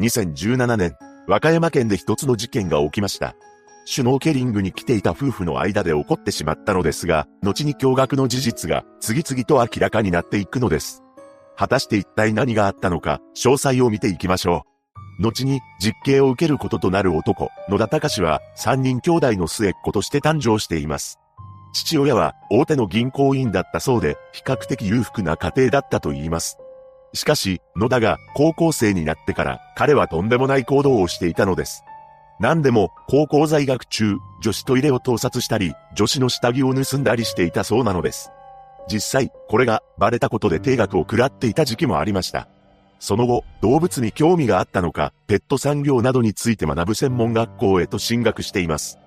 2017年、和歌山県で一つの事件が起きました。シュノーケリングに来ていた夫婦の間で起こってしまったのですが、後に驚愕の事実が次々と明らかになっていくのです。果たして一体何があったのか、詳細を見ていきましょう。後に実刑を受けることとなる男、野田隆は三人兄弟の末っ子として誕生しています。父親は大手の銀行員だったそうで、比較的裕福な家庭だったと言います。しかし、野田が高校生になってから彼はとんでもない行動をしていたのです。何でも、高校在学中、女子トイレを盗撮したり、女子の下着を盗んだりしていたそうなのです。実際、これがバレたことで定額を食らっていた時期もありました。その後、動物に興味があったのか、ペット産業などについて学ぶ専門学校へと進学しています。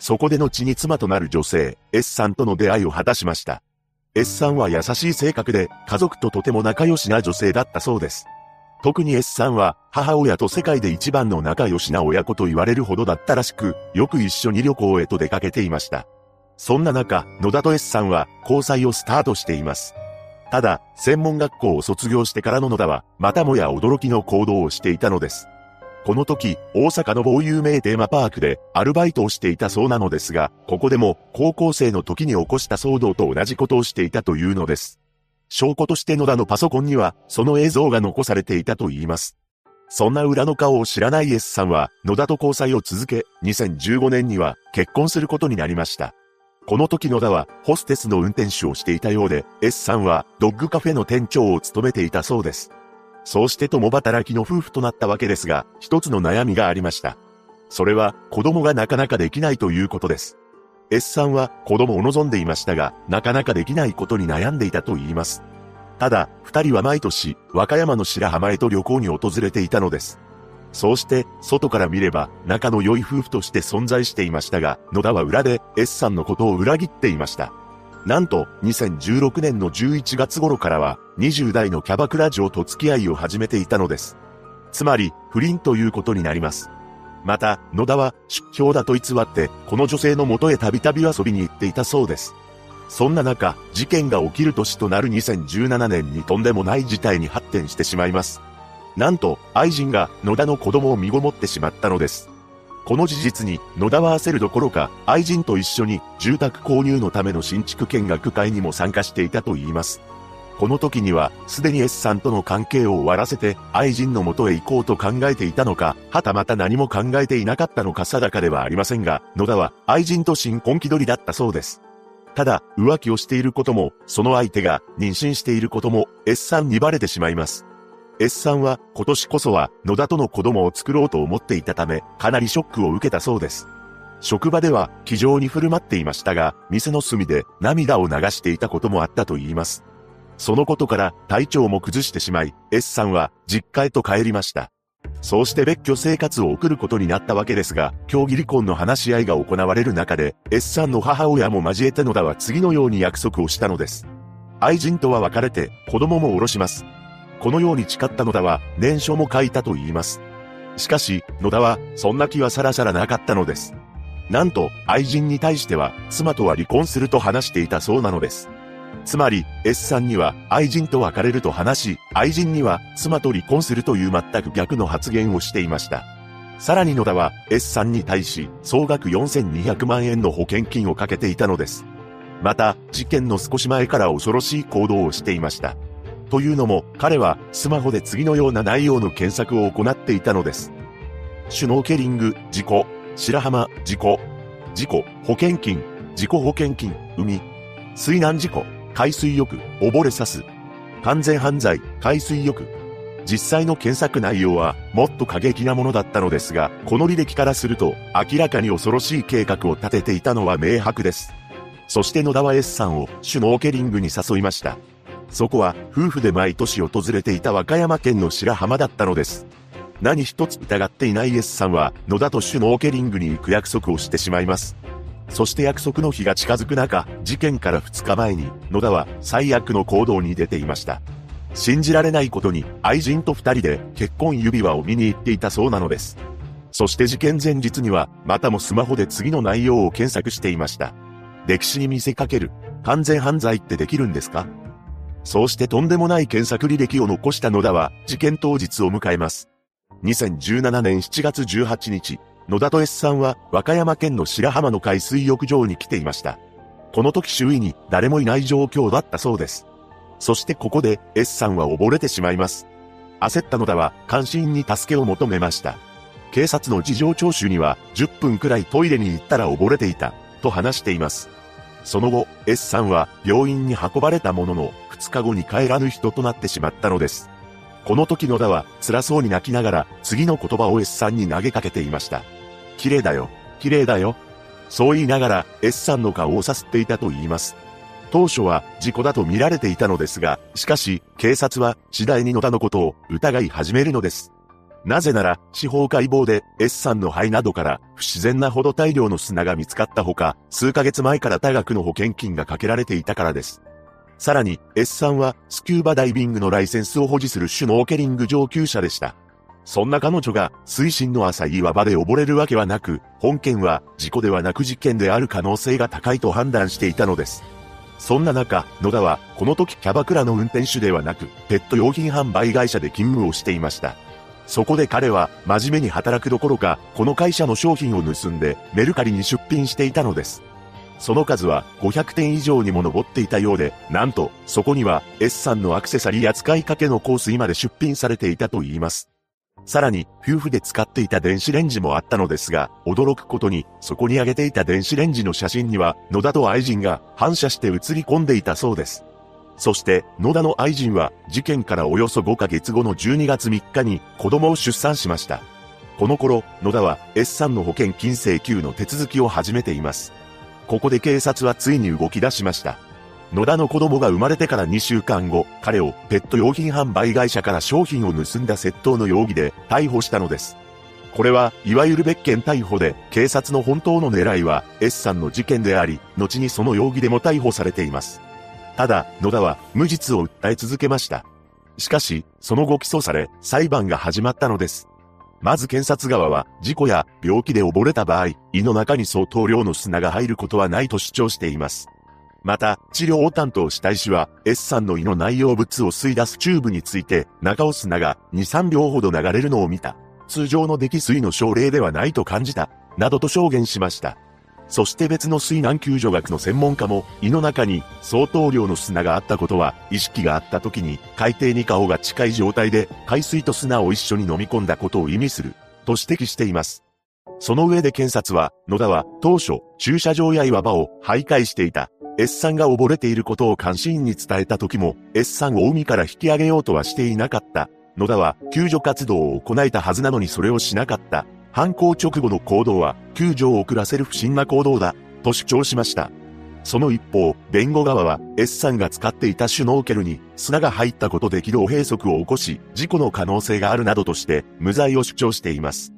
そこで後に妻となる女性、S さんとの出会いを果たしました。S さんは優しい性格で、家族ととても仲良しな女性だったそうです。特に S さんは母親と世界で一番の仲良しな親子と言われるほどだったらしく、よく一緒に旅行へと出かけていました。そんな中、野田と S さんは交際をスタートしています。ただ、専門学校を卒業してからの野田は、またもや驚きの行動をしていたのです。この時、大阪の某有名テーマパークでアルバイトをしていたそうなのですが、ここでも高校生の時に起こした騒動と同じことをしていたというのです。証拠として野田のパソコンには、その映像が残されていたと言います。そんな裏の顔を知らない S さんは、野田と交際を続け、2015年には結婚することになりました。この時野田は、ホステスの運転手をしていたようで、S さんは、ドッグカフェの店長を務めていたそうです。そうして共働きの夫婦となったわけですが、一つの悩みがありました。それは、子供がなかなかできないということです。S さんは子供を望んでいましたが、なかなかできないことに悩んでいたと言います。ただ、二人は毎年、和歌山の白浜へと旅行に訪れていたのです。そうして、外から見れば、仲の良い夫婦として存在していましたが、野田は裏で S さんのことを裏切っていました。なんと、2016年の11月頃からは、20代のキャバクラ嬢と付き合いを始めていたのです。つまり、不倫ということになります。また、野田は出張だと偽って、この女性の元へたびたび遊びに行っていたそうです。そんな中、事件が起きる年となる2017年にとんでもない事態に発展してしまいます。なんと、愛人が野田の子供を身ごもってしまったのです。この事実に野田は焦るどころか、愛人と一緒に住宅購入のための新築見学会にも参加していたと言います。この時には、すでに S さんとの関係を終わらせて、愛人の元へ行こうと考えていたのか、はたまた何も考えていなかったのか定かではありませんが、野田は愛人と新婚気取りだったそうです。ただ、浮気をしていることも、その相手が妊娠していることも、S さんにバレてしまいます。S さんは今年こそは野田との子供を作ろうと思っていたため、かなりショックを受けたそうです。職場では気丈に振る舞っていましたが、店の隅で涙を流していたこともあったと言います。そのことから体調も崩してしまい、S さんは実家へと帰りました。そうして別居生活を送ることになったわけですが、競技離婚の話し合いが行われる中で、S さんの母親も交えて野田は次のように約束をしたのです。愛人とは別れて、子供も下ろします。このように誓った野田は、念書も書いたと言います。しかし、野田は、そんな気はさらさらなかったのです。なんと、愛人に対しては、妻とは離婚すると話していたそうなのです。つまり、S さんには愛人と別れると話し、愛人には妻と離婚するという全く逆の発言をしていました。さらに野田は S さんに対し総額4200万円の保険金をかけていたのです。また、事件の少し前から恐ろしい行動をしていました。というのも、彼はスマホで次のような内容の検索を行っていたのです。シュノーケリング、事故、白浜、事故、事故、保険金、事故保険金、海、水難事故、海水浴、溺れさす。完全犯罪、海水浴。実際の検索内容はもっと過激なものだったのですが、この履歴からすると明らかに恐ろしい計画を立てていたのは明白です。そして野田は S さんをシュノーケリングに誘いました。そこは夫婦で毎年訪れていた和歌山県の白浜だったのです。何一つ疑っていない S さんは野田とシュノーケリングに行く約束をしてしまいます。そして約束の日が近づく中、事件から2日前に、野田は最悪の行動に出ていました。信じられないことに、愛人と二人で結婚指輪を見に行っていたそうなのです。そして事件前日には、またもスマホで次の内容を検索していました。歴史に見せかける、完全犯罪ってできるんですか？そうしてとんでもない検索履歴を残した野田は、事件当日を迎えます。2017年7月18日、野田と S さんは和歌山県の白浜の海水浴場に来ていました。この時周囲に誰もいない状況だったそうです。そしてここで S さんは溺れてしまいます。焦った野田は監視員に助けを求めました。警察の事情聴取には10分くらいトイレに行ったら溺れていたと話しています。その後、S さんは病院に運ばれたものの2日後に帰らぬ人となってしまったのです。この時野田は辛そうに泣きながら次の言葉を S さんに投げかけていました。綺麗だよ。綺麗だよ。そう言いながら S さんの顔をさすっていたと言います。当初は事故だと見られていたのですが、しかし、警察は次第に野田のことを疑い始めるのです。なぜなら、司法解剖で S さんの肺などから不自然なほど大量の砂が見つかったほか、数ヶ月前から多額の保険金がかけられていたからです。さらに、S さんはスキューバダイビングのライセンスを保持するシュノーケリング上級者でした。そんな彼女が水深の浅い岩場で溺れるわけはなく、本件は事故ではなく事件である可能性が高いと判断していたのです。そんな中、野田はこの時キャバクラの運転手ではなく、ペット用品販売会社で勤務をしていました。そこで彼は真面目に働くどころか、この会社の商品を盗んでメルカリに出品していたのです。その数は500点以上にも上っていたようで、なんと、そこには S さんのアクセサリー扱いかけの香水まで出品されていたと言います。さらに、夫婦で使っていた電子レンジもあったのですが、驚くことに、そこに上げていた電子レンジの写真には、野田と愛人が反射して映り込んでいたそうです。そして、野田の愛人は、事件からおよそ5ヶ月後の12月3日に子供を出産しました。この頃、野田は S さんの保険金請求の手続きを始めています。ここで警察はついに動き出しました。野田の子供が生まれてから2週間後、彼をペット用品販売会社から商品を盗んだ窃盗の容疑で逮捕したのです。これは、いわゆる別件逮捕で、警察の本当の狙いは S さんの事件であり、後にその容疑でも逮捕されています。ただ、野田は無実を訴え続けました。しかし、その後起訴され、裁判が始まったのです。まず検察側は、事故や病気で溺れた場合、胃の中に相当量の砂が入ることはないと主張しています。また、治療を担当した医師は、S さんの胃の内容物を吸い出すチューブについて、中尾砂が2、3秒ほど流れるのを見た。通常の溺水の症例ではないと感じた。などと証言しました。そして別の水難救助学の専門家も、胃の中に相当量の砂があったことは、意識があった時に海底に顔が近い状態で海水と砂を一緒に飲み込んだことを意味する、と指摘しています。その上で検察は、野田は当初、駐車場や岩場を徘徊していた。S さんが溺れていることを監視員に伝えた時も、S さんを海から引き上げようとはしていなかった。野田は救助活動を行えたはずなのにそれをしなかった。犯行直後の行動は救助を遅らせる不審な行動だ。と主張しました。その一方、弁護側は S さんが使っていたシュノーケルに砂が入ったことで軌道閉塞を起こし、事故の可能性があるなどとして無罪を主張しています。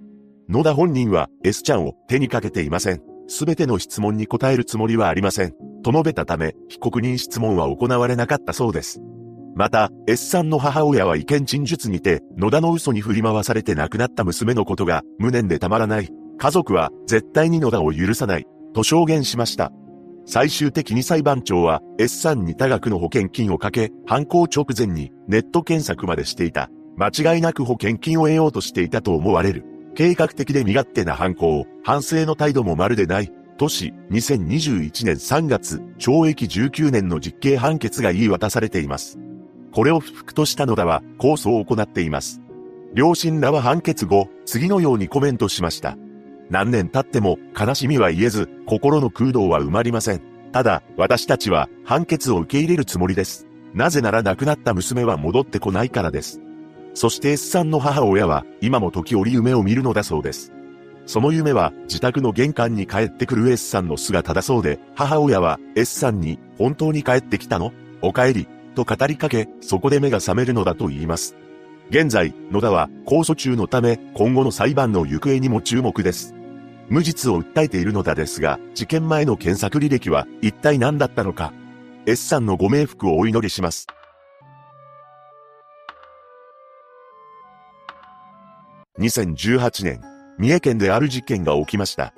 野田本人は S ちゃんを手にかけていません。すべての質問に答えるつもりはありません。と述べたため、被告人質問は行われなかったそうです。また、S さんの母親は意見陳述にて、野田の嘘に振り回されて亡くなった娘のことが無念でたまらない。家族は絶対に野田を許さない。と証言しました。最終的に裁判長は S さんに多額の保険金をかけ、犯行直前にネット検索までしていた。間違いなく保険金を得ようとしていたと思われる。計画的で身勝手な犯行、反省の態度もまるでない。都市、2021年3月、懲役19年の実刑判決が言い渡されています。これを不服とした野田は、控訴を行っています。両親らは判決後、次のようにコメントしました。何年経っても悲しみは言えず、心の空洞は埋まりません。ただ、私たちは判決を受け入れるつもりです。なぜなら亡くなった娘は戻ってこないからです。そして S さんの母親は今も時折夢を見るのだそうです。その夢は自宅の玄関に帰ってくる S さんの姿だそうで、母親は S さんに本当に帰ってきたのお帰りと語りかけ、そこで目が覚めるのだと言います。現在、野田は控訴中のため今後の裁判の行方にも注目です。無実を訴えているのだですが、事件前の検索履歴は一体何だったのか。S さんのご冥福をお祈りします。2018年、三重県である事件が起きました。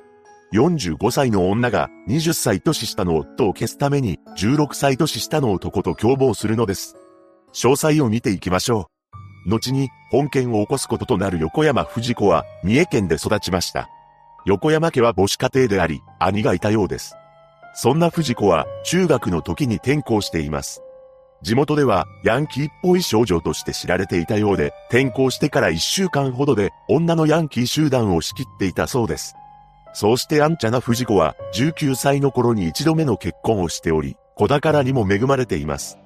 45歳の女が20歳年下の夫を消すために16歳年下の男と共謀するのです。詳細を見ていきましょう。後に本件を起こすこととなる横山藤子は三重県で育ちました。横山家は母子家庭であり、兄がいたようです。そんな藤子は中学の時に転校しています。地元ではヤンキーっぽい少女として知られていたようで、転校してから一週間ほどで女のヤンキー集団を仕切っていたそうです。そうしてアンチャな藤子は19歳の頃に一度目の結婚をしており、子宝にも恵まれています。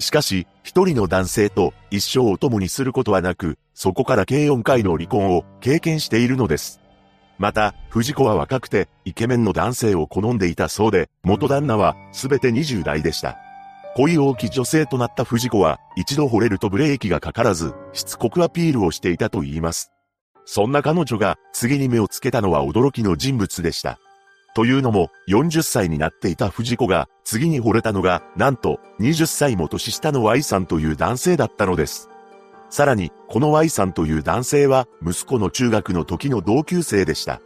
しかし、一人の男性と一生を共にすることはなく、そこから計4回の離婚を経験しているのです。また、藤子は若くてイケメンの男性を好んでいたそうで、元旦那はすべて20代でした。恋多き女性となった藤子は、一度惚れるとブレーキがかからず、しつこくアピールをしていたと言います。そんな彼女が次に目をつけたのは驚きの人物でした。というのも、40歳になっていた藤子が、次に惚れたのが、なんと、20歳も年下の Y さんという男性だったのです。さらに、この Y さんという男性は、息子の中学の時の同級生でした。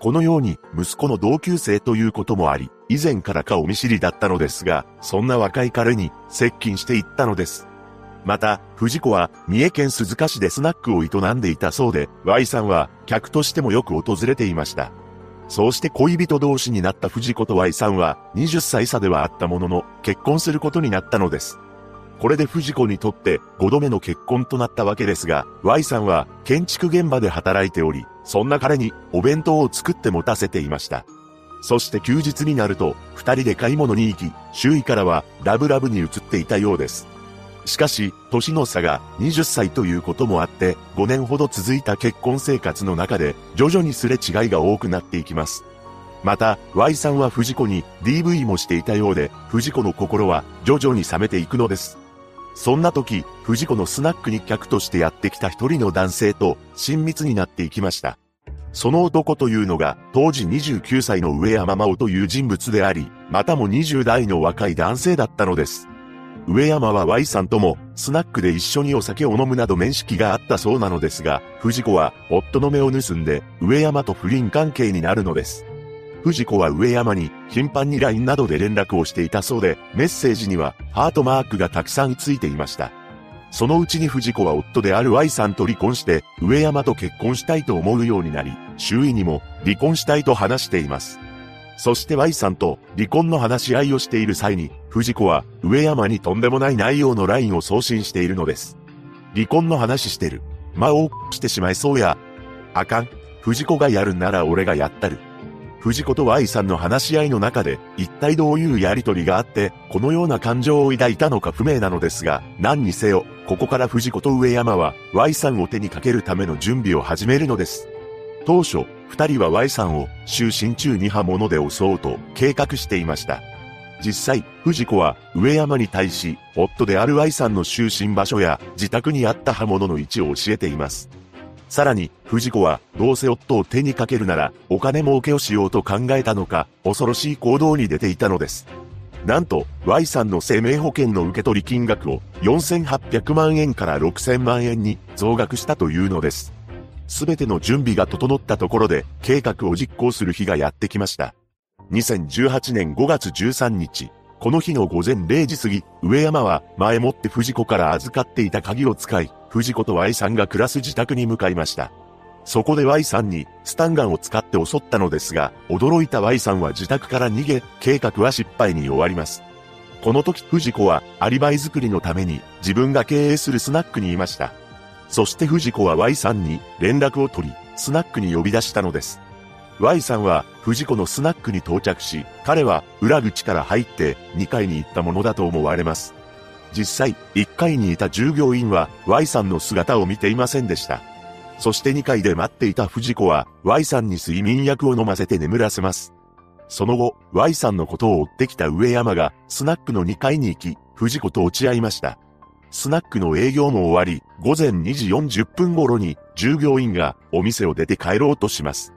このように、息子の同級生ということもあり、以前から顔見知りだったのですが、そんな若い彼に、接近していったのです。また、藤子は、三重県鈴鹿市でスナックを営んでいたそうで、Y さんは、客としてもよく訪れていました。そうして恋人同士になった藤子と Y さんは、20歳差ではあったものの、結婚することになったのです。これで藤子にとって5度目の結婚となったわけですが、Y さんは建築現場で働いており、そんな彼にお弁当を作って持たせていました。そして休日になると、二人で買い物に行き、周囲からはラブラブに映っていたようです。しかし、年の差が20歳ということもあって、5年ほど続いた結婚生活の中で、徐々にすれ違いが多くなっていきます。また、Y さんは藤子に DV もしていたようで、藤子の心は徐々に冷めていくのです。そんな時、藤子のスナックに客としてやってきた一人の男性と親密になっていきました。その男というのが、当時29歳の上山真央という人物であり、またも20代の若い男性だったのです。上山は Y さんとも、スナックで一緒にお酒を飲むなど面識があったそうなのですが、藤子は、夫の目を盗んで、上山と不倫関係になるのです。藤子は上山に、頻繁に LINE などで連絡をしていたそうで、メッセージには、ハートマークがたくさんついていました。そのうちに藤子は夫である Y さんと離婚して、上山と結婚したいと思うようになり、周囲にも離婚したいと話しています。そして Y さんと離婚の話し合いをしている際に、藤子は上山にとんでもない内容の LINE を送信しているのです。離婚の話してる。魔王してしまいそうや。あかん。藤子がやるなら俺がやったる。藤子と Y さんの話し合いの中で、一体どういうやりとりがあって、このような感情を抱いたのか不明なのですが、何にせよ、ここから藤子と上山は、Y さんを手にかけるための準備を始めるのです。当初、二人は Y さんを、就寝中に刃物で襲おうと計画していました。実際、藤子は上山に対し、夫である Y さんの就寝場所や自宅にあった刃物の位置を教えています。さらに、藤子は、どうせ夫を手にかけるなら、お金儲けをしようと考えたのか、恐ろしい行動に出ていたのです。なんと、Y さんの生命保険の受取金額を4800万円から6000万円に増額したというのです。すべての準備が整ったところで、計画を実行する日がやってきました。2018年5月13日、この日の午前0時過ぎ、上山は前もって藤子から預かっていた鍵を使い、藤子と Y さんが暮らす自宅に向かいました。そこで Y さんにスタンガンを使って襲ったのですが、驚いた Y さんは自宅から逃げ、計画は失敗に終わります。この時藤子はアリバイ作りのために自分が経営するスナックにいました。そして藤子は Y さんに連絡を取り、スナックに呼び出したのです。Y さんは藤子のスナックに到着し、彼は裏口から入って2階に行ったものだと思われます。実際、1階にいた従業員は Y さんの姿を見ていませんでした。そして2階で待っていた藤子は Y さんに睡眠薬を飲ませて眠らせます。その後、Y さんのことを追ってきた上山がスナックの2階に行き、藤子と落ち合いました。スナックの営業も終わり、午前2時40分頃に従業員がお店を出て帰ろうとします。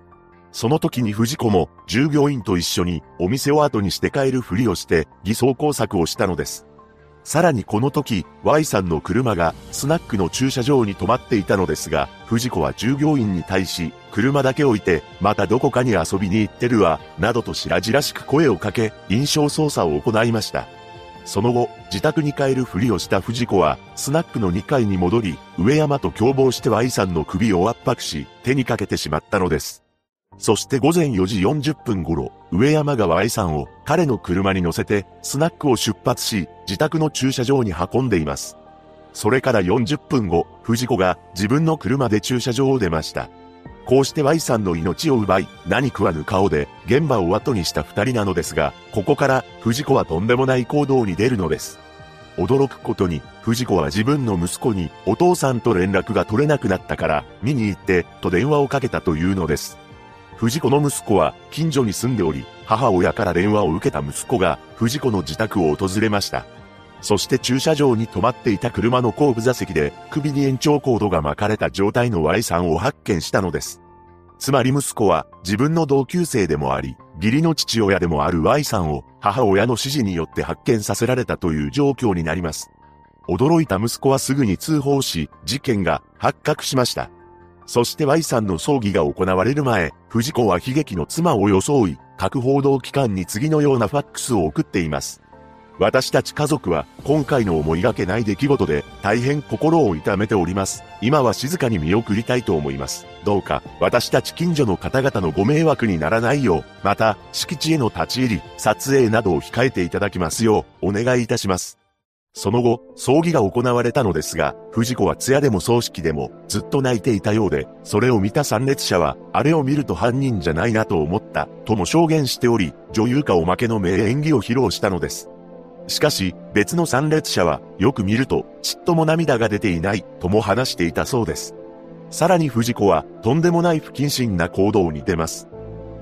その時に藤子も従業員と一緒にお店を後にして帰るふりをして偽装工作をしたのです。さらにこの時、Y さんの車がスナックの駐車場に止まっていたのですが、藤子は従業員に対し、車だけ置いて、またどこかに遊びに行ってるわ、などと白々しく声をかけ、印象操作を行いました。その後、自宅に帰るふりをした藤子は、スナックの2階に戻り、上山と共謀して Y さんの首を圧迫し、手にかけてしまったのです。そして午前4時40分頃、上山が Y さんを彼の車に乗せて、スナックを出発し、自宅の駐車場に運んでいます。それから40分後、藤子が自分の車で駐車場を出ました。こうして Y さんの命を奪い、何食わぬ顔で現場を後にした二人なのですが、ここから藤子はとんでもない行動に出るのです。驚くことに、藤子は自分の息子にお父さんと連絡が取れなくなったから見に行ってと電話をかけたというのです。藤子の息子は近所に住んでおり、母親から電話を受けた息子が藤子の自宅を訪れました。そして駐車場に止まっていた車の後部座席で首に延長コードが巻かれた状態の Y さんを発見したのです。つまり息子は自分の同級生でもあり、義理の父親でもある Y さんを母親の指示によって発見させられたという状況になります。驚いた息子はすぐに通報し、事件が発覚しました。そして Y さんの葬儀が行われる前、藤子は悲劇の妻を装い、各報道機関に次のようなファックスを送っています。私たち家族は今回の思いがけない出来事で大変心を痛めております。今は静かに見送りたいと思います。どうか私たち近所の方々のご迷惑にならないよう、また敷地への立ち入り、撮影などを控えていただきますようお願いいたします。その後、葬儀が行われたのですが、藤子は艶でも葬式でもずっと泣いていたようで、それを見た参列者は、あれを見ると犯人じゃないなと思った、とも証言しており、女優かおまけの名演技を披露したのです。しかし、別の参列者は、よく見ると、ちっとも涙が出ていない、とも話していたそうです。さらに藤子は、とんでもない不謹慎な行動に出ます。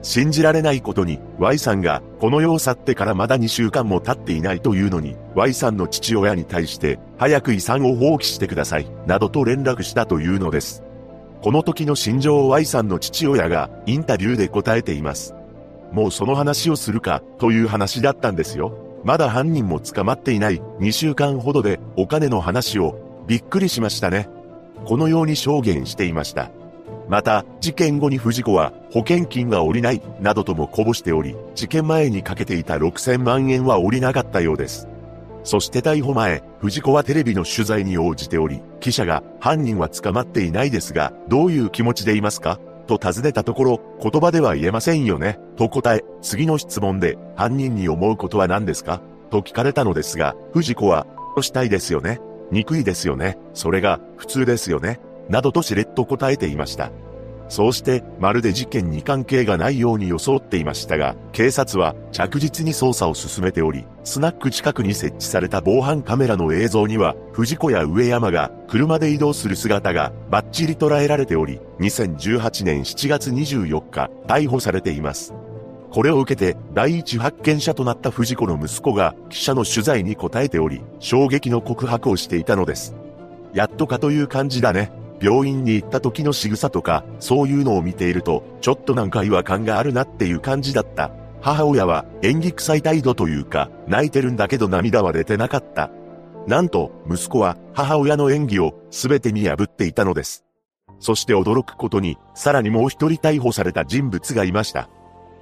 信じられないことに、Y さんが、この世を去ってからまだ2週間も経っていないというのに、Y さんの父親に対して、早く遺産を放棄してください、などと連絡したというのです。この時の心情を Y さんの父親が、インタビューで答えています。もうその話をするか、という話だったんですよ。まだ犯人も捕まっていない2週間ほどでお金の話をびっくりしましたね。このように証言していました。また、事件後に藤子は保険金が下りないなどともこぼしており、事件前にかけていた6000万円は下りなかったようです。そして逮捕前、藤子はテレビの取材に応じており、記者が犯人は捕まっていないですが、どういう気持ちでいますか？と尋ねたところ、言葉では言えませんよね、と答え、次の質問で、犯人に思うことは何ですかと聞かれたのですが、藤子は、としたいですよね。憎いですよね。それが、普通ですよね。などとしれっと答えていました。そうして、まるで事件に関係がないように装っていましたが、警察は着実に捜査を進めており、スナック近くに設置された防犯カメラの映像には、藤子や上山が車で移動する姿がバッチリ捉えられており、2018年7月24日、逮捕されています。これを受けて、第一発見者となった藤子の息子が記者の取材に答えており、衝撃の告白をしていたのです。やっとかという感じだね。病院に行った時の仕草とか、そういうのを見ていると、ちょっとなんか違和感があるなっていう感じだった。母親は演技臭い態度というか、泣いてるんだけど涙は出てなかった。なんと、息子は母親の演技を全て見破っていたのです。そして驚くことに、さらにもう一人逮捕された人物がいました。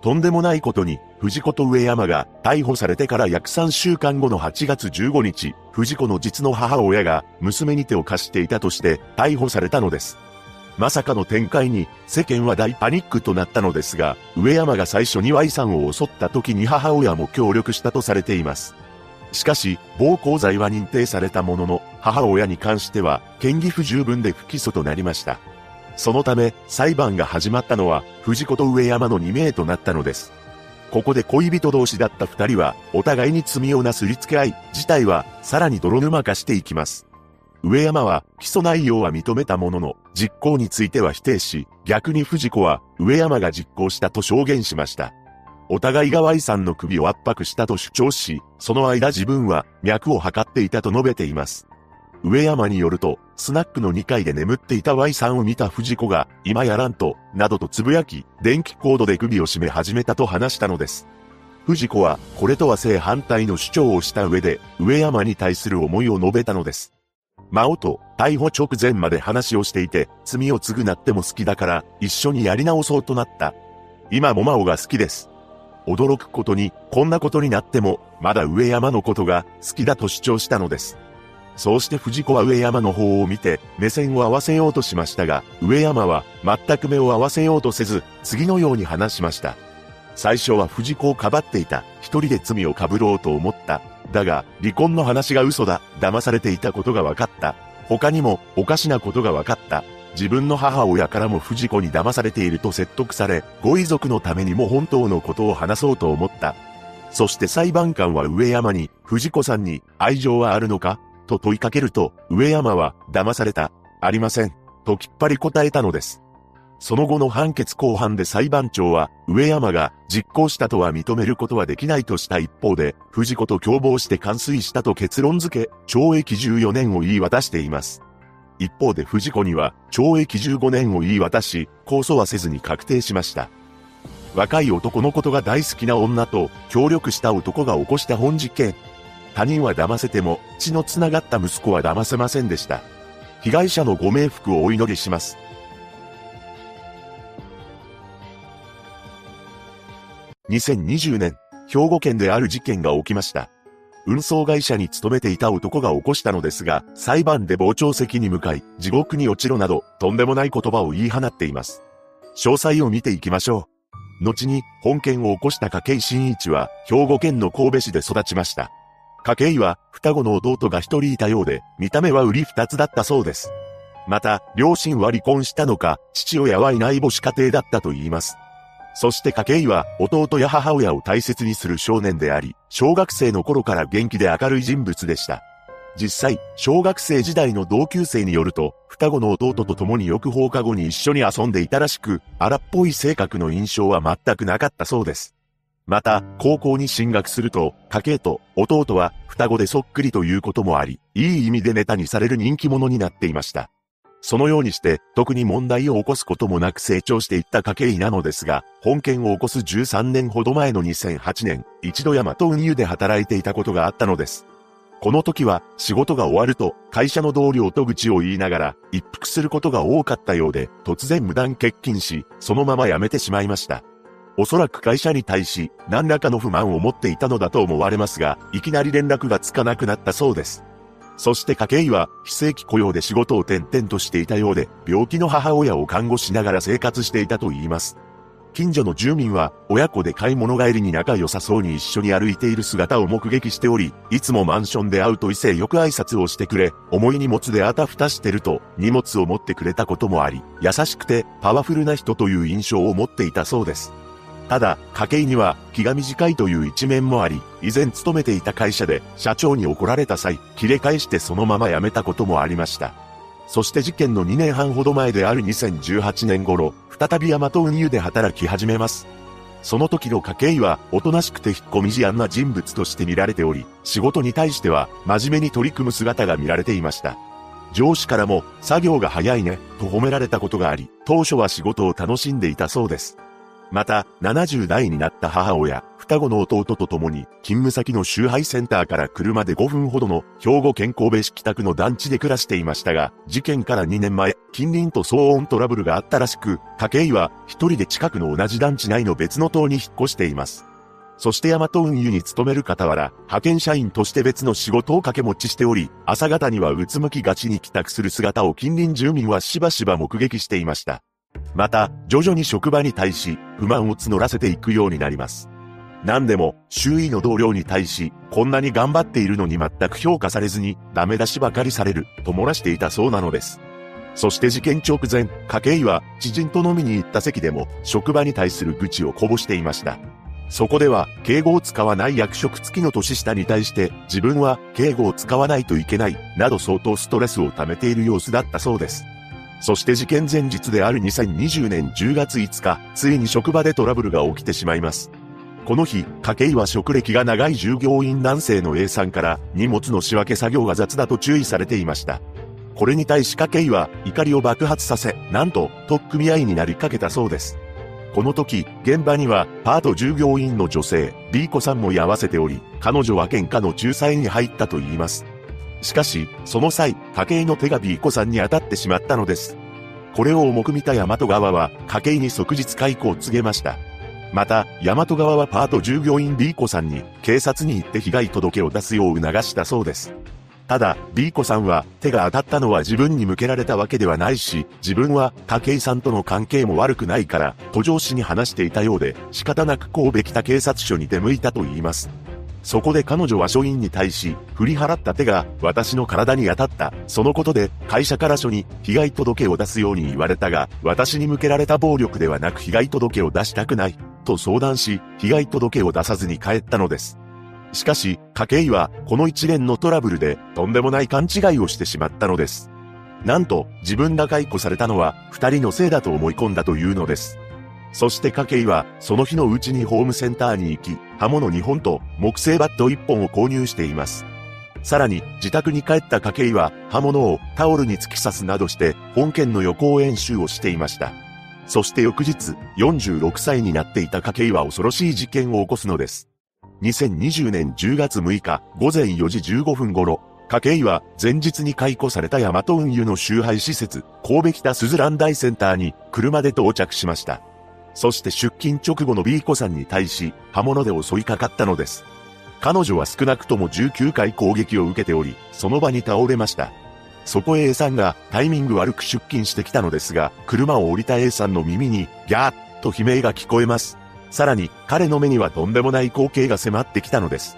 とんでもないことに、藤子と上山が逮捕されてから約3週間後の8月15日、藤子の実の母親が娘に手を貸していたとして逮捕されたのです。まさかの展開に世間は大パニックとなったのですが、上山が最初に Y さんを襲った時に母親も協力したとされています。しかし、暴行罪は認定されたものの、母親に関しては、嫌疑不十分で不起訴となりました。そのため、裁判が始まったのは、藤子と上山の2名となったのです。ここで恋人同士だった二人は、お互いに罪をなすりつけ合い、事態は、さらに泥沼化していきます。上山は、起訴内容は認めたものの、実行については否定し、逆に藤子は、上山が実行したと証言しました。お互いが Y さんの首を圧迫したと主張し、その間自分は脈を測っていたと述べています。上山によると、スナックの2階で眠っていた Y さんを見た藤子が、今やらんと、などと呟き、電気コードで首を絞め始めたと話したのです。藤子は、これとは正反対の主張をした上で、上山に対する思いを述べたのです。真央と逮捕直前まで話をしていて、罪を償っても好きだから、一緒にやり直そうとなった。今も真央が好きです。驚くことに、こんなことになっても、まだ上山のことが好きだと主張したのです。そうして藤子は上山の方を見て、目線を合わせようとしましたが、上山は全く目を合わせようとせず、次のように話しました。最初は藤子をかばっていた。一人で罪を被ろうと思った。だが、離婚の話が嘘だ。騙されていたことが分かった。他にも、おかしなことが分かった。自分の母親からも藤子に騙されていると説得され、ご遺族のためにも本当のことを話そうと思った。そして裁判官は上山に、藤子さんに愛情はあるのか？と問いかけると、上山は、騙された。ありません。ときっぱり答えたのです。その後の判決公判で裁判長は、上山が実行したとは認めることはできないとした一方で、藤子と共謀して完遂したと結論付け、懲役14年を言い渡しています。一方で藤子には懲役15年を言い渡し、控訴はせずに確定しました。若い男のことが大好きな女と協力した男が起こした本事件。他人は騙せても血の繋がった息子は騙せませんでした。被害者のご冥福をお祈りします。2020年、兵庫県である事件が起きました。運送会社に勤めていた男が起こしたのですが、裁判で傍聴席に向かい、地獄に落ちろなど、とんでもない言葉を言い放っています。詳細を見ていきましょう。後に、本件を起こした筧真一は、兵庫県の神戸市で育ちました。筧は、双子の弟が一人いたようで、見た目は売り二つだったそうです。また、両親は離婚したのか、父親はいない母子家庭だったと言います。そして筧は弟や母親を大切にする少年であり、小学生の頃から元気で明るい人物でした。実際、小学生時代の同級生によると、双子の弟と共によく放課後に一緒に遊んでいたらしく、荒っぽい性格の印象は全くなかったそうです。また、高校に進学すると、家計と弟は双子でそっくりということもあり、いい意味でネタにされる人気者になっていました。そのようにして、特に問題を起こすこともなく成長していった家計なのですが、本件を起こす13年ほど前の2008年、一度大和運輸で働いていたことがあったのです。この時は、仕事が終わると、会社の同僚と愚痴を言いながら、一服することが多かったようで、突然無断欠勤し、そのまま辞めてしまいました。おそらく会社に対し、何らかの不満を持っていたのだと思われますが、いきなり連絡がつかなくなったそうです。そして筧は非正規雇用で仕事を転々としていたようで、病気の母親を看護しながら生活していたと言います。近所の住民は親子で買い物帰りに仲良さそうに一緒に歩いている姿を目撃しており、いつもマンションで会うと異性よく挨拶をしてくれ、重い荷物であたふたしてると荷物を持ってくれたこともあり、優しくてパワフルな人という印象を持っていたそうです。ただ、家計には気が短いという一面もあり、以前勤めていた会社で社長に怒られた際、切れ返してそのまま辞めたこともありました。そして事件の2年半ほど前である2018年頃、再び大和運輸で働き始めます。その時の家計は、おとなしくて引っ込み思案な人物として見られており、仕事に対しては、真面目に取り組む姿が見られていました。上司からも、作業が早いね、と褒められたことがあり、当初は仕事を楽しんでいたそうです。また、70代になった母親、双子の弟と共に、勤務先の集配センターから車で5分ほどの兵庫県神戸市北区の団地で暮らしていましたが、事件から2年前、近隣と騒音トラブルがあったらしく、筧は一人で近くの同じ団地内の別の棟に引っ越しています。そしてヤマト運輸に勤める傍ら、派遣社員として別の仕事を掛け持ちしており、朝方にはうつむきがちに帰宅する姿を近隣住民はしばしば目撃していました。また、徐々に職場に対し、不満を募らせていくようになります。何でも、周囲の同僚に対し、こんなに頑張っているのに全く評価されずに、ダメ出しばかりされる、と漏らしていたそうなのです。そして事件直前、筧は、知人と飲みに行った席でも、職場に対する愚痴をこぼしていました。そこでは、敬語を使わない役職付きの年下に対して、自分は敬語を使わないといけない、など相当ストレスを溜めている様子だったそうです。そして事件前日である2020年10月5日、ついに職場でトラブルが起きてしまいます。この日、筧は職歴が長い従業員男性の A さんから荷物の仕分け作業が雑だと注意されていました。これに対し筧は怒りを爆発させ、なんと、取っ組み合いになりかけたそうです。この時、現場には、パート従業員の女性、B 子さんも居合わせており、彼女は喧嘩の仲裁に入ったと言います。しかし、その際、筧の手が B 子さんに当たってしまったのです。これを重く見た大和川は、筧に即日解雇を告げました。また、大和川はパート従業員 B 子さんに警察に行って被害届を出すよう促したそうです。ただ、B 子さんは手が当たったのは自分に向けられたわけではないし、自分は武井さんとの関係も悪くないから、途上市に話していたようで、仕方なく神戸北警察署に出向いたと言います。そこで彼女は署員に対し、振り払った手が私の体に当たった。そのことで会社から署に被害届を出すように言われたが、私に向けられた暴力ではなく被害届を出したくない。と相談し、被害届を出さずに帰ったのです。しかし、家計はこの一連のトラブルでとんでもない勘違いをしてしまったのです。なんと、自分が解雇されたのは二人のせいだと思い込んだというのです。そして家計はその日のうちにホームセンターに行き、刃物2本と木製バット1本を購入しています。さらに、自宅に帰った家計は刃物をタオルに突き刺すなどして本件の予行演習をしていました。そして翌日、46歳になっていた家計は恐ろしい事件を起こすのです。2020年10月6日午前4時15分頃、家計は前日に解雇されたヤマト運輸の集配施設、神戸北スズラン大センターに車で到着しました。そして出勤直後の B 子さんに対し刃物で襲いかかったのです。彼女は少なくとも19回攻撃を受けており、その場に倒れました。そこへ A さんがタイミング悪く出勤してきたのですが、車を降りた A さんの耳にギャーッと悲鳴が聞こえます。さらに、彼の目にはとんでもない光景が迫ってきたのです。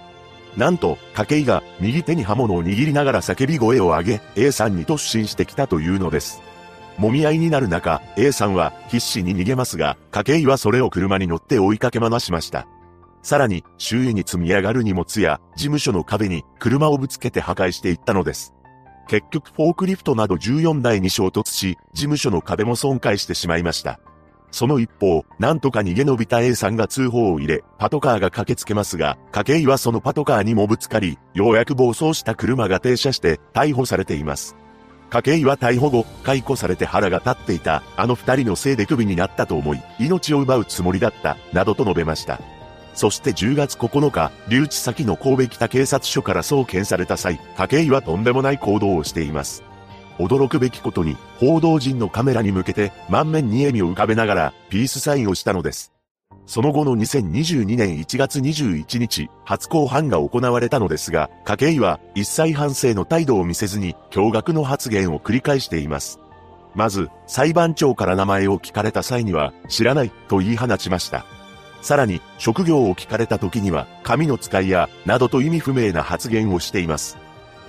なんと、筧が右手に刃物を握りながら叫び声を上げ、A さんに突進してきたというのです。揉み合いになる中、A さんは必死に逃げますが、筧はそれを車に乗って追いかけ回しました。さらに、周囲に積み上がる荷物や、事務所の壁に車をぶつけて破壊していったのです。結局フォークリフトなど14台に衝突し、事務所の壁も損壊してしまいました。その一方、なんとか逃げ延びた A さんが通報を入れ、パトカーが駆けつけますが、筧はそのパトカーにもぶつかり、ようやく暴走した車が停車して逮捕されています。筧は逮捕後、解雇されて腹が立っていた、あの二人のせいで首になったと思い、命を奪うつもりだった、などと述べました。そして10月9日、留置先の神戸北警察署から送検された際、筧はとんでもない行動をしています。驚くべきことに、報道陣のカメラに向けて満面に笑みを浮かべながら、ピースサインをしたのです。その後の2022年1月21日、初公判が行われたのですが、筧は一切反省の態度を見せずに、驚愕の発言を繰り返しています。まず、裁判長から名前を聞かれた際には、知らないと言い放ちました。さらに、職業を聞かれた時には、神の使いや、などと意味不明な発言をしています。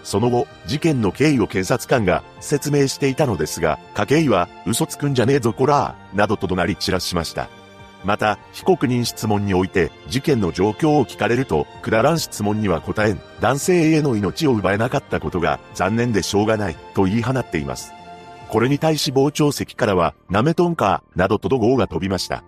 その後、事件の経緯を検察官が説明していたのですが、筧は、嘘つくんじゃねえぞこらー、などと怒鳴り散らしました。また、被告人質問において、事件の状況を聞かれると、くだらん質問には答えん、男性への命を奪えなかったことが残念でしょうがない、と言い放っています。これに対し傍聴席からは、なめとんか、などと怒号が飛びました。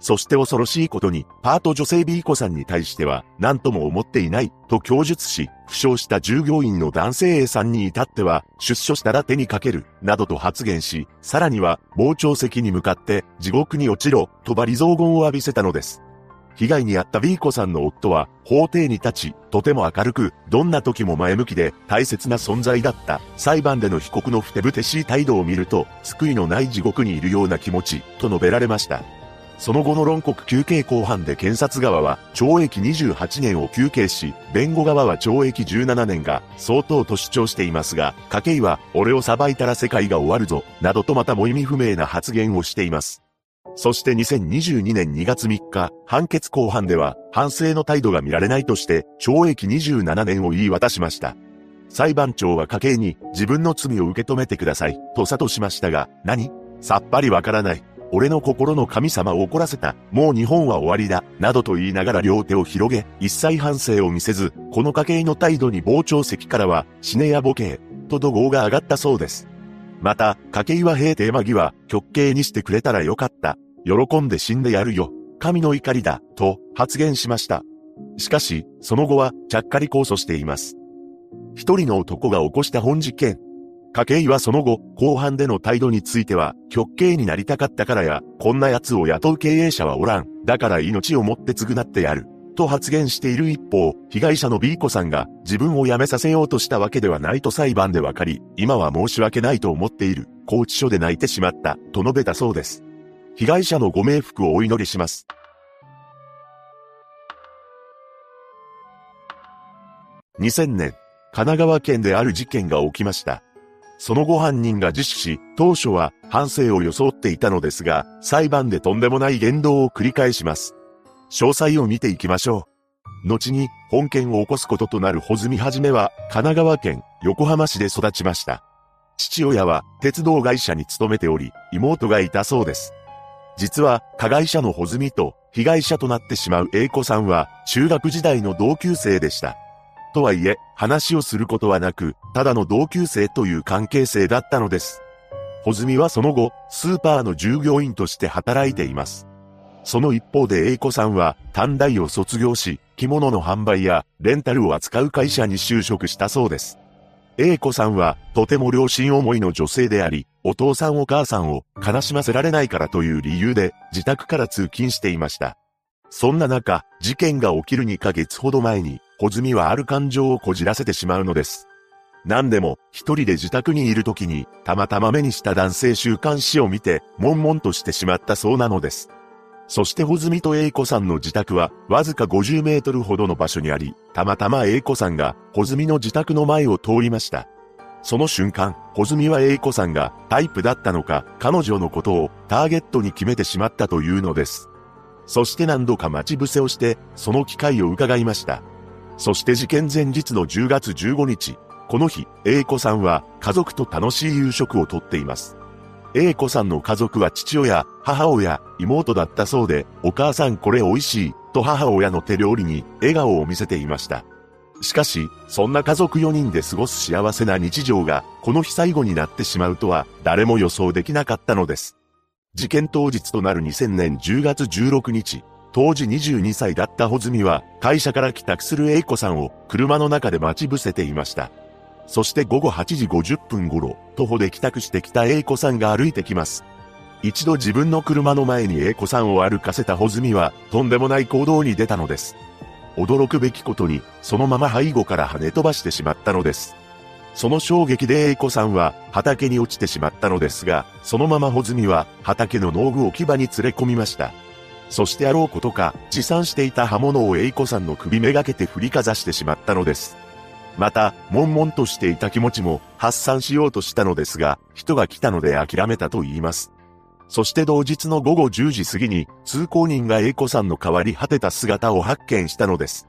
そして恐ろしいことに、パート女性 B 子さんに対しては、何とも思っていない、と供述し、負傷した従業員の男性 A さんに至っては、出所したら手にかける、などと発言し、さらには、傍聴席に向かって、地獄に落ちろ、とばり雑言を浴びせたのです。被害に遭った B 子さんの夫は、法廷に立ち、とても明るく、どんな時も前向きで、大切な存在だった。裁判での被告のふてぶてしい態度を見ると、救いのない地獄にいるような気持ち、と述べられました。その後の論告休刑公判で検察側は懲役28年を求刑し、弁護側は懲役17年が相当と主張していますが、筧は俺を裁いたら世界が終わるぞ、などとまたも意味不明な発言をしています。そして2022年2月3日、判決公判では反省の態度が見られないとして懲役27年を言い渡しました。裁判長は家計に自分の罪を受け止めてくださいと諭しましたが、何？さっぱりわからない。俺の心の神様を怒らせた。もう日本は終わりだ。などと言いながら両手を広げ、一切反省を見せず、この家計の態度に傍聴席からは、死ねやボケと怒号が上がったそうです。また、家計は平定間際、極刑にしてくれたらよかった。喜んで死んでやるよ。神の怒りだ。と発言しました。しかし、その後は、ちゃっかり控訴しています。一人の男が起こした本事件。家計はその後、後半での態度については、極刑になりたかったからや、こんな奴を雇う経営者はおらん、だから命をもって償ってやる。と発言している一方、被害者の B 子さんが自分を辞めさせようとしたわけではないと裁判でわかり、今は申し訳ないと思っている、拘置所で泣いてしまった、と述べたそうです。被害者のご冥福をお祈りします。2000年、神奈川県である事件が起きました。その後犯人が自首し、当初は反省を装っていたのですが、裁判でとんでもない言動を繰り返します。詳細を見ていきましょう。後に本件を起こすこととなる穂積はじめは神奈川県横浜市で育ちました。父親は鉄道会社に勤めており、妹がいたそうです。実は加害者の穂積と被害者となってしまう英子さんは中学時代の同級生でした。とはいえ、話をすることはなく、ただの同級生という関係性だったのです。穂積はその後、スーパーの従業員として働いています。その一方で英子さんは短大を卒業し、着物の販売やレンタルを扱う会社に就職したそうです。英子さんはとても良心思いの女性であり、お父さんお母さんを悲しませられないからという理由で自宅から通勤していました。そんな中、事件が起きる2ヶ月ほど前に、小積はある感情をこじらせてしまうのです。何でも、一人で自宅にいる時に、たまたま目にした男性週刊誌を見て、悶々としてしまったそうなのです。そして穂積と英子さんの自宅はわずか50メートルほどの場所にあり、たまたま英子さんが穂積の自宅の前を通りました。その瞬間、穂積は英子さんがタイプだったのか、彼女のことをターゲットに決めてしまったというのです。そして何度か待ち伏せをして、その機会を伺いました。そして事件前日の10月15日、この日、英子さんは家族と楽しい夕食をとっています。A 子さんの家族は父親、母親、妹だったそうで、お母さんこれ美味しい、と母親の手料理に笑顔を見せていました。しかし、そんな家族4人で過ごす幸せな日常が、この日最後になってしまうとは、誰も予想できなかったのです。事件当日となる2000年10月16日、当時22歳だった穂積は、会社から帰宅する A 子さんを車の中で待ち伏せていました。そして午後8時50分頃、徒歩で帰宅してきた A 子さんが歩いてきます。一度自分の車の前に A 子さんを歩かせた穂積は、とんでもない行動に出たのです。驚くべきことに、そのまま背後から跳ね飛ばしてしまったのです。その衝撃で A 子さんは畑に落ちてしまったのですが、そのまま穂積は畑の農具置き場に連れ込みました。そしてあろうことか、持参していた刃物を A 子さんの首めがけて振りかざしてしまったのです。また、悶々としていた気持ちも発散しようとしたのですが、人が来たので諦めたと言います。そして同日の午後10時過ぎに、通行人が A 子さんの代わり果てた姿を発見したのです。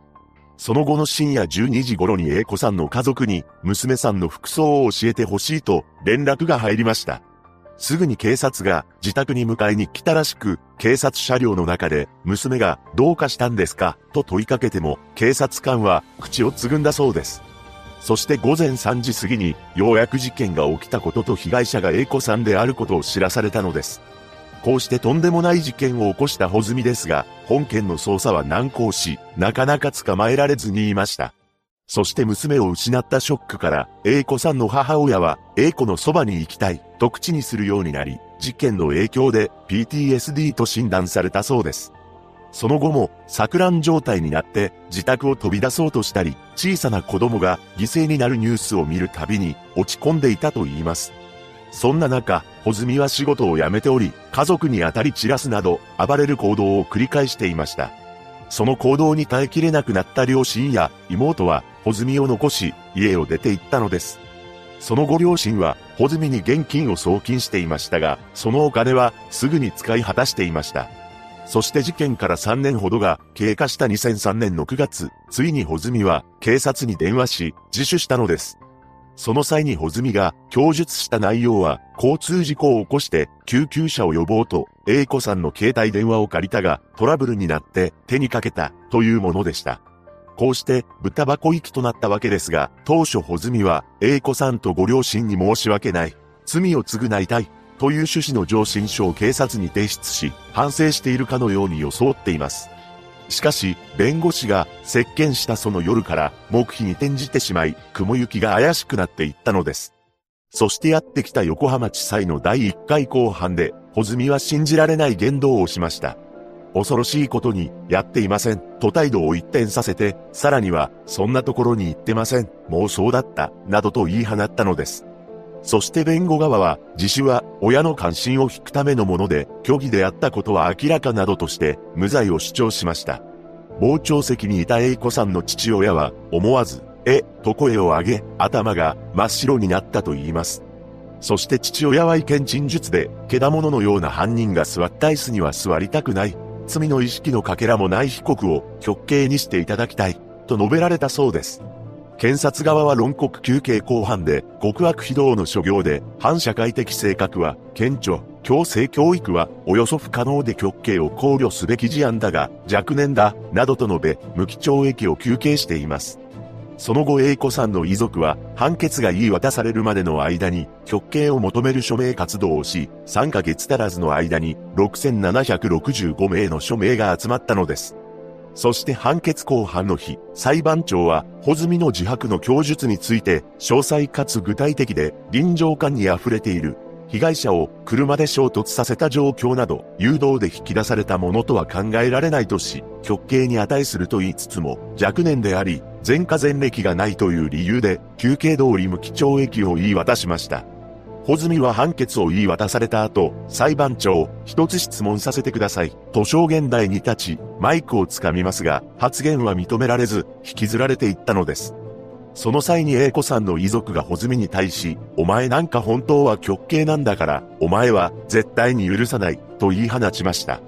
その後の深夜12時頃に A 子さんの家族に、娘さんの服装を教えてほしいと連絡が入りました。すぐに警察が自宅に迎えに来たらしく、警察車両の中で娘がどうかしたんですかと問いかけても、警察官は口をつぐんだそうです。そして午前3時過ぎに、ようやく事件が起きたことと被害者が A 子さんであることを知らされたのです。こうしてとんでもない事件を起こした穂積ですが、本件の捜査は難航し、なかなか捕まえられずにいました。そして娘を失ったショックから、A 子さんの母親は、A 子のそばに行きたい、と口にするようになり、事件の影響で PTSD と診断されたそうです。その後も錯乱状態になって自宅を飛び出そうとしたり、小さな子供が犠牲になるニュースを見るたびに落ち込んでいたと言います。そんな中、穂積は仕事を辞めており、家族に当たり散らすなど暴れる行動を繰り返していました。その行動に耐えきれなくなった両親や妹は穂積を残し、家を出て行ったのです。その後両親は穂積に現金を送金していましたが、そのお金はすぐに使い果たしていました。そして事件から3年ほどが経過した2003年の9月、ついに穂積は警察に電話し、自首したのです。その際に穂積が供述した内容は、交通事故を起こして救急車を呼ぼうと、A 子さんの携帯電話を借りたが、トラブルになって手にかけた、というものでした。こうして豚箱行きとなったわけですが、当初穂積は A 子さんとご両親に申し訳ない。罪を償いたい。という趣旨の上申書を警察に提出し、反省しているかのように装っています。しかし、弁護士が接見したその夜から黙秘に転じてしまい、雲行きが怪しくなっていったのです。そしてやってきた横浜地裁の第1回公判で、穂積は信じられない言動をしました。恐ろしいことに、やっていません、と態度を一転させて、さらには、そんなところに行ってません、妄想だった、などと言い放ったのです。そして弁護側は、自首は親の関心を引くためのもので、虚偽であったことは明らかなどとして、無罪を主張しました。傍聴席にいた A 子さんの父親は、思わず、え、と声を上げ、頭が真っ白になったと言います。そして父親は意見陳述で、けだもののような犯人が座った椅子には座りたくない。罪の意識のかけらもない被告を極刑にしていただきたい。と述べられたそうです。検察側は論告休刑後半で、極悪非道の所業で、反社会的性格は、顕著、強制教育は、およそ不可能で極刑を考慮すべき事案だが、若年だ、などと述べ、無期懲役を求刑しています。その後 A 子さんの遺族は、判決が言い渡されるまでの間に、極刑を求める署名活動をし、3ヶ月足らずの間に、6765名の署名が集まったのです。そして判決公判の日、裁判長は、穂積の自白の供述について、詳細かつ具体的で、臨場感に溢れている。被害者を車で衝突させた状況など、誘導で引き出されたものとは考えられないとし、極刑に値すると言いつつも、若年であり、前科前歴がないという理由で、休刑通り無期懲役を言い渡しました。穂積は判決を言い渡された後、裁判長、一つ質問させてください。と証言台に立ち、マイクをつかみますが、発言は認められず、引きずられていったのです。その際に A 子さんの遺族が穂積に対し、お前なんか本当は極刑なんだから、お前は絶対に許さない、と言い放ちました。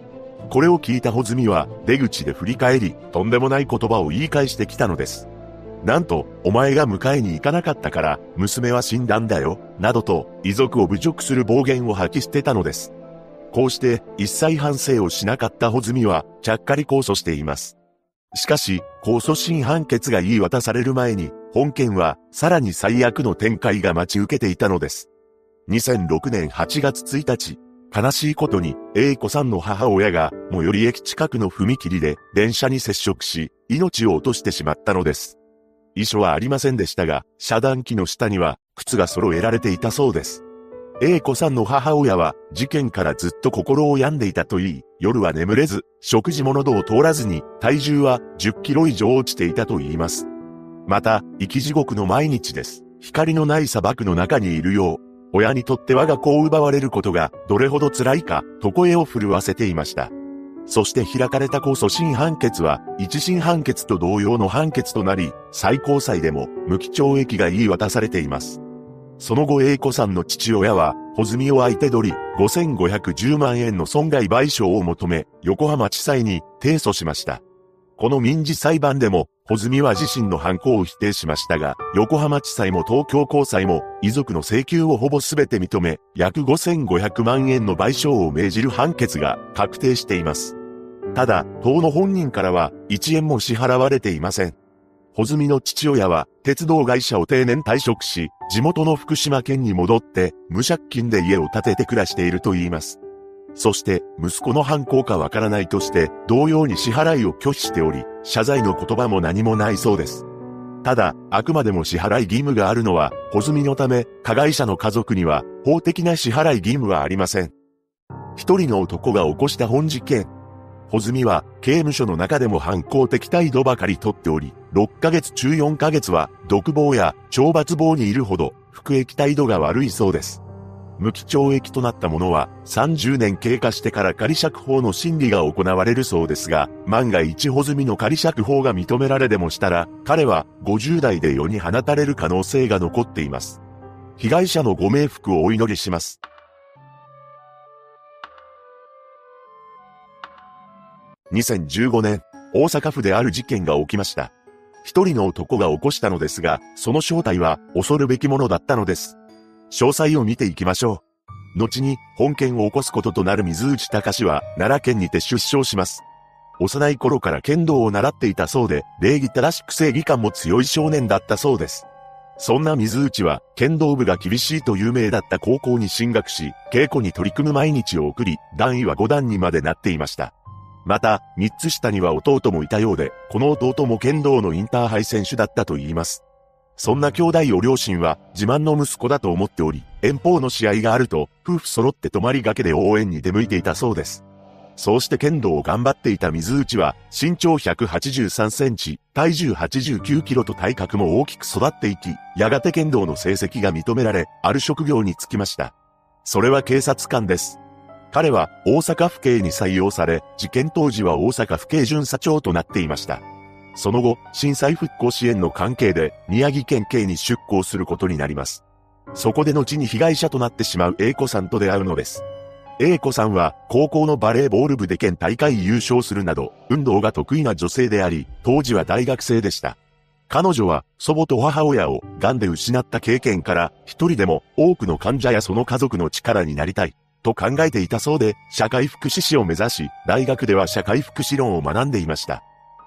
これを聞いた穂積は出口で振り返り、とんでもない言葉を言い返してきたのです。なんと、お前が迎えに行かなかったから、娘は死んだんだよ、などと、遺族を侮辱する暴言を吐き捨てたのです。こうして、一切反省をしなかった穂積は、ちゃっかり控訴しています。しかし、控訴審判決が言い渡される前に、本件は、さらに最悪の展開が待ち受けていたのです。2006年8月1日、悲しいことに、A 子さんの母親が、最寄り駅近くの踏切で、電車に接触し、命を落としてしまったのです。遺書はありませんでしたが、遮断機の下には、靴が揃えられていたそうです。A 子さんの母親は、事件からずっと心を病んでいたといい、夜は眠れず、食事も喉を通らずに、体重は10キロ以上落ちていたと言います。また、生き地獄の毎日です。光のない砂漠の中にいるよう、親にとって我が子を奪われることがどれほど辛いか、と声を震わせていました。そして開かれた控訴審判決は、一審判決と同様の判決となり、最高裁でも無期懲役が言い渡されています。その後、英子さんの父親は、穂積を相手取り、5510万円の損害賠償を求め、横浜地裁に提訴しました。この民事裁判でも、穂積は自身の犯行を否定しましたが、横浜地裁も東京高裁も、遺族の請求をほぼ全て認め、約5500万円の賠償を命じる判決が確定しています。ただ、党の本人からは、1円も支払われていません。穂積の父親は、鉄道会社を定年退職し、地元の福島県に戻って、無借金で家を建てて暮らしていると言います。そして、息子の犯行かわからないとして、同様に支払いを拒否しており、謝罪の言葉も何もないそうです。ただ、あくまでも支払い義務があるのは、小積のため、加害者の家族には、法的な支払い義務はありません。一人の男が起こした本事件。穂積は、刑務所の中でも反抗的態度ばかりとっており、6ヶ月中4ヶ月は、独房や懲罰房にいるほど、服役態度が悪いそうです。無期懲役となったものは30年経過してから仮釈放の審理が行われるそうですが、万が一穂積の仮釈放が認められでもしたら、彼は50代で世に放たれる可能性が残っています。被害者のご冥福をお祈りします。2015年、大阪府である事件が起きました。一人の男が起こしたのですが、その正体は恐るべきものだったのです。詳細を見ていきましょう。後に本件を起こすこととなる水内隆は奈良県にて出生します。幼い頃から剣道を習っていたそうで、礼儀正しく正義感も強い少年だったそうです。そんな水内は、剣道部が厳しいと有名だった高校に進学し、稽古に取り組む毎日を送り、段位は5段にまでなっていました。また、3つ下には弟もいたようで、この弟も剣道のインターハイ選手だったと言います。そんな兄弟を両親は自慢の息子だと思っており、遠方の試合があると、夫婦揃って泊まりがけで応援に出向いていたそうです。そうして剣道を頑張っていた水内は、身長183センチ、体重89キロと体格も大きく育っていき、やがて剣道の成績が認められ、ある職業に就きました。それは警察官です。彼は大阪府警に採用され、事件当時は大阪府警巡査長となっていました。その後、震災復興支援の関係で宮城県警に出向することになります。そこで後に被害者となってしまう A 子さんと出会うのです。A 子さんは高校のバレーボール部で県大会優勝するなど、運動が得意な女性であり、当時は大学生でした。彼女は祖母と母親を癌で失った経験から一人でも多くの患者やその家族の力になりたいと考えていたそうで社会福祉士を目指し大学では社会福祉論を学んでいました。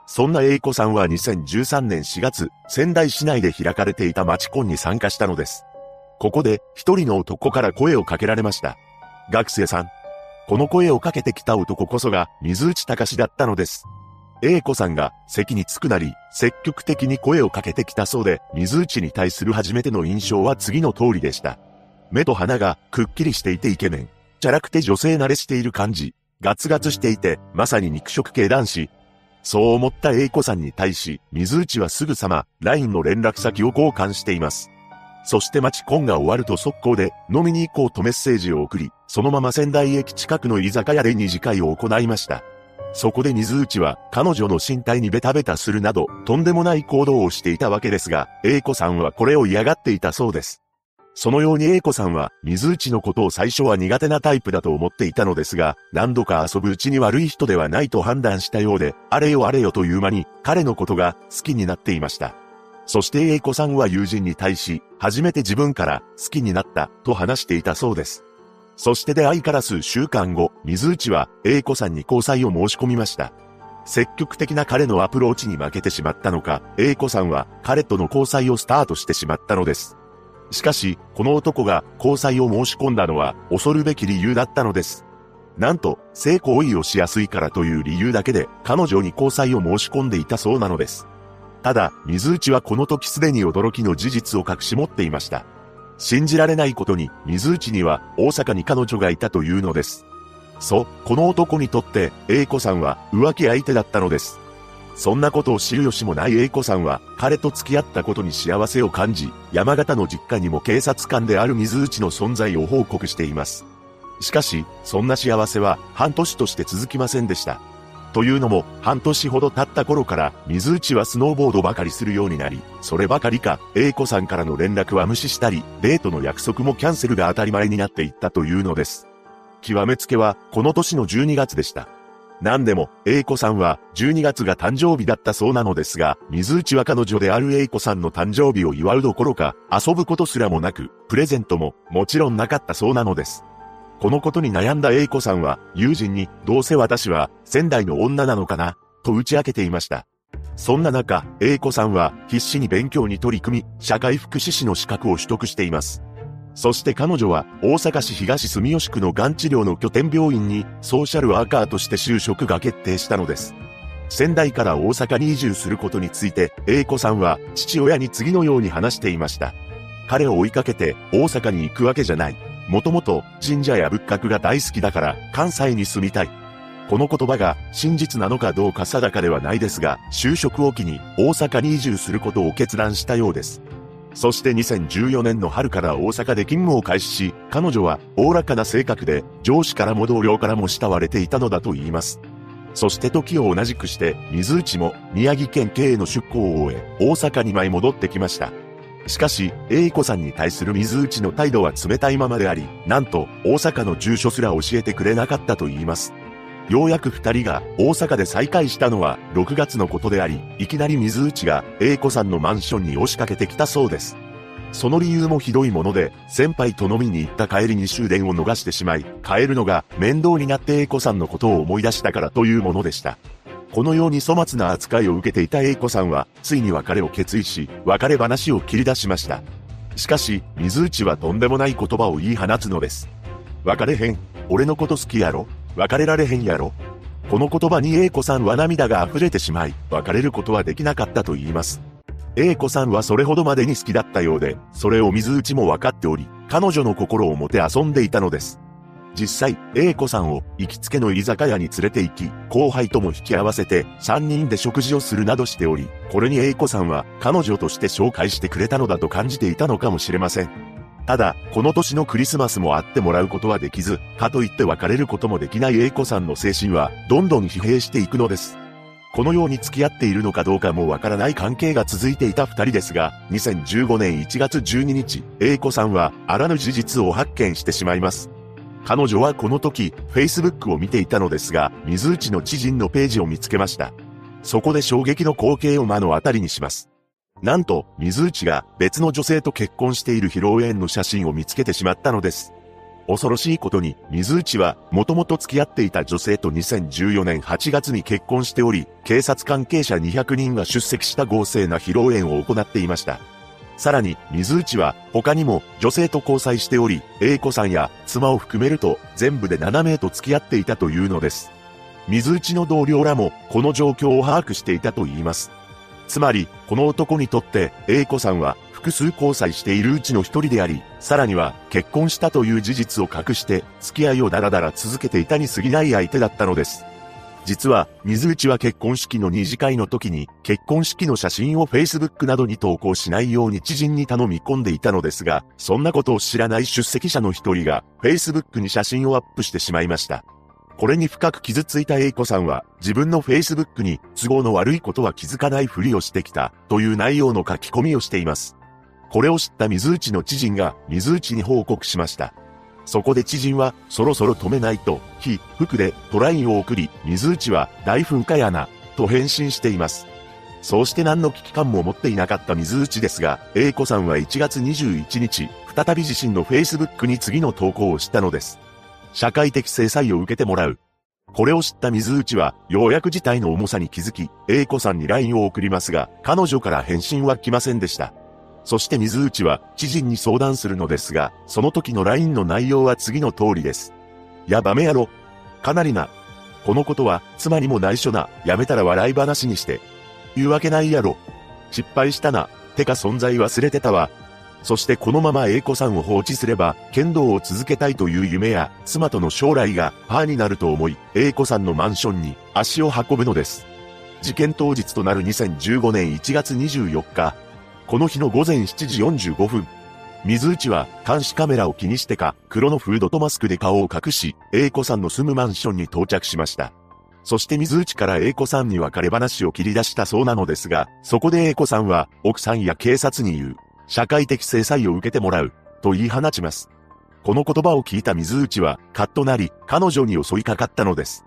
そんな英子さんは2013年4月仙台市内で開かれていた町コンに参加したのです。ここで一人の男から声をかけられました。学生さん。この声をかけてきた男こそが水内隆だったのです。英子さんが席に着くなり、積極的に声をかけてきたそうで、水内に対する初めての印象は次の通りでした。目と鼻がくっきりしていてイケメン。チャラくて女性慣れしている感じ。ガツガツしていて、まさに肉食系男子。そう思った英子さんに対し、水内はすぐさま、LINE の連絡先を交換しています。そして待ちコンが終わると速攻で飲みに行こうとメッセージを送り、そのまま仙台駅近くの居酒屋で二次会を行いました。そこで水内は彼女の身体にベタベタするなど、とんでもない行動をしていたわけですが、英子さんはこれを嫌がっていたそうです。そのように英子さんは水内のことを最初は苦手なタイプだと思っていたのですが、何度か遊ぶうちに悪い人ではないと判断したようで、あれよあれよという間に彼のことが好きになっていました。そして英子さんは友人に対し、初めて自分から好きになったと話していたそうです。そして出会いから数週間後、水内は英子さんに交際を申し込みました。積極的な彼のアプローチに負けてしまったのか、英子さんは彼との交際をスタートしてしまったのです。しかし、この男が交際を申し込んだのは恐るべき理由だったのです。なんと、性行為をしやすいからという理由だけで彼女に交際を申し込んでいたそうなのです。ただ、水内はこの時すでに驚きの事実を隠し持っていました。信じられないことに、水内には大阪に彼女がいたというのです。そう、この男にとって、英子さんは浮気相手だったのです。そんなことを知る由もない英子さんは、彼と付き合ったことに幸せを感じ、山形の実家にも警察官である水内の存在を報告しています。しかし、そんな幸せは半年として続きませんでした。というのも、半年ほど経った頃から、水内はスノーボードばかりするようになり、そればかりか、A 子さんからの連絡は無視したり、デートの約束もキャンセルが当たり前になっていったというのです。極めつけは、この年の12月でした。何でも、A 子さんは12月が誕生日だったそうなのですが、水内は彼女である A 子さんの誕生日を祝うどころか、遊ぶことすらもなく、プレゼントももちろんなかったそうなのです。このことに悩んだ英子さんは、友人に、どうせ私は、仙台の女なのかな、と打ち明けていました。そんな中、英子さんは、必死に勉強に取り組み、社会福祉士の資格を取得しています。そして彼女は、大阪市東住吉区のがん治療の拠点病院に、ソーシャルワーカーとして就職が決定したのです。仙台から大阪に移住することについて、英子さんは、父親に次のように話していました。彼を追いかけて、大阪に行くわけじゃない。もともと神社や仏閣が大好きだから関西に住みたい。この言葉が真実なのかどうか定かではないですが、就職を機に大阪に移住することを決断したようです。そして2014年の春から大阪で勤務を開始し、彼女はおおらかな性格で上司からも同僚からも慕われていたのだと言います。そして時を同じくして水内も宮城県警への出向を終え、大阪に舞い戻ってきました。しかし、英子さんに対する水内の態度は冷たいままであり、なんと、大阪の住所すら教えてくれなかったと言います。ようやく二人が大阪で再会したのは6月のことであり、いきなり水内が英子さんのマンションに押しかけてきたそうです。その理由もひどいもので、先輩と飲みに行った帰りに終電を逃してしまい、帰るのが面倒になって英子さんのことを思い出したからというものでした。このように粗末な扱いを受けていた英子さんは、ついに別れを決意し、別れ話を切り出しました。しかし、水内はとんでもない言葉を言い放つのです。別れへん。俺のこと好きやろ別れられへんやろこの言葉に英子さんは涙が溢れてしまい、別れることはできなかったと言います。英子さんはそれほどまでに好きだったようで、それを水内も分かっており、彼女の心をもて遊んでいたのです。実際、A 子さんを行きつけの居酒屋に連れて行き、後輩とも引き合わせて3人で食事をするなどしており、これに A 子さんは彼女として紹介してくれたのだと感じていたのかもしれません。ただ、この年のクリスマスも会ってもらうことはできず、かといって別れることもできない A 子さんの精神は、どんどん疲弊していくのです。このように付き合っているのかどうかもわからない関係が続いていた二人ですが、2015年1月12日、A 子さんはあらぬ事実を発見してしまいます。彼女はこの時、Facebook を見ていたのですが、水内の知人のページを見つけました。そこで衝撃の光景を目の当たりにします。なんと、水内が別の女性と結婚している披露宴の写真を見つけてしまったのです。恐ろしいことに、水内は、もともと付き合っていた女性と2014年8月に結婚しており、警察関係者200人が出席した合成な披露宴を行っていました。さらに、水内は、他にも、女性と交際しており、英子さんや、妻を含めると、全部で7名と付き合っていたというのです。水内の同僚らも、この状況を把握していたと言います。つまり、この男にとって、英子さんは、複数交際しているうちの一人であり、さらには、結婚したという事実を隠して、付き合いをダラダラ続けていたに過ぎない相手だったのです。実は、水内は結婚式の二次会の時に、結婚式の写真を Facebook などに投稿しないように知人に頼み込んでいたのですが、そんなことを知らない出席者の一人が、Facebook に写真をアップしてしまいました。これに深く傷ついた A 子さんは、自分の Facebook に都合の悪いことは気づかないふりをしてきた、という内容の書き込みをしています。これを知った水内の知人が、水内に報告しました。そこで知人は、そろそろ止めないと、非、服でトラインを送り、水内は、大噴火やな、と返信しています。そうして何の危機感も持っていなかった水内ですが、A 子さんは1月21日、再び自身の Facebook に次の投稿をしたのです。社会的制裁を受けてもらう。これを知った水内は、ようやく事態の重さに気づき、A 子さんに LINE を送りますが、彼女から返信は来ませんでした。そして水内は知人に相談するのですが、その時の LINE の内容は次の通りです。やばめやろ。かなりな。このことは妻にも内緒な。やめたら笑い話にして。言うわけないやろ。失敗したな。てか存在忘れてたわ。そしてこのまま A 子さんを放置すれば、剣道を続けたいという夢や、妻との将来がパーになると思い、A 子さんのマンションに足を運ぶのです。事件当日となる2015年1月24日、この日の午前7時45分、水内は監視カメラを気にしてか、黒のフードとマスクで顔を隠し、A 子さんの住むマンションに到着しました。そして水内から A 子さんに別れ話を切り出したそうなのですが、そこで A 子さんは奥さんや警察に言う。社会的制裁を受けてもらう、と言い放ちます。この言葉を聞いた水内は、カッとなり、彼女に襲いかかったのです。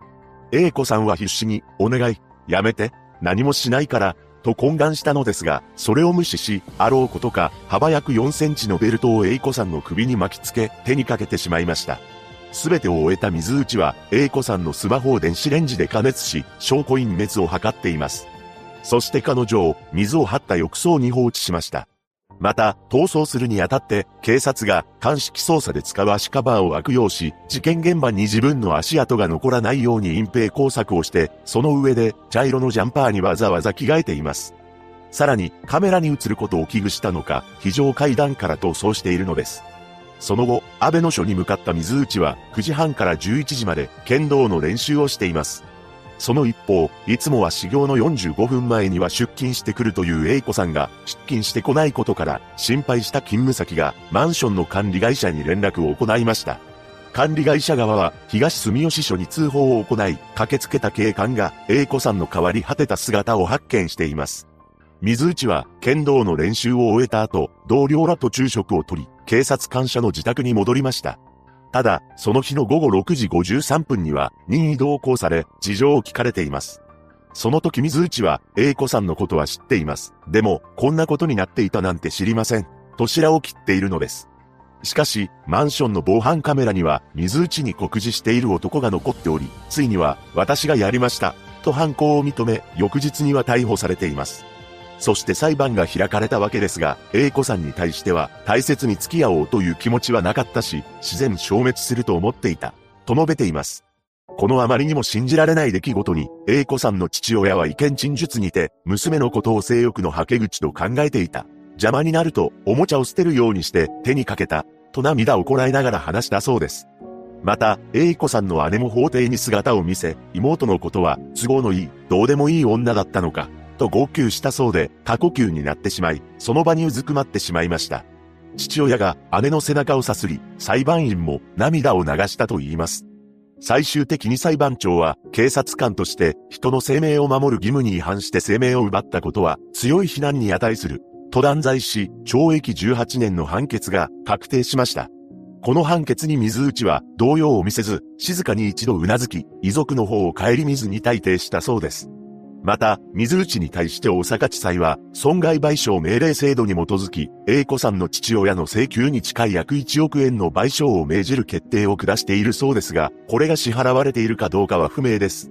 A 子さんは必死に、お願い、やめて、何もしないから、と懇願したのですが、それを無視し、あろうことか、幅約4センチのベルトを A 子さんの首に巻きつけ、手にかけてしまいました。すべてを終えた水内は、A 子さんのスマホを電子レンジで加熱し、証拠隠滅を図っています。そして彼女を、水を張った浴槽に放置しました。また、逃走するにあたって、警察が鑑識捜査で使う足カバーを悪用し、事件現場に自分の足跡が残らないように隠蔽工作をして、その上で、茶色のジャンパーにわざわざ着替えています。さらに、カメラに映ることを危惧したのか、非常階段から逃走しているのです。その後、安倍の署に向かった水内は、9時半から11時まで、剣道の練習をしています。その一方、いつもは修行の45分前には出勤してくるという A 子さんが出勤してこないことから心配した勤務先がマンションの管理会社に連絡を行いました。管理会社側は東住吉署に通報を行い、駆けつけた警官が A 子さんの代わり果てた姿を発見しています。水内は剣道の練習を終えた後、同僚らと昼食をとり、警察官舎の自宅に戻りました。ただ、その日の午後6時53分には任意同行され、事情を聞かれています。その時水内は、A 子さんのことは知っています。でも、こんなことになっていたなんて知りません。と白を切っているのです。しかし、マンションの防犯カメラには、水内に告示している男が残っており、ついには、私がやりました、と犯行を認め、翌日には逮捕されています。そして裁判が開かれたわけですが、A 子さんに対しては大切に付き合おうという気持ちはなかったし、自然消滅すると思っていた、と述べています。このあまりにも信じられない出来事に、A 子さんの父親は意見陳述にて、娘のことを性欲のはけ口と考えていた。邪魔になると、おもちゃを捨てるようにして手にかけた、と涙をこらえながら話したそうです。また、A 子さんの姉も法廷に姿を見せ、妹のことは、都合のいい、どうでもいい女だったのか、と号泣したそうで、過呼吸になってしまい、その場にうずくまってしまいました。父親が姉の背中をさすり、裁判員も涙を流したと言います。最終的に裁判長は警察官として人の生命を守る義務に違反して生命を奪ったことは強い非難に値する。と断罪し、懲役18年の判決が確定しました。この判決に水内は動揺を見せず、静かに一度頷き、遺族の方を顧みずに退廷したそうです。また、水内に対して大阪地裁は、損害賠償命令制度に基づき、A 子さんの父親の請求に近い約1億円の賠償を命じる決定を下しているそうですが、これが支払われているかどうかは不明です。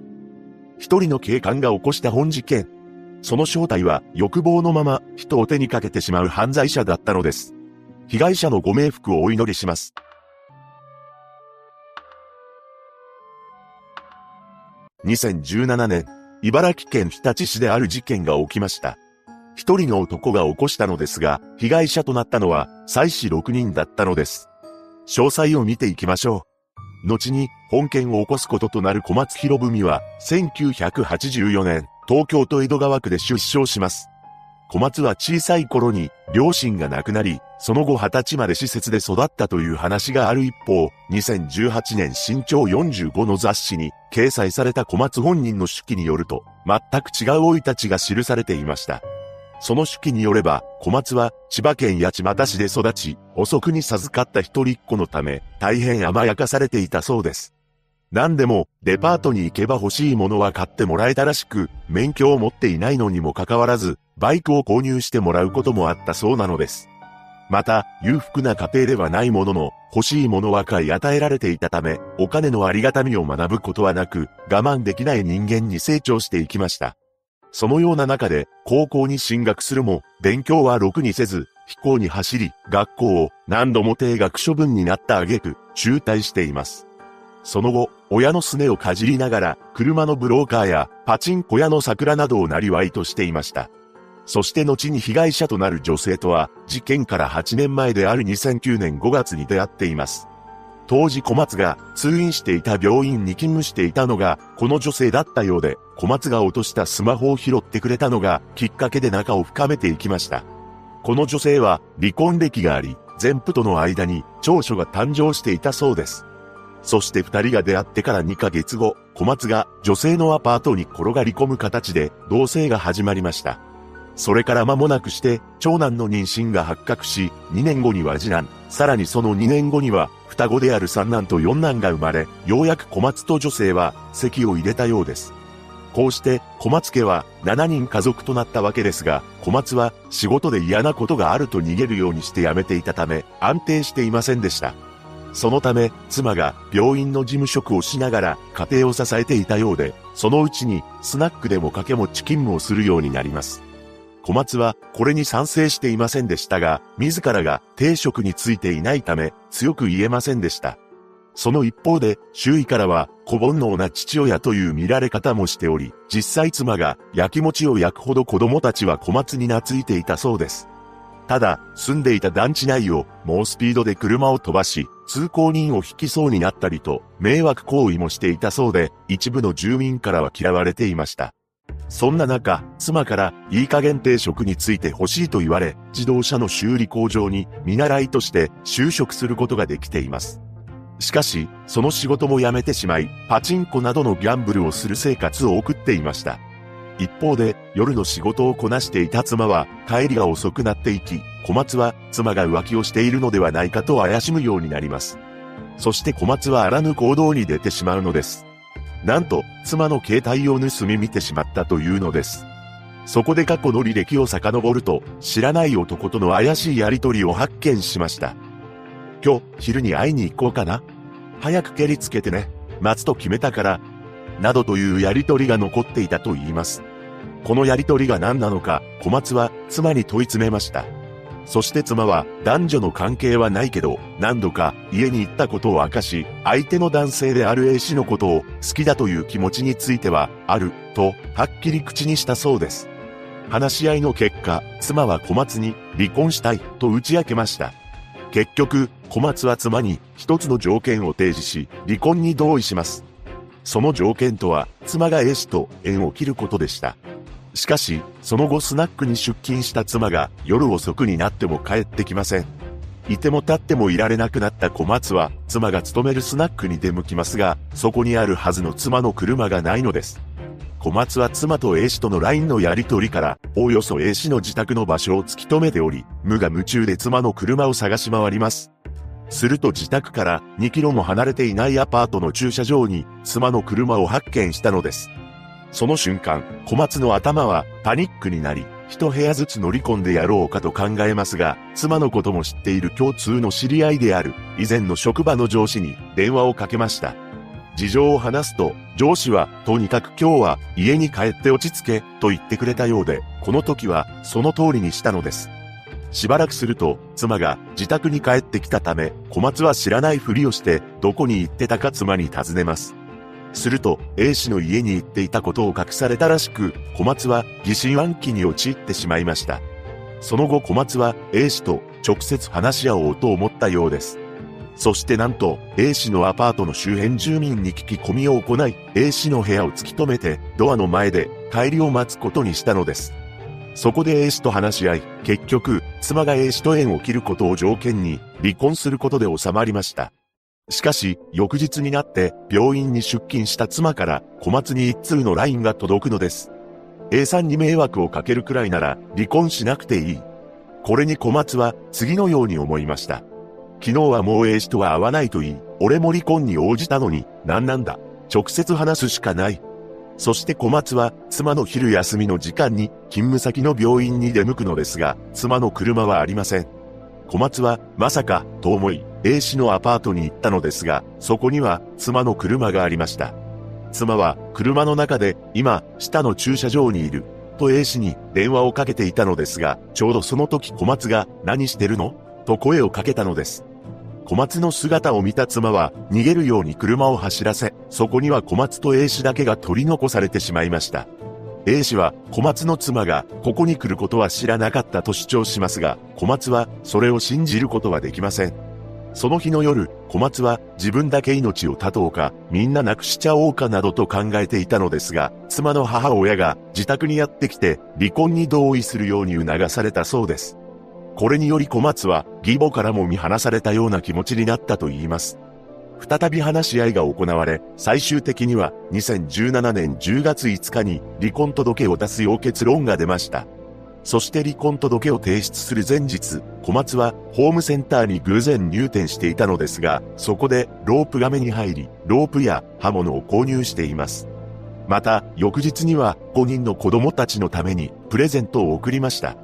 一人の警官が起こした本事件。その正体は、欲望のまま、人を手にかけてしまう犯罪者だったのです。被害者のご冥福をお祈りします。2017年、茨城県日立市である事件が起きました。一人の男が起こしたのですが、被害者となったのは、妻子6人だったのです。詳細を見ていきましょう。後に、本件を起こすこととなる小松博文は、1984年、東京都江戸川区で出生します。小松は小さい頃に両親が亡くなり、その後20歳まで施設で育ったという話がある一方、2018年身長45の雑誌に掲載された小松本人の手記によると、全く違う生い立ちが記されていました。その手記によれば、小松は千葉県八街市で育ち、遅くに授かった一人っ子のため、大変甘やかされていたそうです。何でも、デパートに行けば欲しいものは買ってもらえたらしく、免許を持っていないのにもかかわらず、バイクを購入してもらうこともあったそうなのです。また、裕福な家庭ではないものの、欲しいものは買い与えられていたため、お金のありがたみを学ぶことはなく、我慢できない人間に成長していきました。そのような中で、高校に進学するも、勉強はろくにせず、飛行に走り、学校を何度も定額処分になった挙句、中退しています。その後、親のすねをかじりながら、車のブローカーやパチンコ屋の桜などをなりわいとしていました。そして後に被害者となる女性とは、事件から8年前である2009年5月に出会っています。当時小松が通院していた病院に勤務していたのが、この女性だったようで、小松が落としたスマホを拾ってくれたのが、きっかけで仲を深めていきました。この女性は、離婚歴があり、前夫との間に長所が誕生していたそうです。そして二人が出会ってから2ヶ月後、小松が女性のアパートに転がり込む形で同棲が始まりました。それから間もなくして長男の妊娠が発覚し、2年後には次男、さらにその2年後には双子である三男と四男が生まれ、ようやく小松と女性は席を入れたようです。こうして小松家は7人家族となったわけですが、小松は仕事で嫌なことがあると逃げるようにして辞めていたため安定していませんでした。そのため、妻が病院の事務職をしながら家庭を支えていたようで、そのうちにスナックでも掛け持ち勤務をするようになります。小松はこれに賛成していませんでしたが、自らが定職についていないため強く言えませんでした。その一方で、周囲からは、小煩悩な父親という見られ方もしており、実際妻が焼き餅を焼くほど子供たちは小松に懐いていたそうです。ただ、住んでいた団地内を猛スピードで車を飛ばし、通行人を引きそうになったりと、迷惑行為もしていたそうで、一部の住民からは嫌われていました。そんな中、妻からいい加減定職について欲しいと言われ、自動車の修理工場に見習いとして就職することができています。しかし、その仕事も辞めてしまい、パチンコなどのギャンブルをする生活を送っていました。一方で、夜の仕事をこなしていた妻は、帰りが遅くなっていき、小松は、妻が浮気をしているのではないかと怪しむようになります。そして小松はあらぬ行動に出てしまうのです。なんと、妻の携帯を盗み見てしまったというのです。そこで過去の履歴を遡ると、知らない男との怪しいやりとりを発見しました。今日、昼に会いに行こうかな。早く蹴りつけてね。待つと決めたから、などというやりとりが残っていたと言います。このやりとりが何なのか、小松は妻に問い詰めました。そして妻は男女の関係はないけど、何度か家に行ったことを明かし、相手の男性である A 氏のことを好きだという気持ちについては、ある、と、はっきり口にしたそうです。話し合いの結果、妻は小松に離婚したいと打ち明けました。結局、小松は妻に一つの条件を提示し、離婚に同意します。その条件とは、妻が A 氏と縁を切ることでした。しかし、その後スナックに出勤した妻が夜遅くになっても帰ってきません。いても立ってもいられなくなった小松は、妻が勤めるスナックに出向きますが、そこにあるはずの妻の車がないのです。小松は妻と A 氏との LINE のやり取りから、おおよそ A 氏の自宅の場所を突き止めており、無我夢中で妻の車を探し回ります。すると自宅から2キロも離れていないアパートの駐車場に妻の車を発見したのです。その瞬間、小松の頭はパニックになり、一部屋ずつ乗り込んでやろうかと考えますが、妻のことも知っている共通の知り合いである、以前の職場の上司に電話をかけました。事情を話すと、上司は、とにかく今日は家に帰って落ち着け、と言ってくれたようで、この時はその通りにしたのです。しばらくすると、妻が自宅に帰ってきたため、小松は知らないふりをして、どこに行ってたか妻に尋ねます。すると、A 氏の家に行っていたことを隠されたらしく、小松は疑心暗鬼に陥ってしまいました。その後小松は A 氏と直接話し合おうと思ったようです。そしてなんと A 氏のアパートの周辺住民に聞き込みを行い、A 氏の部屋を突き止めてドアの前で帰りを待つことにしたのです。そこで A 氏と話し合い、結局、妻が A 氏と縁を切ることを条件に、離婚することで収まりました。しかし、翌日になって病院に出勤した妻から小松に一通の LINE が届くのです。A さんに迷惑をかけるくらいなら離婚しなくていい。これに小松は次のように思いました。昨日はもう A 氏とは会わないといい。俺も離婚に応じたのに何なんだ。直接話すしかない。そして小松は妻の昼休みの時間に勤務先の病院に出向くのですが、妻の車はありません。小松はまさかと思い A 氏のアパートに行ったのですが、そこには妻の車がありました。妻は車の中で今下の駐車場にいると A 氏に電話をかけていたのですが、ちょうどその時小松が何してるの？と声をかけたのです。小松の姿を見た妻は逃げるように車を走らせ、そこには小松と A 氏だけが取り残されてしまいました。A 氏は小松の妻がここに来ることは知らなかったと主張しますが、小松はそれを信じることはできません。その日の夜、小松は自分だけ命を絶とうか、みんな亡くしちゃおうかなどと考えていたのですが、妻の母親が自宅にやってきて離婚に同意するように促されたそうです。これにより小松は義母からも見放されたような気持ちになったと言います。再び話し合いが行われ、最終的には2017年10月5日に離婚届を出すよう結論が出ました。そして離婚届を提出する前日、小松はホームセンターに偶然入店していたのですが、そこでロープが目に入り、ロープや刃物を購入しています。また、翌日には5人の子供たちのためにプレゼントを贈りました。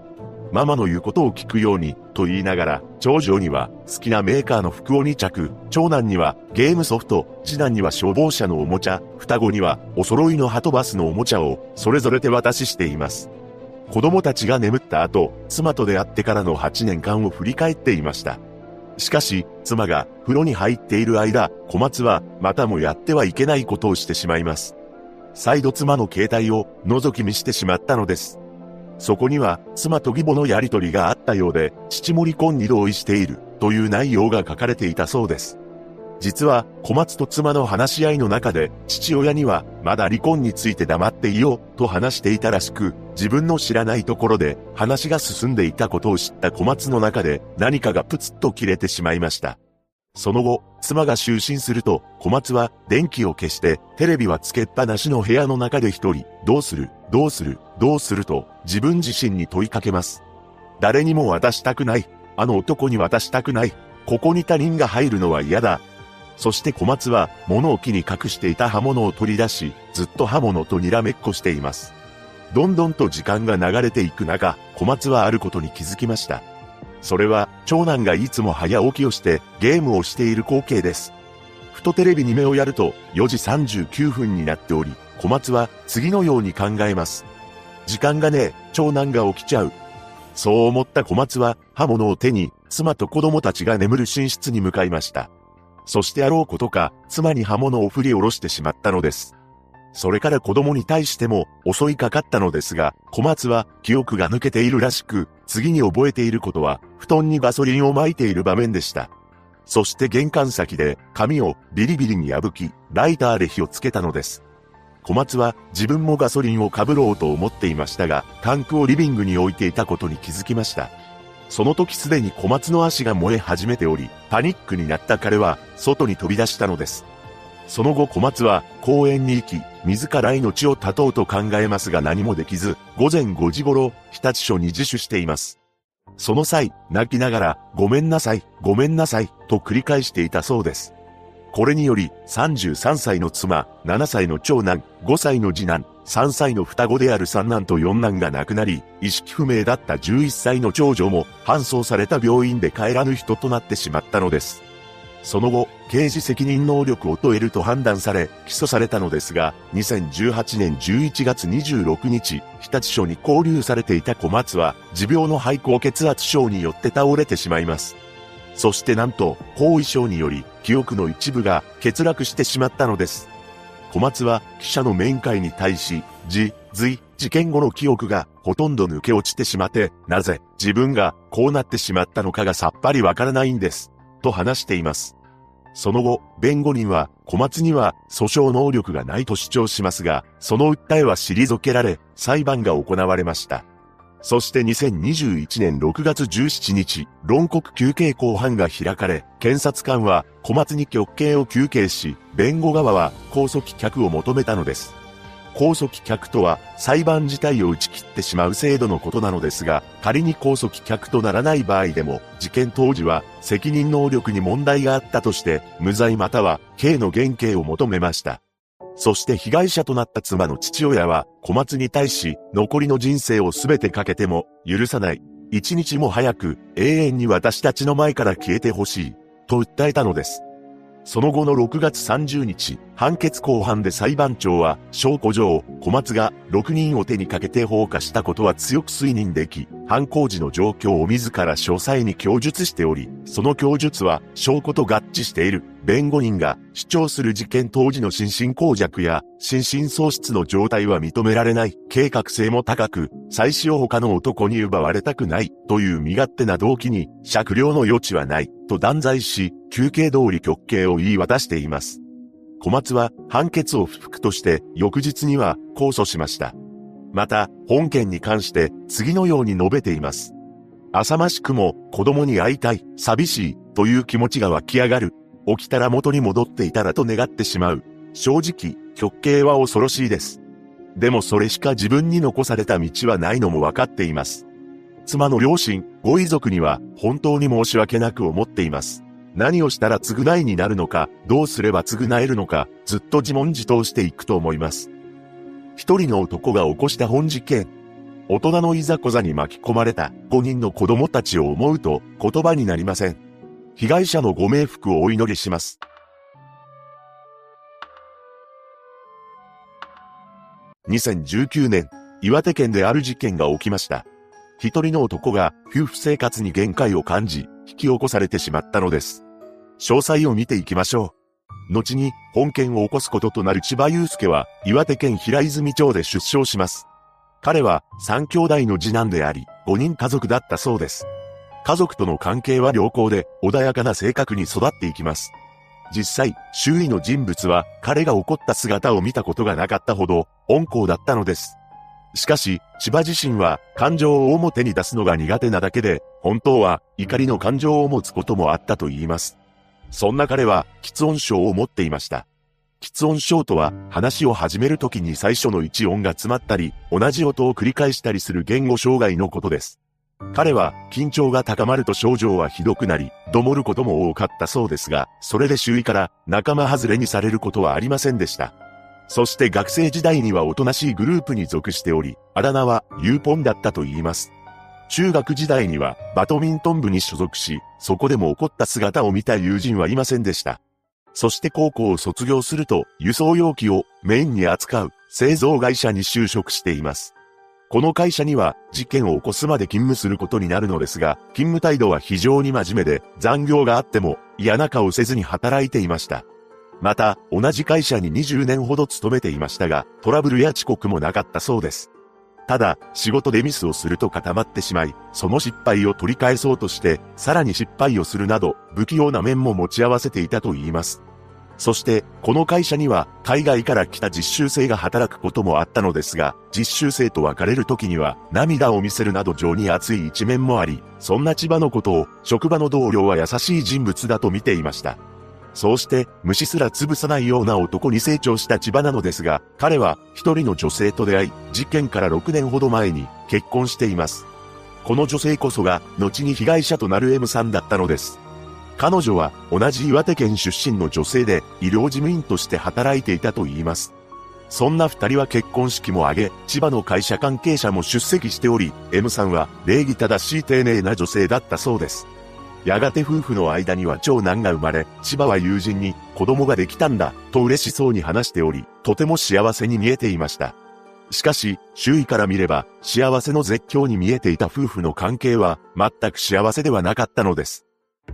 ママの言うことを聞くように、と言いながら、長女には好きなメーカーの服を2着、長男にはゲームソフト、次男には消防車のおもちゃ、双子にはお揃いのハトバスのおもちゃを、それぞれ手渡ししています。子供たちが眠った後、妻と出会ってからの8年間を振り返っていました。しかし、妻が風呂に入っている間、小松はまたもやってはいけないことをしてしまいます。再度妻の携帯を覗き見してしまったのです。そこには妻と義母のやりとりがあったようで、父も離婚に同意しているという内容が書かれていたそうです。実は小松と妻の話し合いの中で父親にはまだ離婚について黙っていようと話していたらしく自分の知らないところで話が進んでいたことを知った小松の中で何かがプツッと切れてしまいました。その後、妻が就寝すると、小松は電気を消して、テレビはつけっぱなしの部屋の中で一人、どうする、どうする、どうすると、自分自身に問いかけます。誰にも渡したくない。あの男に渡したくない。ここに他人が入るのは嫌だ。そして小松は、物置に隠していた刃物を取り出し、ずっと刃物とにらめっこしています。どんどんと時間が流れていく中、小松はあることに気づきました。それは、長男がいつも早起きをしてゲームをしている光景です。ふとテレビに目をやると4時39分になっており、小松は次のように考えます。時間がねえ、長男が起きちゃう。そう思った小松は刃物を手に妻と子供たちが眠る寝室に向かいました。そしてあろうことか妻に刃物を振り下ろしてしまったのです。それから子供に対しても襲いかかったのですが、小松は記憶が抜けているらしく、次に覚えていることは、布団にガソリンを撒いている場面でした。そして玄関先で紙をビリビリに破き、ライターで火をつけたのです。小松は自分もガソリンをかぶろうと思っていましたが、タンクをリビングに置いていたことに気づきました。その時すでに小松の足が燃え始めており、パニックになった彼は、外に飛び出したのです。その後小松は公園に行き、自ら命を絶とうと考えますが何もできず、午前5時頃、日立署に自首しています。その際、泣きながら、ごめんなさい、ごめんなさい、と繰り返していたそうです。これにより、33歳の妻、7歳の長男、5歳の次男、3歳の双子である三男と四男が亡くなり、意識不明だった11歳の長女も搬送された病院で帰らぬ人となってしまったのです。その後、刑事責任能力を問えると判断され、起訴されたのですが、2018年11月26日、日立署に交留されていた小松は、持病の肺高血圧症によって倒れてしまいます。そしてなんと、後遺症により、記憶の一部が欠落してしまったのです。小松は記者の面会に対し、じ、随、事件後の記憶がほとんど抜け落ちてしまって、なぜ自分がこうなってしまったのかがさっぱりわからないんです。と話しています。その後、弁護人は小松には訴訟能力がないと主張しますが、その訴えは退けられ、裁判が行われました。そして2021年6月17日、論告休刑公判が開かれ、検察官は小松に極刑を求刑し、弁護側は控訴棄却を求めたのです。控訴棄却とは裁判自体を打ち切ってしまう制度のことなのですが、仮に控訴棄却とならない場合でも、事件当時は責任能力に問題があったとして、無罪または刑の減刑を求めました。そして被害者となった妻の父親は小松に対し残りの人生を全てかけても許さない。一日も早く永遠に私たちの前から消えてほしい。と訴えたのです。その後の6月30日、判決公判で裁判長は、証拠上、小松が6人を手にかけて放火したことは強く推認でき、犯行時の状況を自ら詳細に供述しており、その供述は証拠と合致している。弁護人が主張する事件当時の心身耗弱や心神喪失の状態は認められない。計画性も高く、妻子を他の男に奪われたくないという身勝手な動機に酌量の余地はないと断罪し、休憩通り極刑を言い渡しています。小松は判決を不服として翌日には控訴しました。また、本件に関して次のように述べています。浅ましくも子供に会いたい、寂しいという気持ちが湧き上がる。起きたら元に戻っていたらと願ってしまう。正直、極刑は恐ろしいです。でもそれしか自分に残された道はないのもわかっています。妻の両親、ご遺族には本当に申し訳なく思っています。何をしたら償いになるのか、どうすれば償えるのか、ずっと自問自答していくと思います。一人の男が起こした本事件。大人のいざこざに巻き込まれた5人の子供たちを思うと言葉になりません。被害者のご冥福をお祈りします。2019年、岩手県である事件が起きました。一人の男が夫婦生活に限界を感じ、引き起こされてしまったのです。詳細を見ていきましょう。後に本件を起こすこととなる千葉祐介は岩手県平泉町で出生します。彼は三兄弟の次男であり、五人家族だったそうです。家族との関係は良好で穏やかな性格に育っていきます。実際、周囲の人物は彼が怒った姿を見たことがなかったほど温厚だったのです。しかし、千葉自身は感情を表に出すのが苦手なだけで、本当は怒りの感情を持つこともあったと言います。そんな彼は、喫音症を持っていました。喫音症とは、話を始めるときに最初の一音が詰まったり、同じ音を繰り返したりする言語障害のことです。彼は緊張が高まると症状はひどくなり、どもることも多かったそうですが、それで周囲から仲間外れにされることはありませんでした。そして学生時代にはおとなしいグループに属しており、あだ名はユーポンだったと言います。中学時代にはバドミントン部に所属し、そこでも怒った姿を見た友人はいませんでした。そして高校を卒業すると輸送容器をメインに扱う製造会社に就職しています。この会社には事件を起こすまで勤務することになるのですが、勤務態度は非常に真面目で、残業があっても嫌な顔せずに働いていました。また、同じ会社に20年ほど勤めていましたが、トラブルや遅刻もなかったそうです。ただ、仕事でミスをすると固まってしまい、その失敗を取り返そうとして、さらに失敗をするなど、不器用な面も持ち合わせていたと言います。そして、この会社には、海外から来た実習生が働くこともあったのですが、実習生と別れる時には、涙を見せるなど情に熱い一面もあり、そんな千葉のことを、職場の同僚は優しい人物だと見ていました。そうして、虫すら潰さないような男に成長した千葉なのですが、彼は、一人の女性と出会い、事件から6年ほど前に、結婚しています。この女性こそが、後に被害者となる M さんだったのです。彼女は同じ岩手県出身の女性で医療事務員として働いていたと言います。そんな二人は結婚式も挙げ、千葉の会社関係者も出席しており、M さんは礼儀正しい丁寧な女性だったそうです。やがて夫婦の間には長男が生まれ、千葉は友人に子供ができたんだ、と嬉しそうに話しており、とても幸せに見えていました。しかし、周囲から見れば、幸せの絶頂に見えていた夫婦の関係は、全く幸せではなかったのです。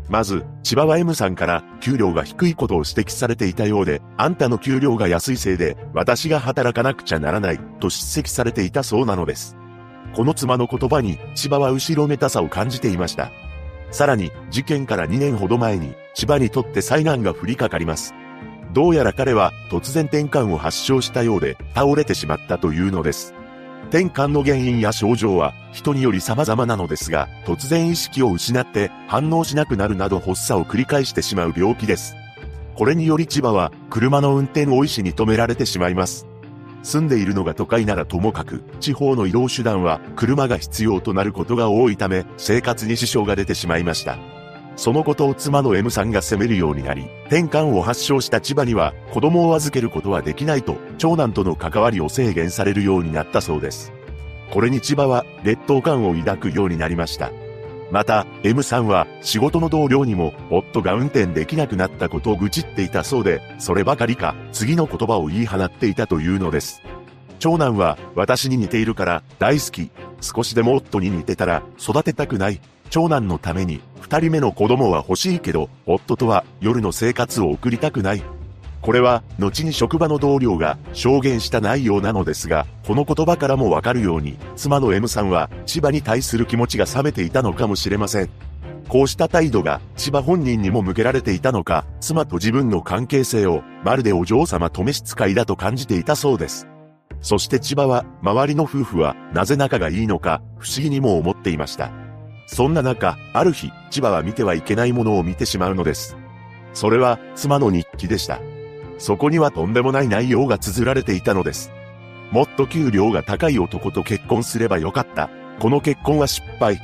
まず、千葉は M さんから給料が低いことを指摘されていたようで、あんたの給料が安いせいで、私が働かなくちゃならない、と叱責されていたそうなのです。この妻の言葉に、千葉は後ろめたさを感じていました。さらに、事件から2年ほど前に、千葉にとって災難が降りかかります。どうやら彼は突然転換を発症したようで倒れてしまったというのです。転換の原因や症状は人により様々なのですが、突然意識を失って反応しなくなるなど発作を繰り返してしまう病気です。これにより千葉は車の運転を医師に止められてしまいます。住んでいるのが都会ならともかく、地方の移動手段は車が必要となることが多いため、生活に支障が出てしまいました。そのことを妻の M さんが責めるようになり、転換を発症した千葉には子供を預けることはできないと、長男との関わりを制限されるようになったそうです。これに千葉は劣等感を抱くようになりました。また、M さんは仕事の同僚にも夫が運転できなくなったことを愚痴っていたそうで、そればかりか次の言葉を言い放っていたというのです。長男は私に似ているから大好き。少しでも夫に似てたら育てたくない。長男のために二人目の子供は欲しいけど、夫とは夜の生活を送りたくない。これは、後に職場の同僚が証言した内容なのですが、この言葉からもわかるように、妻の M さんは千葉に対する気持ちが冷めていたのかもしれません。こうした態度が千葉本人にも向けられていたのか、妻と自分の関係性をまるでお嬢様と召使いだと感じていたそうです。そして千葉は周りの夫婦はなぜ仲がいいのか不思議にも思っていました。そんな中、ある日、千葉は見てはいけないものを見てしまうのです。それは、妻の日記でした。そこにはとんでもない内容が綴られていたのです。もっと給料が高い男と結婚すればよかった。この結婚は失敗。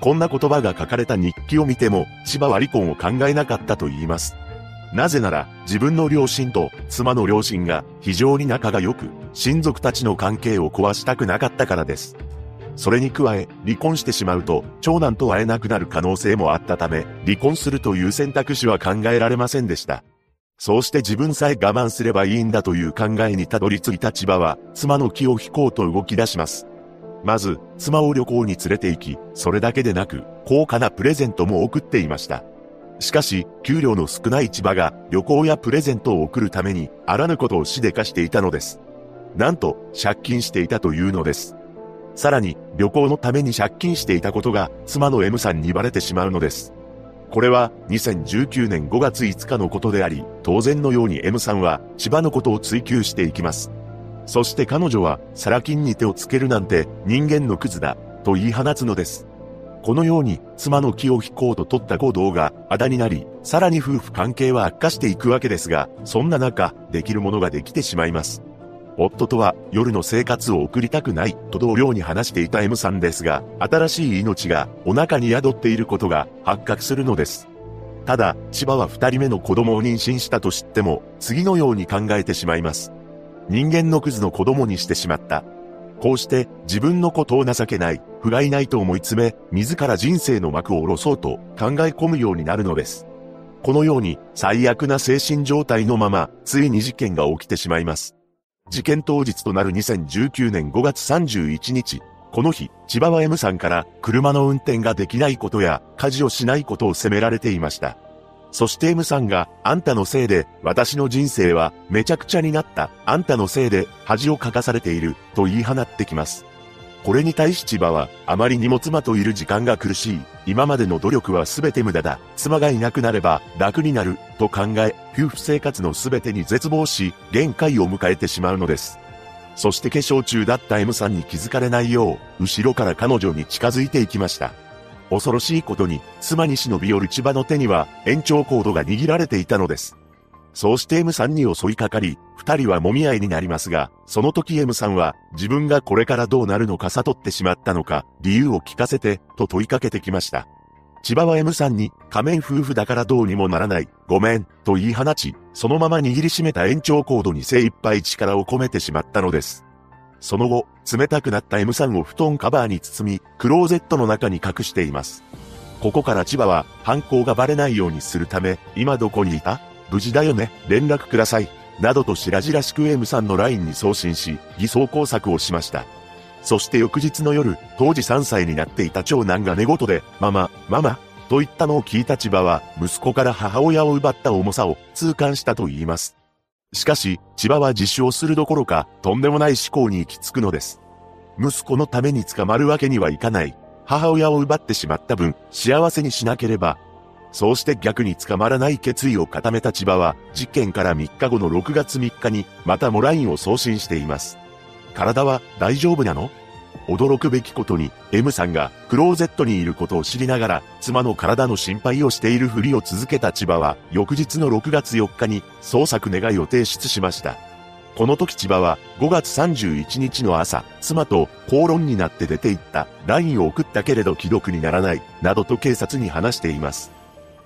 こんな言葉が書かれた日記を見ても、千葉は離婚を考えなかったと言います。なぜなら、自分の両親と妻の両親が非常に仲が良く、親族たちの関係を壊したくなかったからです。それに加え、離婚してしまうと、長男と会えなくなる可能性もあったため、離婚するという選択肢は考えられませんでした。そうして自分さえ我慢すればいいんだという考えにたどり着いた千葉は、妻の気を引こうと動き出します。まず、妻を旅行に連れて行き、それだけでなく、高価なプレゼントも送っていました。しかし、給料の少ない千葉が旅行やプレゼントを送るために、あらぬことをしでかしていたのです。なんと、借金していたというのです。さらに、旅行のために借金していたことが、妻の M さんにバレてしまうのです。これは、2019年5月5日のことであり、当然のように M さんは、千葉のことを追求していきます。そして彼女は、サラ金に手をつけるなんて、人間のクズだ、と言い放つのです。このように、妻の気を引こうと取った行動が、あだになり、さらに夫婦関係は悪化していくわけですが、そんな中、できるものができてしまいます。夫とは夜の生活を送りたくないと同僚に話していた M さんですが、新しい命がお腹に宿っていることが発覚するのです。ただ、千葉は二人目の子供を妊娠したと知っても、次のように考えてしまいます。人間のクズの子供にしてしまった。こうして自分のことを情けない、不甲斐ないと思い詰め、自ら人生の幕を下ろそうと考え込むようになるのです。このように最悪な精神状態のまま、ついに事件が起きてしまいます。事件当日となる2019年5月31日、この日、千葉は M さんから車の運転ができないことや家事をしないことを責められていました。そして M さんが、あんたのせいで私の人生はめちゃくちゃになった。あんたのせいで恥をかかされていると言い放ってきます。これに対し千葉は、あまりにも妻といる時間が苦しい。今までの努力は全て無駄だ。妻がいなくなれば楽になる。と考え、夫婦生活の全てに絶望し、限界を迎えてしまうのです。そして化粧中だった M さんに気づかれないよう、後ろから彼女に近づいていきました。恐ろしいことに、妻に忍び寄る千葉の手には、延長コードが握られていたのです。そうして M さんに襲いかかり、二人は揉み合いになりますが、その時 M さんは、自分がこれからどうなるのか悟ってしまったのか、理由を聞かせて、と問いかけてきました。千葉は M さんに、仮面夫婦だからどうにもならない、ごめん、と言い放ち、そのまま握りしめた延長コードに精一杯力を込めてしまったのです。その後、冷たくなった M さんを布団カバーに包み、クローゼットの中に隠しています。ここから千葉は、犯行がバレないようにするため、今どこにいた？無事だよね、連絡ください。などと白々しく M さんの LINE に送信し、偽装工作をしました。そして翌日の夜、当時3歳になっていた長男が寝言で、ママ、ママ、と言ったのを聞いた千葉は、息子から母親を奪った重さを痛感したと言います。しかし、千葉は自首をするどころか、とんでもない思考に行き着くのです。息子のために捕まるわけにはいかない。母親を奪ってしまった分、幸せにしなければ、そうして逆に捕まらない決意を固めた千葉は、事件から3日後の6月3日に、またもラインを送信しています。体は大丈夫なの？驚くべきことに、M さんがクローゼットにいることを知りながら、妻の体の心配をしているふりを続けた千葉は、翌日の6月4日に捜索願いを提出しました。この時千葉は5月31日の朝、妻と口論になって出て行った LINE を送ったけれど既読にならない、などと警察に話しています。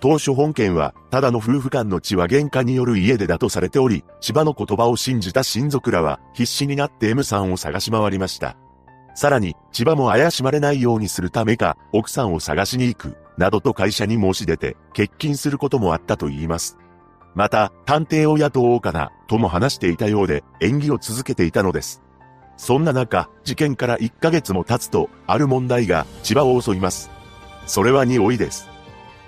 当初本件は、ただの夫婦間の血は喧嘩による家出だとされており、千葉の言葉を信じた親族らは、必死になって M さんを探し回りました。さらに、千葉も怪しまれないようにするためか、奥さんを探しに行く、などと会社に申し出て、欠勤することもあったと言います。また、探偵を雇おうかな、とも話していたようで、演技を続けていたのです。そんな中、事件から1ヶ月も経つと、ある問題が千葉を襲います。それは匂いです。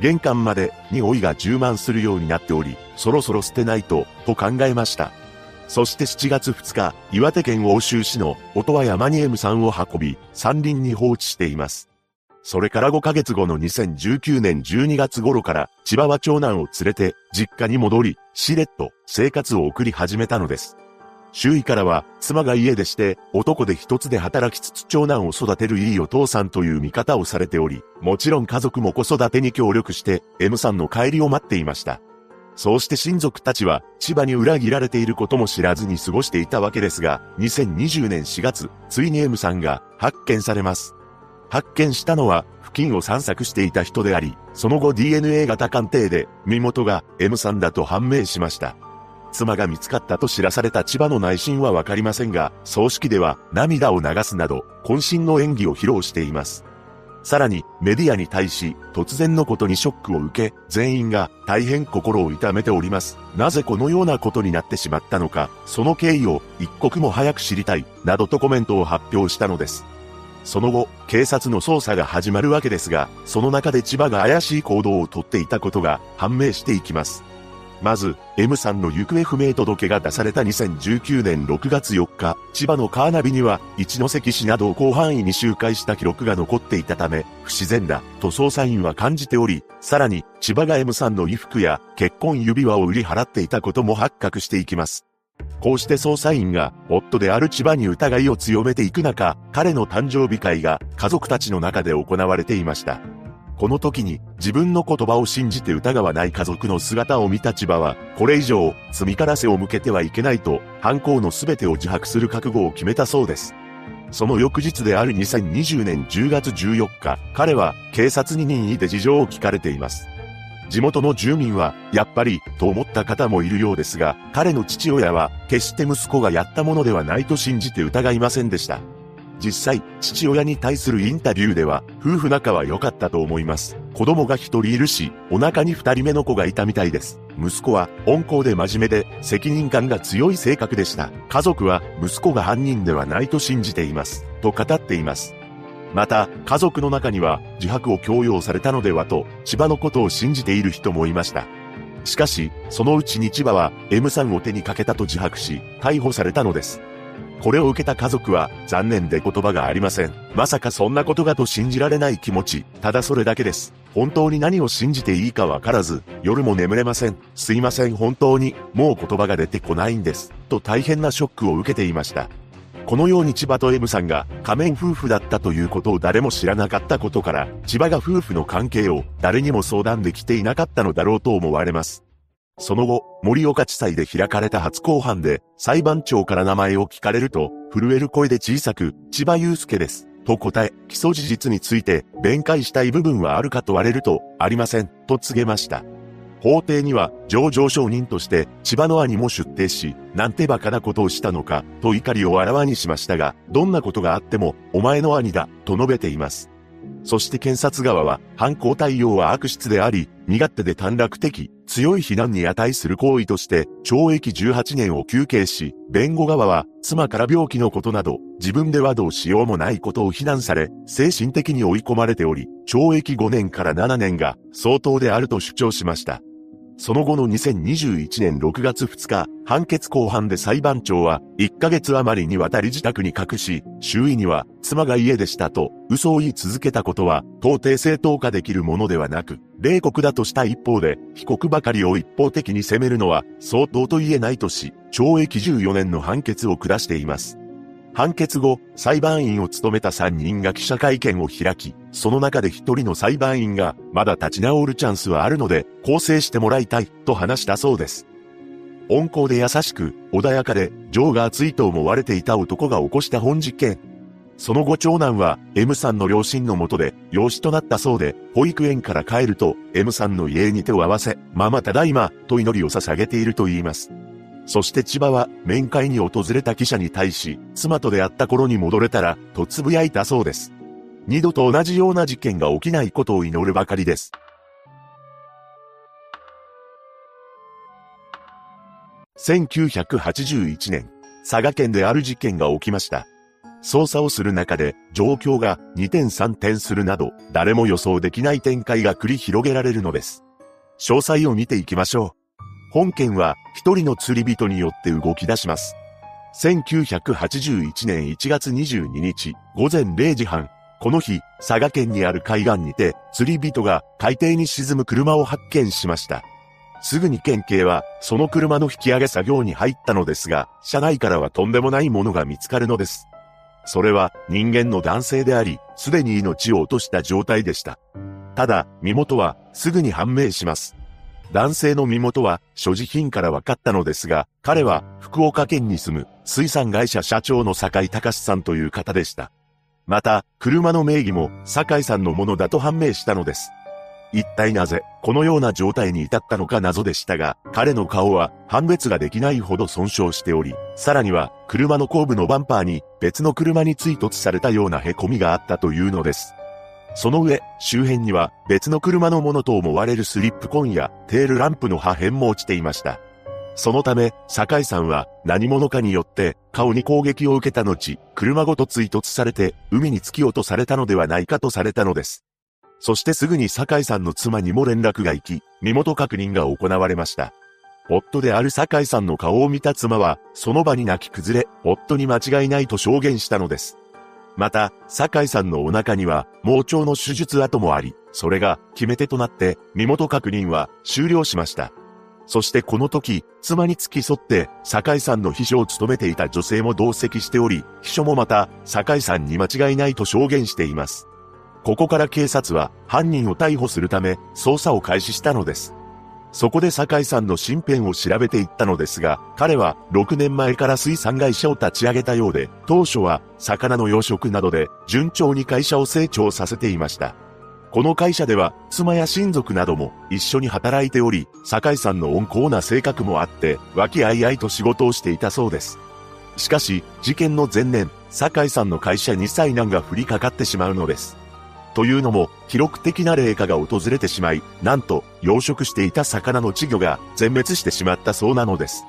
玄関まで匂いが充満するようになっており、そろそろ捨てないと、と考えました。そして7月2日、岩手県奥州市の音羽山に M さんを運び、山林に放置しています。それから5ヶ月後の2019年12月頃から千葉は長男を連れて実家に戻り、しれっと生活を送り始めたのです。周囲からは、妻が家出して、男で一つで働きつつ長男を育てるいいお父さんという見方をされており、もちろん家族も子育てに協力して、M さんの帰りを待っていました。そうして親族たちは、千葉に裏切られていることも知らずに過ごしていたわけですが、2020年4月、ついに M さんが発見されます。発見したのは、付近を散策していた人であり、その後 DNA 型鑑定で、身元が M さんだと判明しました。妻が見つかったと知らされた千葉の内心はわかりませんが、葬式では涙を流すなど、渾身の演技を披露しています。さらに、メディアに対し、突然のことにショックを受け、全員が大変心を痛めております。なぜこのようなことになってしまったのか、その経緯を一刻も早く知りたい、などとコメントを発表したのです。その後、警察の捜査が始まるわけですが、その中で千葉が怪しい行動をとっていたことが判明していきます。まず、M さんの行方不明届が出された2019年6月4日、千葉のカーナビには、一関市などを広範囲に周回した記録が残っていたため、不自然だ、と捜査員は感じており、さらに、千葉が M さんの衣服や結婚指輪を売り払っていたことも発覚していきます。こうして捜査員が、夫である千葉に疑いを強めていく中、彼の誕生日会が家族たちの中で行われていました。この時に自分の言葉を信じて疑わない家族の姿を見た千葉は、これ以上罪からせを向けてはいけないと、犯行の全てを自白する覚悟を決めたそうです。その翌日である2020年10月14日、彼は警察に任意で事情を聞かれています。地元の住民は、やっぱり、と思った方もいるようですが、彼の父親は、決して息子がやったものではないと信じて疑いませんでした。実際、父親に対するインタビューでは、夫婦仲は良かったと思います。子供が一人いるし、お腹に二人目の子がいたみたいです。息子は、温厚で真面目で、責任感が強い性格でした。家族は、息子が犯人ではないと信じています。と語っています。また、家族の中には、自白を強要されたのではと、千葉のことを信じている人もいました。しかし、そのうちに千葉は、M さんを手にかけたと自白し、逮捕されたのです。これを受けた家族は残念で言葉がありません。まさかそんなことがと信じられない気持ち、ただそれだけです。本当に何を信じていいかわからず、夜も眠れません。すいません本当に、もう言葉が出てこないんです。と大変なショックを受けていました。このように千葉と M さんが仮面夫婦だったということを誰も知らなかったことから、千葉が夫婦の関係を誰にも相談できていなかったのだろうと思われます。その後、森岡地裁で開かれた初公判で、裁判長から名前を聞かれると、震える声で小さく、千葉祐介です。と答え、基礎事実について、弁解したい部分はあるか問われると、ありません、と告げました。法廷には、上場証人として、千葉の兄も出廷し、なんて馬鹿なことをしたのか、と怒りをあらわにしましたが、どんなことがあっても、お前の兄だ、と述べています。そして検察側は、犯行対応は悪質であり、身勝手で短絡的、強い非難に値する行為として、懲役18年を求刑し、弁護側は、妻から病気のことなど、自分ではどうしようもないことを非難され、精神的に追い込まれており、懲役5年から7年が相当であると主張しました。その後の2021年6月2日、判決公判で裁判長は、1ヶ月余りにわたり自宅に隠し、周囲には、妻が家でしたと、嘘を言い続けたことは、到底正当化できるものではなく、冷酷だとした一方で、被告ばかりを一方的に責めるのは、相当と言えないとし、懲役14年の判決を下しています。判決後、裁判員を務めた3人が記者会見を開き、その中で一人の裁判員が、まだ立ち直るチャンスはあるので、更生してもらいたい、と話したそうです。温厚で優しく、穏やかで、情が熱いと思われていた男が起こした本実験。その後長男は M さんの両親のもとで養子となったそうで、保育園から帰ると M さんの家に手を合わせ、ママただいま、と祈りを捧げていると言います。そして千葉は面会に訪れた記者に対し、妻と出会った頃に戻れたら、と呟いたそうです。二度と同じような事件が起きないことを祈るばかりです。1981年、佐賀県である事件が起きました。捜査をする中で状況が2点3点するなど、誰も予想できない展開が繰り広げられるのです。詳細を見ていきましょう。本件は一人の釣り人によって動き出します。1981年1月22日午前0時半、この日、佐賀県にある海岸にて釣り人が海底に沈む車を発見しました。すぐに県警はその車の引き上げ作業に入ったのですが、車内からはとんでもないものが見つかるのです。それは人間の男性であり、すでに命を落とした状態でした。ただ、身元はすぐに判明します。男性の身元は所持品から分かったのですが、彼は福岡県に住む水産会社社長の坂井隆さんという方でした。また、車の名義も坂井さんのものだと判明したのです。一体なぜ、このような状態に至ったのか謎でしたが、彼の顔は判別ができないほど損傷しており、さらには車の後部のバンパーに別の車に追突されたような凹みがあったというのです。その上、周辺には別の車のものと思われるスリップコンやテールランプの破片も落ちていました。そのため、酒井さんは何者かによって顔に攻撃を受けた後、車ごと追突されて海に突き落とされたのではないかとされたのです。そしてすぐに酒井さんの妻にも連絡が行き、身元確認が行われました。夫である酒井さんの顔を見た妻は、その場に泣き崩れ、夫に間違いないと証言したのです。また、酒井さんのお腹には、盲腸の手術跡もあり、それが決め手となって身元確認は終了しました。そしてこの時、妻に付き添って、酒井さんの秘書を務めていた女性も同席しており、秘書もまた、酒井さんに間違いないと証言しています。ここから警察は犯人を逮捕するため捜査を開始したのです。そこで酒井さんの身辺を調べていったのですが、彼は6年前から水産会社を立ち上げたようで、当初は魚の養殖などで順調に会社を成長させていました。この会社では妻や親族なども一緒に働いており、酒井さんの温厚な性格もあって、和気あいあいと仕事をしていたそうです。しかし、事件の前年、酒井さんの会社に災難が降りかかってしまうのです。というのも、記録的な霊下が訪れてしまい、なんと、養殖していた魚の稚魚が全滅してしまったそうなのです。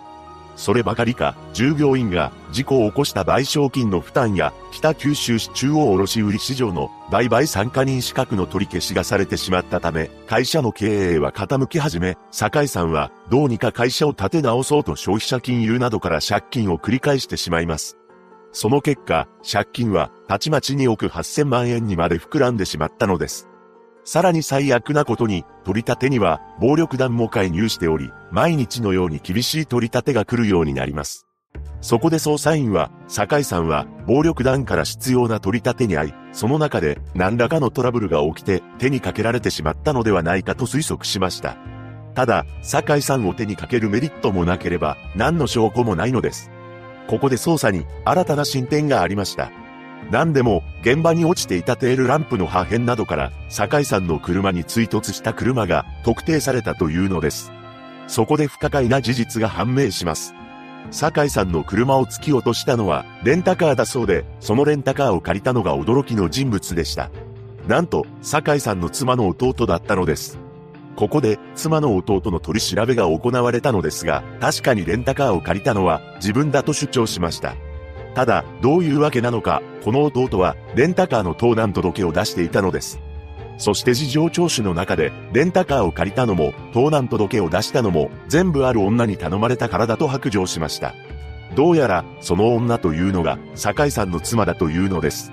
そればかりか、従業員が事故を起こした賠償金の負担や、北九州市中央卸売市場の売買参加人資格の取り消しがされてしまったため、会社の経営は傾き始め、酒井さんはどうにか会社を立て直そうと消費者金融などから借金を繰り返してしまいます。その結果、借金はたちまち2億8000万円にまで膨らんでしまったのです。さらに最悪なことに、取り立てには暴力団も介入しており、毎日のように厳しい取り立てが来るようになります。そこで捜査員は、酒井さんは暴力団から必要な取り立てに遭い、その中で何らかのトラブルが起きて手にかけられてしまったのではないかと推測しました。ただ、酒井さんを手にかけるメリットもなければ何の証拠もないのです。ここで捜査に新たな進展がありました。何でも、現場に落ちていたテールランプの破片などから、酒井さんの車に追突した車が特定されたというのです。そこで不可解な事実が判明します。酒井さんの車を突き落としたのは、レンタカーだそうで、そのレンタカーを借りたのが驚きの人物でした。なんと、酒井さんの妻の弟だったのです。ここで妻の弟の取り調べが行われたのですが、確かにレンタカーを借りたのは自分だと主張しました。ただ、どういうわけなのか、この弟はレンタカーの盗難届を出していたのです。そして事情聴取の中で、レンタカーを借りたのも、盗難届を出したのも、全部ある女に頼まれたからだと白状しました。どうやら、その女というのが、酒井さんの妻だというのです。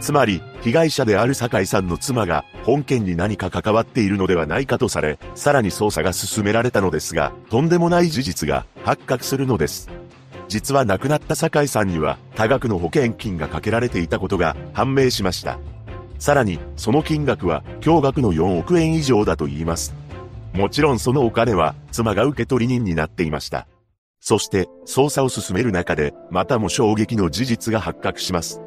つまり、被害者である酒井さんの妻が、本件に何か関わっているのではないかとされ、さらに捜査が進められたのですが、とんでもない事実が発覚するのです。実は亡くなった酒井さんには、多額の保険金がかけられていたことが判明しました。さらに、その金額は、驚愕の4億円以上だと言います。もちろんそのお金は、妻が受け取り人になっていました。そして、捜査を進める中で、またも衝撃の事実が発覚します。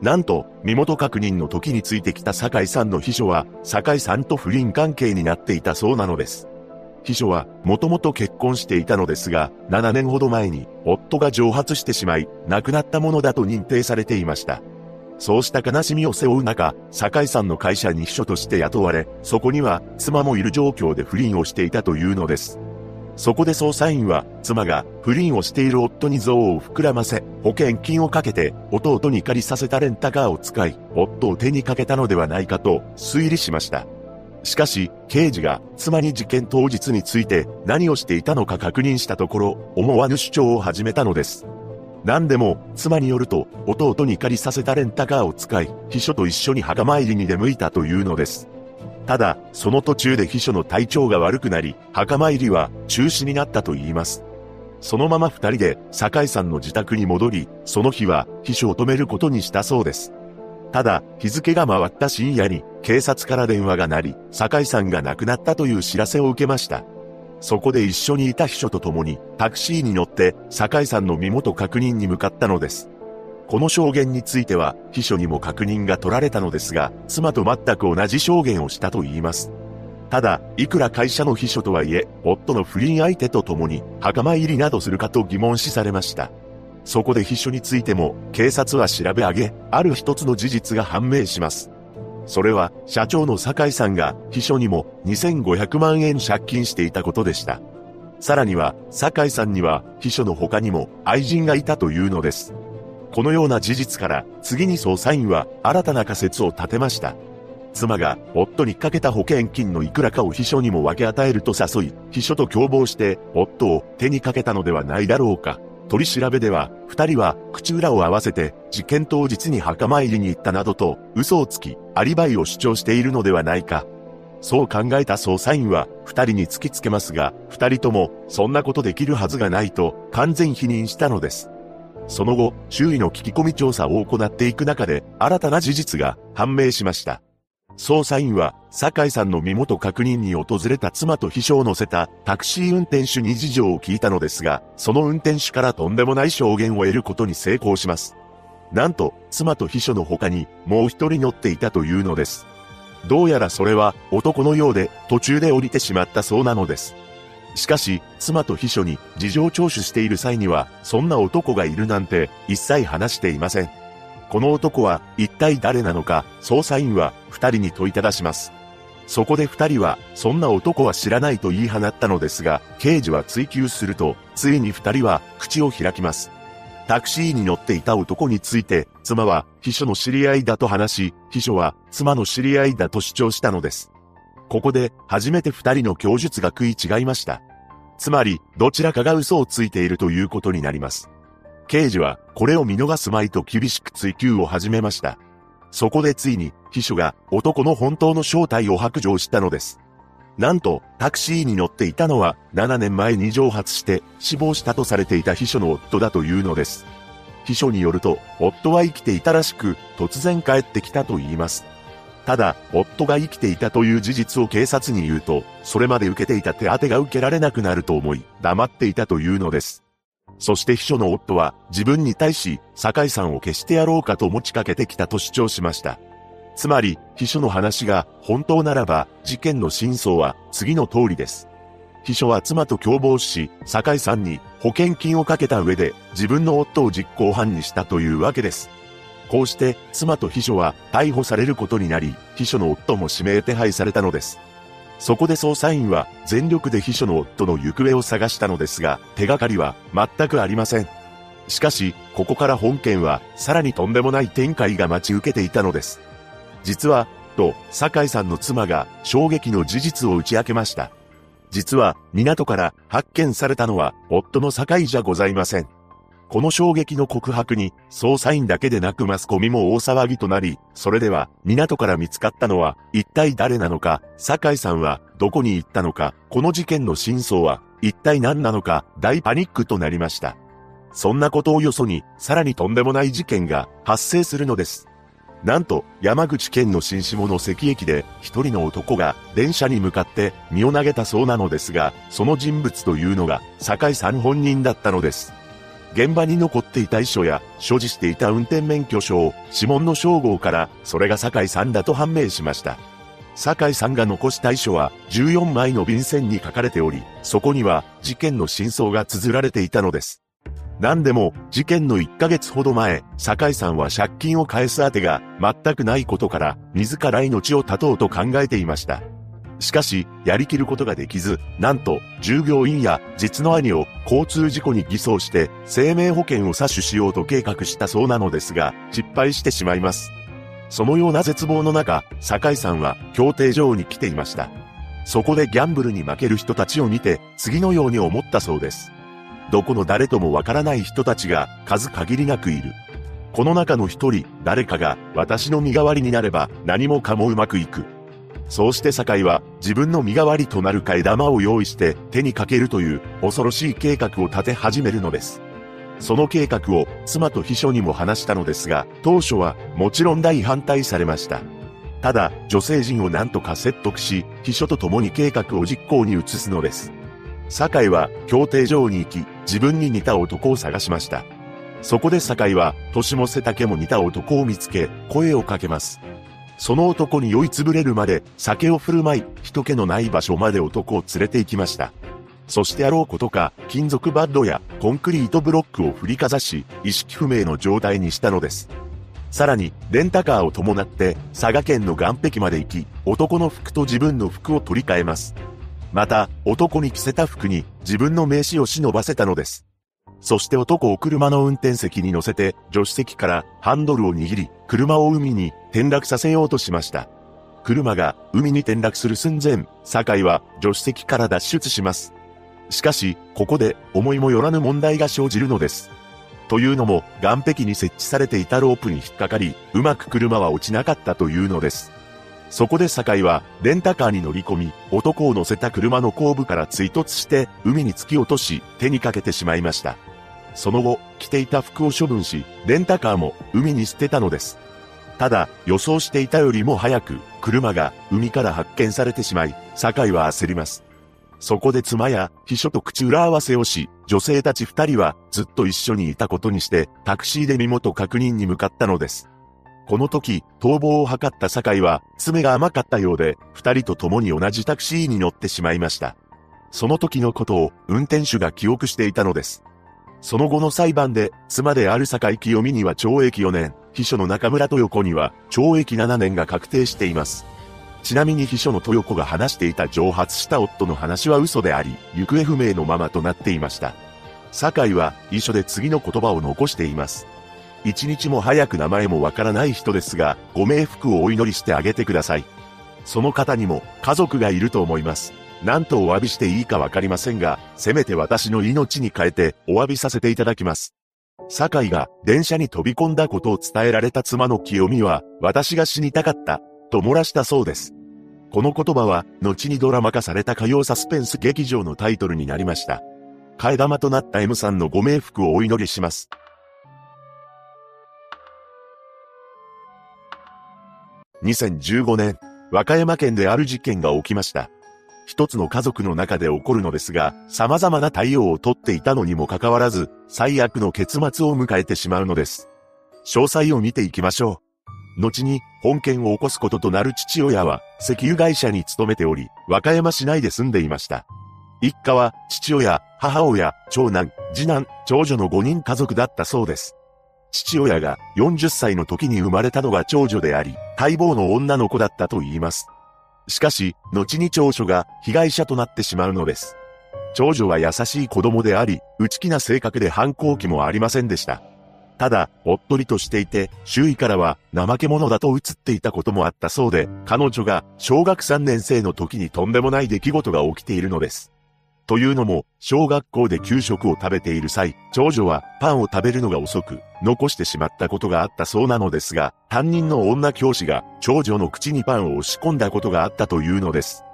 なんと、身元確認の時についてきた酒井さんの秘書は、酒井さんと不倫関係になっていたそうなのです。秘書は、もともと結婚していたのですが、7年ほど前に、夫が蒸発してしまい、亡くなったものだと認定されていました。そうした悲しみを背負う中、酒井さんの会社に秘書として雇われ、そこには、妻もいる状況で不倫をしていたというのです。そこで捜査員は、妻が不倫をしている夫に憎悪を膨らませ、保険金をかけて、弟に借りさせたレンタカーを使い、夫を手にかけたのではないかと推理しました。しかし、刑事が妻に事件当日について何をしていたのか確認したところ、思わぬ主張を始めたのです。何でも、妻によると、弟に借りさせたレンタカーを使い、秘書と一緒に墓参りに出向いたというのです。ただ、その途中で秘書の体調が悪くなり、墓参りは中止になったと言います。そのまま二人で酒井さんの自宅に戻り、その日は秘書を止めることにしたそうです。ただ、日付が回った深夜に警察から電話が鳴り、酒井さんが亡くなったという知らせを受けました。そこで一緒にいた秘書と共にタクシーに乗って酒井さんの身元確認に向かったのです。この証言については、秘書にも確認が取られたのですが、妻と全く同じ証言をしたと言います。ただ、いくら会社の秘書とはいえ、夫の不倫相手と共に、墓参りなどするかと疑問視されました。そこで秘書についても、警察は調べ上げ、ある一つの事実が判明します。それは、社長の酒井さんが、秘書にも2500万円借金していたことでした。さらには、酒井さんには、秘書の他にも、愛人がいたというのです。このような事実から、次に捜査員は新たな仮説を立てました。妻が夫にかけた保険金のいくらかを秘書にも分け与えると誘い、秘書と共謀して夫を手にかけたのではないだろうか。取り調べでは、二人は口裏を合わせて事件当日に墓参りに行ったなどと嘘をつき、アリバイを主張しているのではないか。そう考えた捜査員は二人に突きつけますが、二人ともそんなことできるはずがないと完全否認したのです。その後、周囲の聞き込み調査を行っていく中で、新たな事実が判明しました。捜査員は、酒井さんの身元確認に訪れた妻と秘書を乗せたタクシー運転手に事情を聞いたのですが、その運転手からとんでもない証言を得ることに成功します。なんと、妻と秘書の他にもう一人乗っていたというのです。どうやらそれは男のようで途中で降りてしまったそうなのです。しかし、妻と秘書に事情聴取している際には、そんな男がいるなんて一切話していません。この男は一体誰なのか、捜査員は二人に問いただします。そこで二人は、そんな男は知らないと言い放ったのですが、刑事は追及すると、ついに二人は口を開きます。タクシーに乗っていた男について、妻は秘書の知り合いだと話し、秘書は妻の知り合いだと主張したのです。ここで初めて二人の供述が食い違いました。つまり、どちらかが嘘をついているということになります。刑事はこれを見逃すまいと厳しく追及を始めました。そこでついに秘書が男の本当の正体を白状したのです。なんと、タクシーに乗っていたのは、7年前に蒸発して死亡したとされていた秘書の夫だというのです。秘書によると、夫は生きていたらしく、突然帰ってきたと言います。ただ、夫が生きていたという事実を警察に言うと、それまで受けていた手当が受けられなくなると思い、黙っていたというのです。そして秘書の夫は、自分に対し、酒井さんを消してやろうかと持ちかけてきたと主張しました。つまり、秘書の話が本当ならば、事件の真相は次の通りです。秘書は妻と共謀し、酒井さんに保険金をかけた上で自分の夫を実行犯にしたというわけです。こうして妻と秘書は逮捕されることになり、秘書の夫も指名手配されたのです。そこで捜査員は全力で秘書の夫の行方を探したのですが、手がかりは全くありません。しかし、ここから本件はさらにとんでもない展開が待ち受けていたのです。実は、と、酒井さんの妻が衝撃の事実を打ち明けました。実は、港から発見されたのは、夫の酒井じゃございません。この衝撃の告白に、捜査員だけでなくマスコミも大騒ぎとなり、それでは、港から見つかったのは、一体誰なのか、酒井さんは、どこに行ったのか、この事件の真相は、一体何なのか、大パニックとなりました。そんなことをよそに、さらにとんでもない事件が発生するのです。なんと、山口県の新下関駅で、一人の男が電車に向かって身を投げたそうなのですが、その人物というのが、酒井さん本人だったのです。現場に残っていた遺書や、所持していた運転免許証、指紋の称号から、それが酒井さんだと判明しました。酒井さんが残した遺書は、14枚の便箋に書かれており、そこには、事件の真相が綴られていたのです。何でも、事件の1ヶ月ほど前、酒井さんは借金を返す当てが全くないことから、自ら命を絶とうと考えていました。しかし、やりきることができず、なんと、従業員や実の兄を交通事故に偽装して、生命保険を詐取しようと計画したそうなのですが、失敗してしまいます。そのような絶望の中、酒井さんは協定場に来ていました。そこでギャンブルに負ける人たちを見て、次のように思ったそうです。どこの誰ともわからない人たちが数限りなくいる。この中の一人、誰かが私の身代わりになれば何もかもうまくいく。そうして酒井は自分の身代わりとなる替え玉を用意して手にかけるという恐ろしい計画を立て始めるのです。その計画を妻と秘書にも話したのですが、当初はもちろん大反対されました。ただ、女性陣を何とか説得し、秘書と共に計画を実行に移すのです。酒井は協定場に行き、自分に似た男を探しました。そこで酒井は、年も背丈も似た男を見つけ、声をかけます。その男に酔いつぶれるまで、酒を振る舞い、人気のない場所まで男を連れて行きました。そしてあろうことか、金属バッドやコンクリートブロックを振りかざし、意識不明の状態にしたのです。さらに、レンタカーを伴って、佐賀県の岸壁まで行き、男の服と自分の服を取り替えます。また、男に着せた服に自分の名刺を忍ばせたのです。そして男を車の運転席に乗せて、助手席からハンドルを握り、車を海に転落させようとしました。車が海に転落する寸前、酒井は助手席から脱出します。しかし、ここで思いもよらぬ問題が生じるのです。というのも、岸壁に設置されていたロープに引っかかり、うまく車は落ちなかったというのです。そこで酒井は、レンタカーに乗り込み、男を乗せた車の後部から追突して、海に突き落とし、手にかけてしまいました。その後、着ていた服を処分し、レンタカーも海に捨てたのです。ただ、予想していたよりも早く、車が海から発見されてしまい、酒井は焦ります。そこで妻や秘書と口裏合わせをし、女性たち二人はずっと一緒にいたことにして、タクシーで身元確認に向かったのです。この時、逃亡を図った酒井は、爪が甘かったようで、二人と共に同じタクシーに乗ってしまいました。その時のことを運転手が記憶していたのです。その後の裁判で、妻である酒井清美には懲役4年、秘書の中村豊子には懲役7年が確定しています。ちなみに秘書の豊子が話していた蒸発した夫の話は嘘であり、行方不明のままとなっていました。酒井は遺書で次の言葉を残しています。一日も早く名前もわからない人ですが、ご冥福をお祈りしてあげてください。その方にも家族がいると思います。何とお詫びしていいかわかりませんが、せめて私の命に変えてお詫びさせていただきます。酒井が電車に飛び込んだことを伝えられた妻の清美は、私が死にたかった、と漏らしたそうです。この言葉は、後にドラマ化された火曜サスペンス劇場のタイトルになりました。替え玉となった M さんのご冥福をお祈りします。2015年、和歌山県である事件が起きました。一つの家族の中で起こるのですが、様々な対応をとっていたのにもかかわらず、最悪の結末を迎えてしまうのです。詳細を見ていきましょう。後に、本件を起こすこととなる父親は、石油会社に勤めており、和歌山市内で住んでいました。一家は、父親、母親、長男、次男、長女の5人家族だったそうです。父親が40歳の時に生まれたのが長女であり、待望の女の子だったと言います。しかし、後に長所が被害者となってしまうのです。長女は優しい子供であり、内気な性格で反抗期もありませんでした。ただ、おっとりとしていて、周囲からは怠け者だと映っていたこともあったそうで、彼女が小学3年生の時にとんでもない出来事が起きているのです。というのも、小学校で給食を食べている際、長女はパンを食べるのが遅く、残してしまったことがあったそうなのですが、担任の女教師が長女の口にパンを押し込んだことがあったというのです。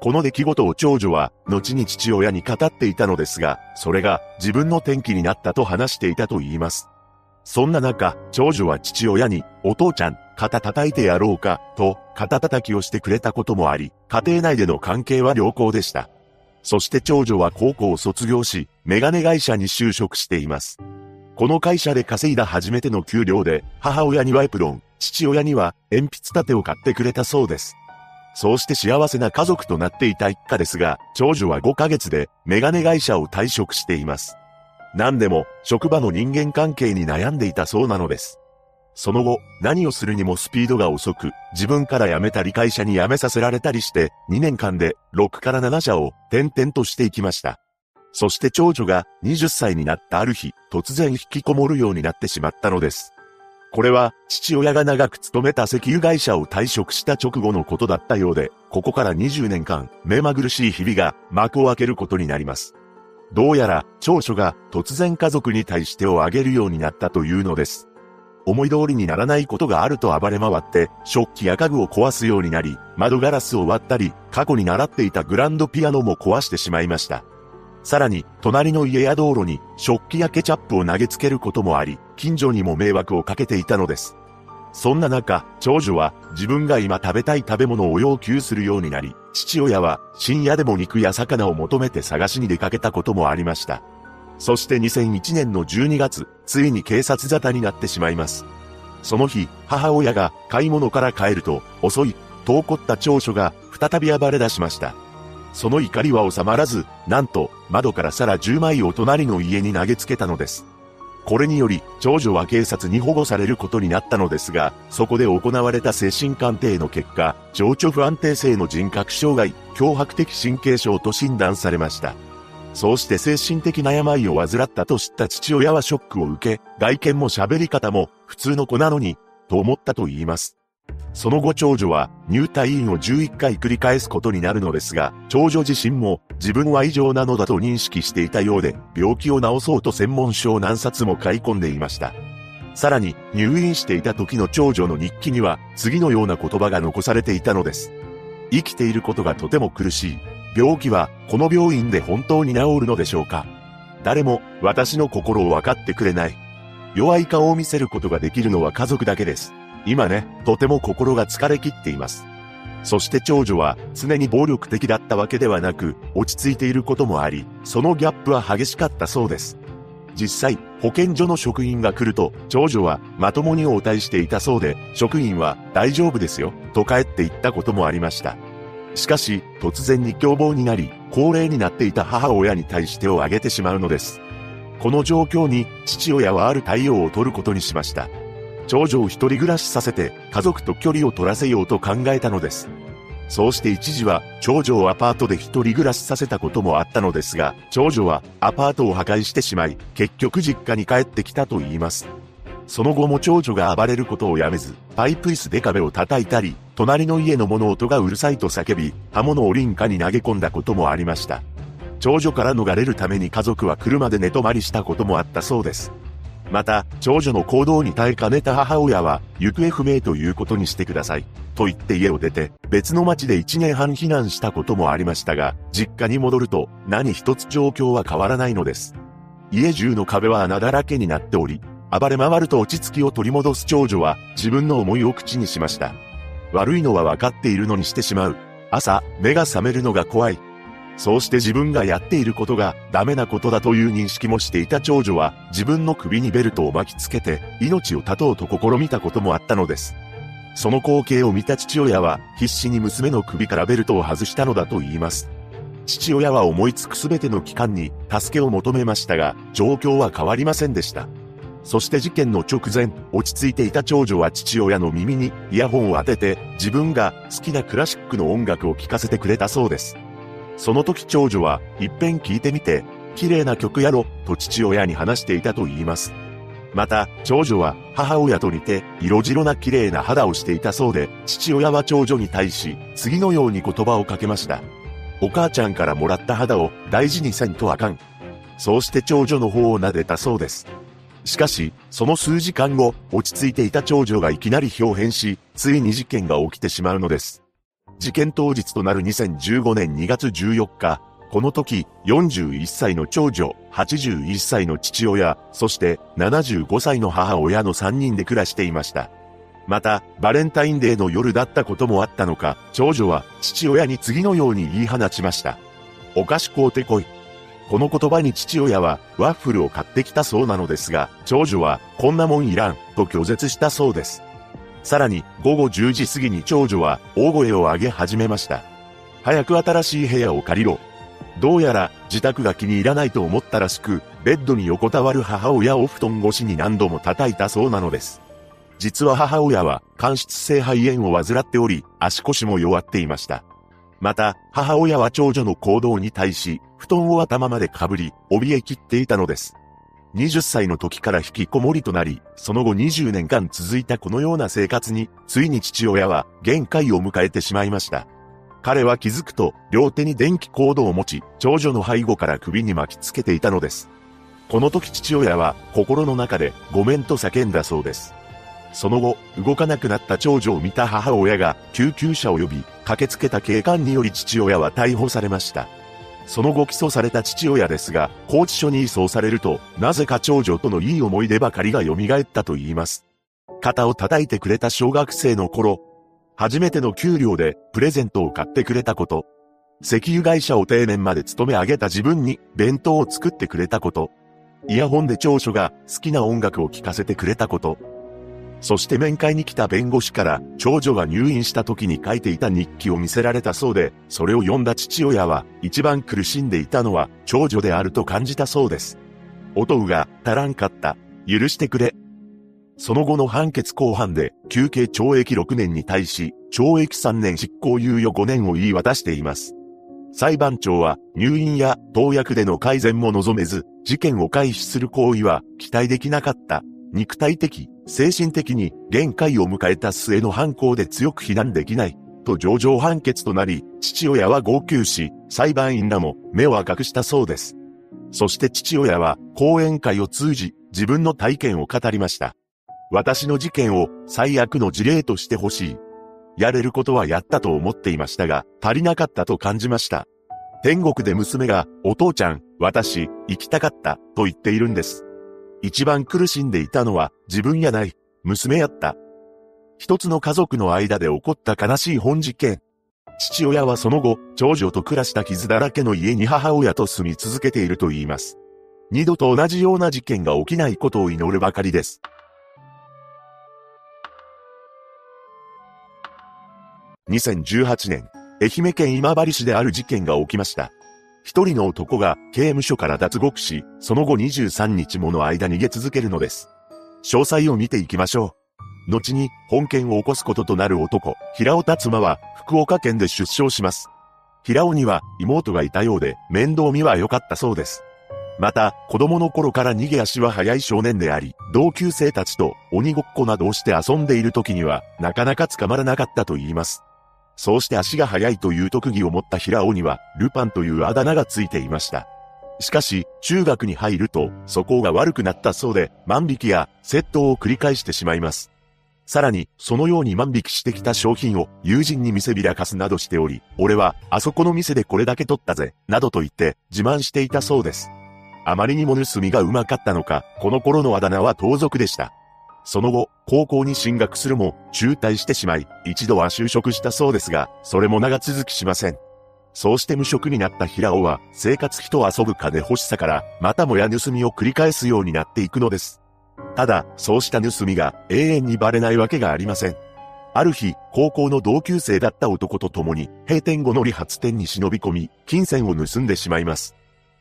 この出来事を長女は、後に父親に語っていたのですが、それが自分の転機になったと話していたと言います。そんな中、長女は父親に、お父ちゃん、肩叩いてやろうか、と、肩叩きをしてくれたこともあり、家庭内での関係は良好でした。そして長女は高校を卒業し、メガネ会社に就職しています。この会社で稼いだ初めての給料で、母親にはエプロン、父親には鉛筆立てを買ってくれたそうです。そうして幸せな家族となっていた一家ですが、長女は5ヶ月でメガネ会社を退職しています。何でも、職場の人間関係に悩んでいたそうなのです。その後、何をするにもスピードが遅く、自分から辞めたり会社に辞めさせられたりして、2年間で6から7社を転々としていきました。そして長女が20歳になったある日、突然引きこもるようになってしまったのです。これは、父親が長く勤めた石油会社を退職した直後のことだったようで、ここから20年間、目まぐるしい日々が幕を開けることになります。どうやら、長所が突然家族に対してをあげるようになったというのです。思い通りにならないことがあると暴れ回って、食器や家具を壊すようになり、窓ガラスを割ったり、過去に習っていたグランドピアノも壊してしまいました。さらに、隣の家や道路に食器やケチャップを投げつけることもあり、近所にも迷惑をかけていたのです。そんな中、長女は自分が今食べたい食べ物を要求するようになり、父親は深夜でも肉や魚を求めて探しに出かけたこともありました。そして2001年の12月、ついに警察沙汰になってしまいます。その日、母親が買い物から帰ると、遅い、と怒った長所が再び暴れ出しました。その怒りは収まらず、なんと、窓から皿10枚を隣の家に投げつけたのです。これにより、長女は警察に保護されることになったのですが、そこで行われた精神鑑定の結果、情緒不安定性の人格障害、脅迫的神経症と診断されました。そうして精神的な病を患ったと知った父親はショックを受け、外見も喋り方も普通の子なのに、と思ったと言います。その後長女は入退院を11回繰り返すことになるのですが、長女自身も自分は異常なのだと認識していたようで、病気を治そうと専門書を何冊も買い込んでいました。さらに入院していた時の長女の日記には次のような言葉が残されていたのです。生きていることがとても苦しい。病気はこの病院で本当に治るのでしょうか？誰も私の心を分かってくれない。弱い顔を見せることができるのは家族だけです。今ね、とても心が疲れきっています。そして長女は常に暴力的だったわけではなく、落ち着いていることもあり、そのギャップは激しかったそうです。実際、保健所の職員が来ると、長女はまともに応対していたそうで、職員は大丈夫ですよ、と帰って言ったこともありました。しかし、突然に凶暴になり、高齢になっていた母親に対してを挙げてしまうのです。この状況に、父親はある対応を取ることにしました。長女を一人暮らしさせて、家族と距離を取らせようと考えたのです。そうして一時は、長女をアパートで一人暮らしさせたこともあったのですが、長女はアパートを破壊してしまい、結局実家に帰ってきたと言います。その後も長女が暴れることをやめず、パイプ椅子で壁を叩いたり、隣の家の物音がうるさいと叫び、刃物を林家に投げ込んだこともありました。長女から逃れるために家族は車で寝泊まりしたこともあったそうです。また、長女の行動に耐えかねた母親は、行方不明ということにしてください。と言って家を出て、別の町で1年半避難したこともありましたが、実家に戻ると、何一つ状況は変わらないのです。家中の壁は穴だらけになっており、暴れ回ると落ち着きを取り戻す長女は、自分の思いを口にしました。悪いのは分かっているのにしてしまう。朝、目が覚めるのが怖い。そうして自分がやっていることがダメなことだという認識もしていた長女は自分の首にベルトを巻きつけて命を絶とうと試みたこともあったのです。その光景を見た父親は必死に娘の首からベルトを外したのだと言います。父親は思いつくすべての機関に助けを求めましたが状況は変わりませんでした。そして事件の直前、落ち着いていた長女は父親の耳にイヤホンを当てて自分が好きなクラシックの音楽を聴かせてくれたそうです。その時長女は、一遍聞いてみて、綺麗な曲やろ、と父親に話していたと言います。また、長女は母親と似て色白な綺麗な肌をしていたそうで、父親は長女に対し、次のように言葉をかけました。お母ちゃんからもらった肌を大事にせんとあかん。そうして長女の方を撫でたそうです。しかし、その数時間後、落ち着いていた長女がいきなり表変し、ついに事件が起きてしまうのです。事件当日となる2015年2月14日、この時、41歳の長女、81歳の父親、そして75歳の母親の3人で暮らしていました。また、バレンタインデーの夜だったこともあったのか、長女は父親に次のように言い放ちました。お菓子買うてこい。この言葉に父親はワッフルを買ってきたそうなのですが、長女はこんなもんいらんと拒絶したそうです。さらに午後10時過ぎに長女は大声を上げ始めました。早く新しい部屋を借りろ。どうやら自宅が気に入らないと思ったらしく、ベッドに横たわる母親を布団越しに何度も叩いたそうなのです。実は母親は間質性肺炎を患っており、足腰も弱っていました。また、母親は長女の行動に対し、布団を頭までかぶり、怯えきっていたのです。20歳の時から引きこもりとなり、その後20年間続いたこのような生活に、ついに父親は限界を迎えてしまいました。彼は気づくと、両手に電気コードを持ち、長女の背後から首に巻きつけていたのです。この時父親は心の中でごめんと叫んだそうです。その後、動かなくなった長女を見た母親が救急車を呼び、駆けつけた警官により父親は逮捕されました。その後起訴された父親ですが、拘置所に移送されると、なぜか長女とのいい思い出ばかりが蘇ったと言います。肩を叩いてくれた小学生の頃、初めての給料でプレゼントを買ってくれたこと、石油会社を定年まで勤め上げた自分に弁当を作ってくれたこと、イヤホンで長所が好きな音楽を聴かせてくれたこと、そして面会に来た弁護士から長女が入院した時に書いていた日記を見せられたそうで、それを読んだ父親は一番苦しんでいたのは長女であると感じたそうです。おとうが足らんかった。許してくれ。その後の判決公判で休刑懲役6年に対し懲役3年執行猶予5年を言い渡しています。裁判長は入院や投薬での改善も望めず、事件を回避する行為は期待できなかった肉体的、精神的に限界を迎えた末の犯行で強く非難できない、と上場判決となり、父親は号泣し、裁判員らも目を赤くしたそうです。そして父親は講演会を通じ、自分の体験を語りました。私の事件を最悪の事例としてほしい。やれることはやったと思っていましたが、足りなかったと感じました。天国で娘が、お父ちゃん、私、生きたかった、と言っているんです。一番苦しんでいたのは自分やない、娘やった。一つの家族の間で起こった悲しい本事件。父親はその後、長女と暮らした傷だらけの家に母親と住み続けていると言います。二度と同じような事件が起きないことを祈るばかりです。2018年、愛媛県今治市である事件が起きました。一人の男が刑務所から脱獄し、その後23日もの間逃げ続けるのです。詳細を見ていきましょう。後に本件を起こすこととなる男、平尾達馬は福岡県で出生します。平尾には妹がいたようで面倒見は良かったそうです。また、子供の頃から逃げ足は速い少年であり、同級生たちと鬼ごっこなどをして遊んでいる時には、なかなか捕まらなかったと言います。そうして足が速いという特技を持った平尾には、ルパンというあだ名がついていました。しかし、中学に入ると、素行が悪くなったそうで、万引きや窃盗を繰り返してしまいます。さらに、そのように万引きしてきた商品を友人に見せびらかすなどしており、俺は、あそこの店でこれだけ取ったぜ、などと言って自慢していたそうです。あまりにも盗みがうまかったのか、この頃のあだ名は盗賊でした。その後、高校に進学するも、中退してしまい、一度は就職したそうですが、それも長続きしません。そうして無職になった平尾は、生活費と遊ぶ金欲しさから、またもや盗みを繰り返すようになっていくのです。ただ、そうした盗みが永遠にバレないわけがありません。ある日、高校の同級生だった男と共に、閉店後の理髪店に忍び込み、金銭を盗んでしまいます。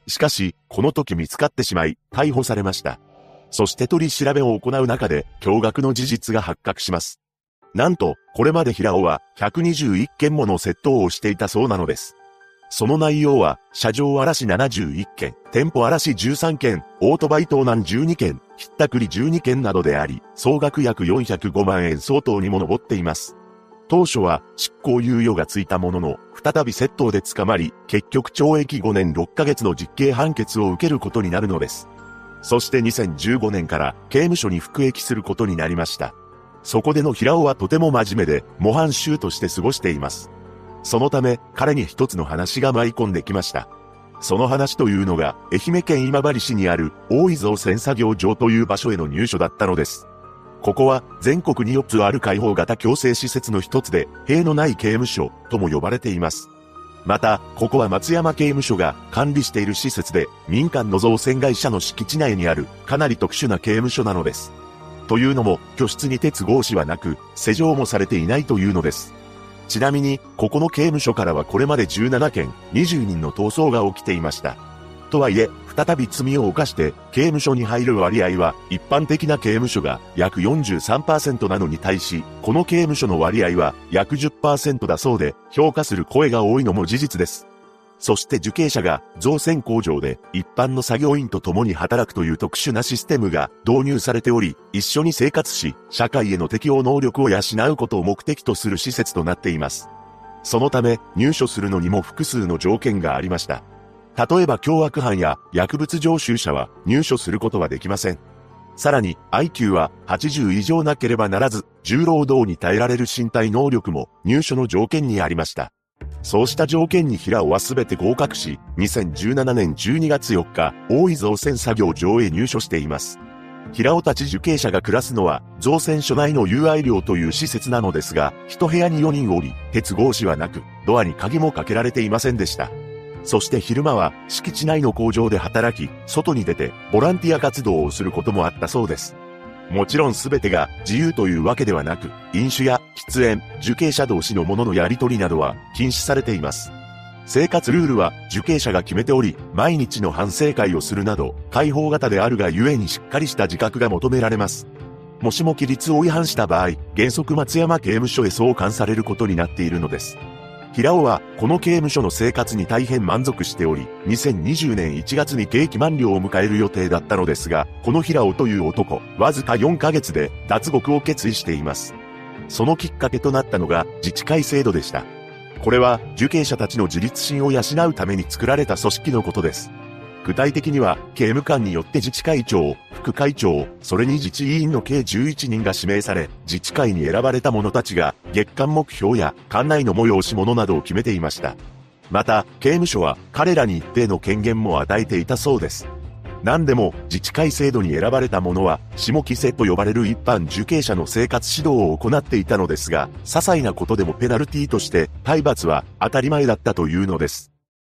しかし、この時見つかってしまい、逮捕されました。そして取り調べを行う中で、驚愕の事実が発覚します。なんと、これまで平尾は121件もの窃盗をしていたそうなのです。その内容は、車上荒らし71件、店舗荒らし13件、オートバイ盗難12件、ひったくり12件などであり、総額約405万円相当にも上っています。当初は執行猶予がついたものの、再び窃盗で捕まり、結局懲役5年6ヶ月の実刑判決を受けることになるのです。そして2015年から刑務所に服役することになりました。そこでの平尾はとても真面目で、模範囚として過ごしています。そのため、彼に一つの話が舞い込んできました。その話というのが、愛媛県今治市にある大井蔵線作業場という場所への入所だったのです。ここは全国に4つある開放型強制施設の一つで、塀のない刑務所とも呼ばれています。また、ここは松山刑務所が管理している施設で、民間の造船会社の敷地内にあるかなり特殊な刑務所なのです。というのも、居室に鉄格子はなく、施錠もされていないというのです。ちなみに、ここの刑務所からはこれまで17件、20人の逃走が起きていました。とはいえ、再び罪を犯して刑務所に入る割合は一般的な刑務所が約43%なのに対し、この刑務所の割合は約10%だそうで、評価する声が多いのも事実です。そして受刑者が造船工場で一般の作業員と共に働くという特殊なシステムが導入されており、一緒に生活し、社会への適応能力を養うことを目的とする施設となっています。そのため、入所するのにも複数の条件がありました。例えば凶悪犯や薬物常習者は入所することはできません。さらに IQ は80以上なければならず、重労働に耐えられる身体能力も入所の条件にありました。そうした条件に平尾は全て合格し、2017年12月4日、大井造船作業場へ入所しています。平尾たち受刑者が暮らすのは、造船所内の友愛寮という施設なのですが、一部屋に4人おり、鉄格子はなく、ドアに鍵もかけられていませんでした。そして昼間は敷地内の工場で働き、外に出てボランティア活動をすることもあったそうです。もちろん全てが自由というわけではなく、飲酒や喫煙、受刑者同士のもののやり取りなどは禁止されています。生活ルールは受刑者が決めており、毎日の反省会をするなど、開放型であるがゆえにしっかりした自覚が求められます。もしも規律を違反した場合、原則松山刑務所へ送還されることになっているのです。平尾は、この刑務所の生活に大変満足しており、2020年1月に刑期満了を迎える予定だったのですが、この平尾という男、わずか4ヶ月で脱獄を決意しています。そのきっかけとなったのが自治会制度でした。これは受刑者たちの自立心を養うために作られた組織のことです。具体的には、刑務官によって自治会長、副会長、それに自治委員の計11人が指名され、自治会に選ばれた者たちが、月間目標や館内の催し物などを決めていました。また、刑務所は彼らに一定の権限も与えていたそうです。何でも、自治会制度に選ばれた者は、下規制と呼ばれる一般受刑者の生活指導を行っていたのですが、些細なことでもペナルティーとして、体罰は当たり前だったというのです。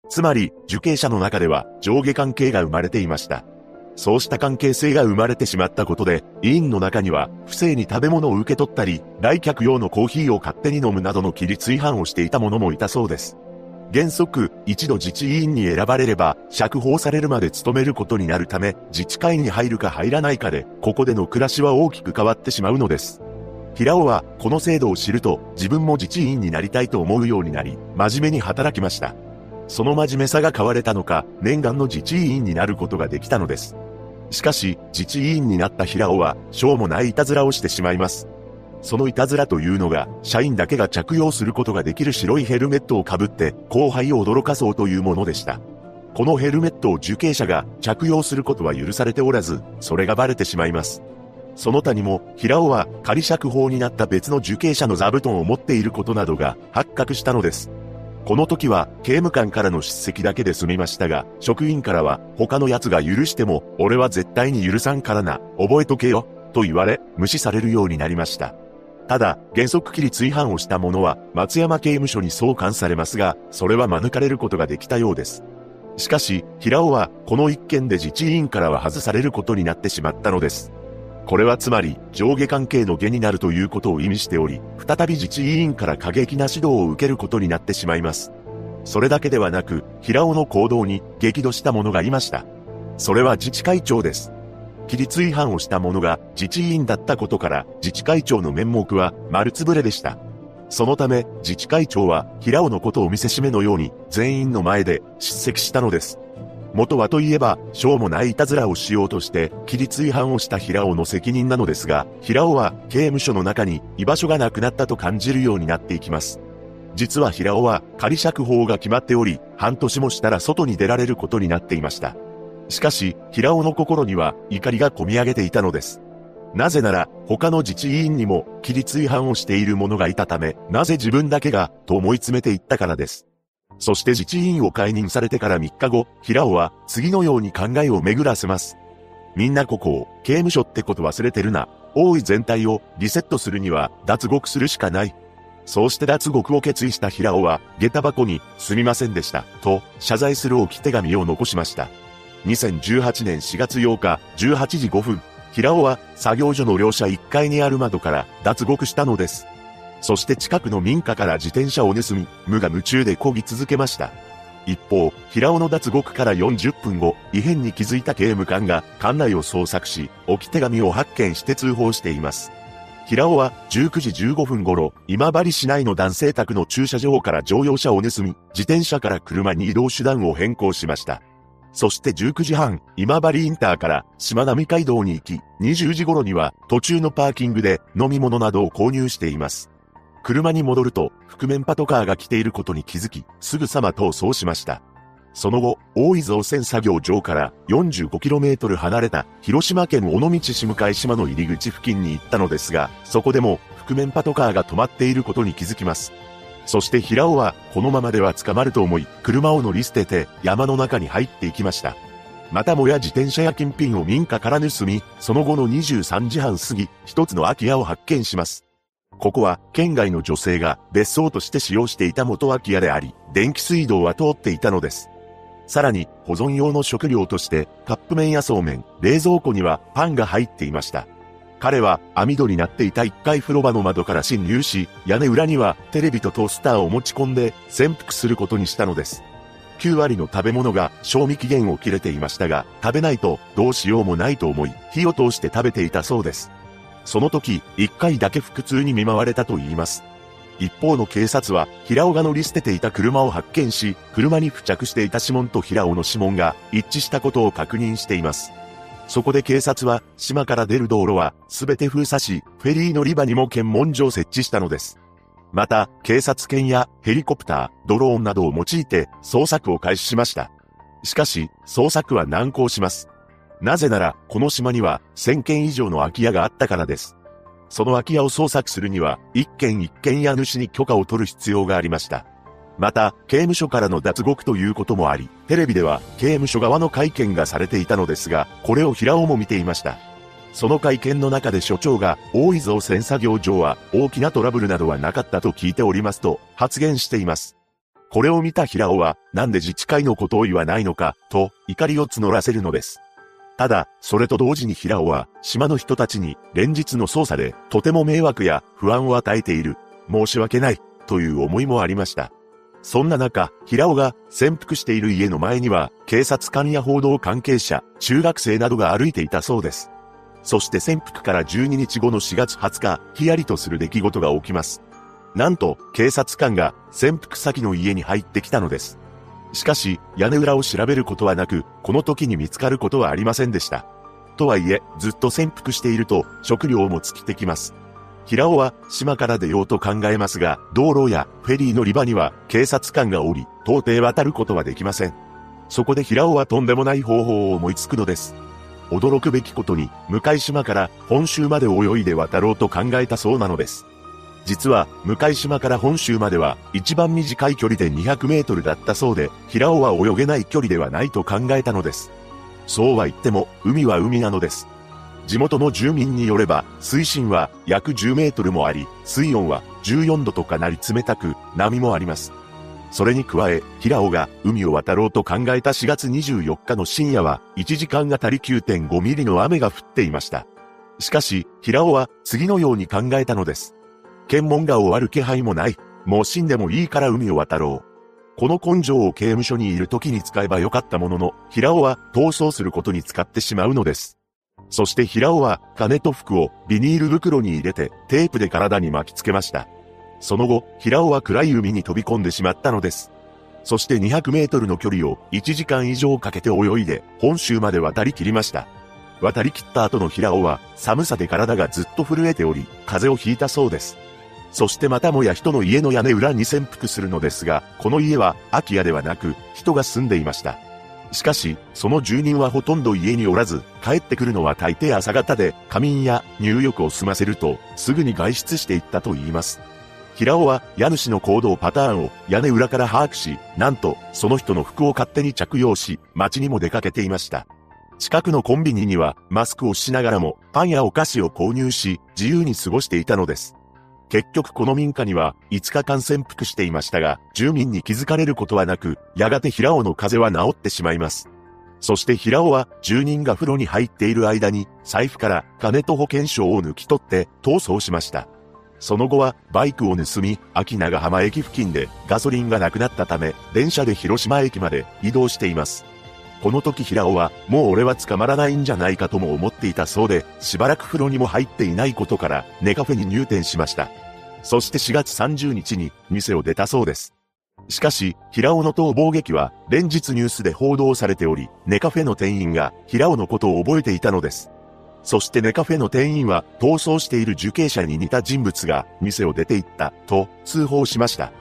つまり、受刑者の中では上下関係が生まれていました。そうした関係性が生まれてしまったことで、委員の中には、不正に食べ物を受け取ったり、来客用のコーヒーを勝手に飲むなどの規律違反をしていた者もいたそうです。原則、一度自治委員に選ばれれば、釈放されるまで務めることになるため、自治会に入るか入らないかで、ここでの暮らしは大きく変わってしまうのです。平尾は、この制度を知ると、自分も自治委員になりたいと思うようになり、真面目に働きました。その真面目さが買われたのか、念願の自治委員になることができたのです。しかし、自治委員になった平尾は、しょうもないいたずらをしてしまいます。そのいたずらというのが、社員だけが着用することができる白いヘルメットをかぶって、後輩を驚かそうというものでした。このヘルメットを受刑者が着用することは許されておらず、それがバレてしまいます。その他にも、平尾は仮釈放になった別の受刑者の座布団を持っていることなどが発覚したのです。この時は刑務官からの叱責だけで済みましたが、職員からは他の奴が許しても、俺は絶対に許さんからな、覚えとけよ、と言われ、無視されるようになりました。ただ、原則規律違反をした者は、松山刑務所に送還されますが、それは免れることができたようです。しかし、平尾は、この一件で自治委員からは外されることになってしまったのです。これはつまり、上下関係の下になるということを意味しており、再び自治委員から過激な指導を受けることになってしまいます。それだけではなく、平尾の行動に激怒した者がいました。それは自治会長です。規律違反をした者が自治委員だったことから、自治会長の面目は丸つぶれでした。そのため、自治会長は平尾のことを見せしめのように全員の前で叱責したのです。元はといえば、しょうもないいたずらをしようとして、規律違反をした平尾の責任なのですが、平尾は刑務所の中に居場所がなくなったと感じるようになっていきます。実は平尾は仮釈放が決まっており、半年もしたら外に出られることになっていました。しかし、平尾の心には怒りが込み上げていたのです。なぜなら、他の自治委員にも規律違反をしている者がいたため、なぜ自分だけが、と思い詰めていったからです。そして自治委員を解任されてから3日後、平尾は次のように考えを巡らせます。みんなここを刑務所ってこと忘れてるな。大い全体をリセットするには脱獄するしかない。そうして脱獄を決意した平尾は、下駄箱に、すみませんでした、と、謝罪する置き手紙を残しました。2018年4月8日、18時5分、平尾は、作業所の両者1階にある窓から脱獄したのです。そして近くの民家から自転車を盗み、無我夢中で漕ぎ続けました。一方、平尾の脱獄から40分後、異変に気づいた刑務官が館内を捜索し、置き手紙を発見して通報しています。平尾は19時15分頃、今治市内の男性宅の駐車場から乗用車を盗み、自転車から車に移動手段を変更しました。そして19時半、今治インターから島並街道に行き、20時頃には途中のパーキングで飲み物などを購入しています。車に戻ると、覆面パトカーが来ていることに気づき、すぐさま逃走しました。その後、大井造船作業場から 45km 離れた広島県尾道市向島の入り口付近に行ったのですが、そこでも覆面パトカーが止まっていることに気づきます。そして平尾はこのままでは捕まると思い、車を乗り捨てて山の中に入っていきました。またもや自転車や金品を民家から盗み、その後の23時半過ぎ、一つの空き家を発見します。ここは県外の女性が別荘として使用していた元空き家であり、電気水道は通っていたのです。さらに保存用の食料としてカップ麺やそうめん、冷蔵庫にはパンが入っていました。彼は網戸になっていた1階風呂場の窓から侵入し、屋根裏にはテレビとトースターを持ち込んで潜伏することにしたのです。9割の食べ物が賞味期限を切れていましたが、食べないとどうしようもないと思い、火を通して食べていたそうです。その時、1回だけ腹痛に見舞われたと言います。一方の警察は、平尾が乗り捨てていた車を発見し、車に付着していた指紋と平尾の指紋が一致したことを確認しています。そこで警察は、島から出る道路は、すべて封鎖し、フェリー乗り場にも検問所を設置したのです。また、警察犬やヘリコプター、ドローンなどを用いて、捜索を開始しました。しかし、捜索は難航します。なぜなら、この島には、1000件以上の空き家があったからです。その空き家を捜索するには、一軒一軒家主に許可を取る必要がありました。また、刑務所からの脱獄ということもあり、テレビでは刑務所側の会見がされていたのですが、これを平尾も見ていました。その会見の中で所長が、大井造船作業場は大きなトラブルなどはなかったと聞いておりますと発言しています。これを見た平尾は、なんで自治会のことを言わないのか、と怒りを募らせるのです。ただ、それと同時に平尾は、島の人たちに、連日の捜査で、とても迷惑や不安を与えている。申し訳ない、という思いもありました。そんな中、平尾が潜伏している家の前には、警察官や報道関係者、中学生などが歩いていたそうです。そして潜伏から12日後の4月20日、ヒヤリとする出来事が起きます。なんと、警察官が潜伏先の家に入ってきたのです。しかし、屋根裏を調べることはなく、この時に見つかることはありませんでした。とはいえ、ずっと潜伏していると、食料も尽きてきます。平尾は島から出ようと考えますが、道路やフェリーのリバには警察官がおり、到底渡ることはできません。そこで平尾はとんでもない方法を思いつくのです。驚くべきことに、向島から本州まで泳いで渡ろうと考えたそうなのです。実は、向島から本州までは、一番短い距離で200メートルだったそうで、平尾は泳げない距離ではないと考えたのです。そうは言っても、海は海なのです。地元の住民によれば、水深は約10メートルもあり、水温は14度とかなり冷たく、波もあります。それに加え、平尾が海を渡ろうと考えた4月24日の深夜は、1時間あたり9.5ミリの雨が降っていました。しかし、平尾は次のように考えたのです。検問が終わる気配もない。もう死んでもいいから海を渡ろう。この根性を刑務所にいる時に使えばよかったものの、平尾は逃走することに使ってしまうのです。そして平尾は金と服をビニール袋に入れてテープで体に巻きつけました。その後、平尾は暗い海に飛び込んでしまったのです。そして200メートルの距離を1時間以上かけて泳いで本州まで渡り切りました。渡り切った後の平尾は寒さで体がずっと震えており、風邪をひいたそうです。そしてまたもや人の家の屋根裏に潜伏するのですが、この家は空き家ではなく人が住んでいました。しかし、その住人はほとんど家におらず、帰ってくるのは大抵朝方で、仮眠や入浴を済ませると、すぐに外出していったと言います。平尾は家主の行動パターンを屋根裏から把握し、なんと、その人の服を勝手に着用し、街にも出かけていました。近くのコンビニには、マスクをしながらも、パンやお菓子を購入し、自由に過ごしていたのです。結局この民家には5日間潜伏していましたが、住民に気づかれることはなく、やがて平尾の風邪は治ってしまいます。そして平尾は住人が風呂に入っている間に財布から金と保険証を抜き取って逃走しました。その後はバイクを盗み、秋長浜駅付近でガソリンがなくなったため、電車で広島駅まで移動しています。この時平尾は、もう俺は捕まらないんじゃないかとも思っていたそうで、しばらく風呂にも入っていないことから、ネカフェに入店しました。そして4月30日に店を出たそうです。しかし、平尾の逃亡劇は連日ニュースで報道されており、ネカフェの店員が平尾のことを覚えていたのです。そしてネカフェの店員は逃走している受刑者に似た人物が店を出て行ったと通報しました。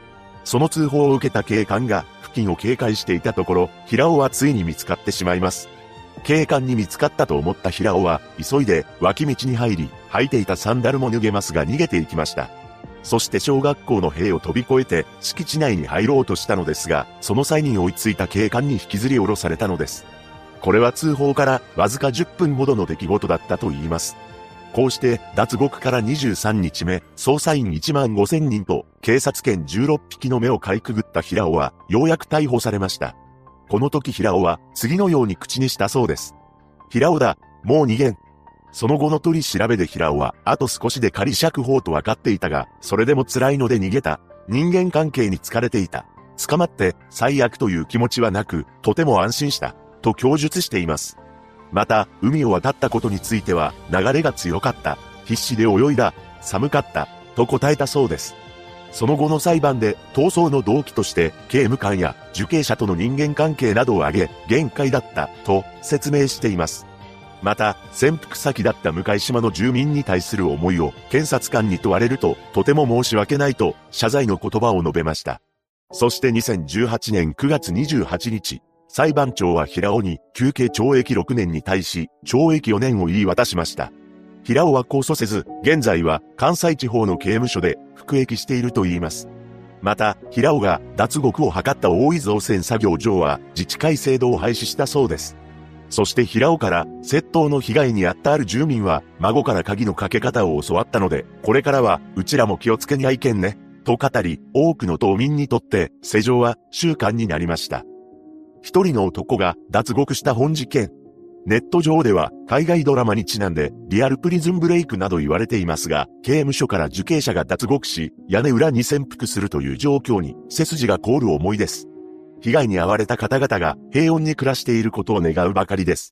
その通報を受けた警官が近を警戒していたところ、平尾はついに見つかってしまいます。警官に見つかったと思った平尾は、急いで脇道に入り、履いていたサンダルも脱げますが逃げていきました。そして小学校の塀を飛び越えて敷地内に入ろうとしたのですが、その際に追いついた警官に引きずり下ろされたのです。これは通報からわずか10分ほどの出来事だったと言います。こうして脱獄から23日目、捜査員1万5千人と警察犬16匹の目をかいくぐった平尾はようやく逮捕されました。この時平尾は次のように口にしたそうです。平尾だ、もう逃げん。その後の取り調べで平尾は、あと少しで仮釈放と分かっていたが、それでも辛いので逃げた。人間関係に疲れていた。捕まって最悪という気持ちはなく、とても安心した。と供述しています。また、海を渡ったことについては、流れが強かった。必死で泳いだ。寒かった。と答えたそうです。その後の裁判で逃走の動機として刑務官や受刑者との人間関係などを挙げ限界だったと説明しています。また、潜伏先だった向島の住民に対する思いを検察官に問われると、とても申し訳ないと謝罪の言葉を述べました。そして2018年9月28日、裁判長は平尾に休刑懲役6年に対し、懲役4年を言い渡しました。平尾は控訴せず、現在は関西地方の刑務所で服役していると言います。また、平尾が脱獄を図った大井造船作業場は自治会制度を廃止したそうです。そして平尾から窃盗の被害に遭ったある住民は孫から鍵のかけ方を教わったので、これからはうちらも気をつけにゃいけんね。と語り、多くの島民にとって世情は習慣になりました。一人の男が脱獄した本事件。ネット上では海外ドラマにちなんでリアルプリズンブレイクなど言われていますが、刑務所から受刑者が脱獄し、屋根裏に潜伏するという状況に背筋が凍る思いです。被害に遭われた方々が平穏に暮らしていることを願うばかりです。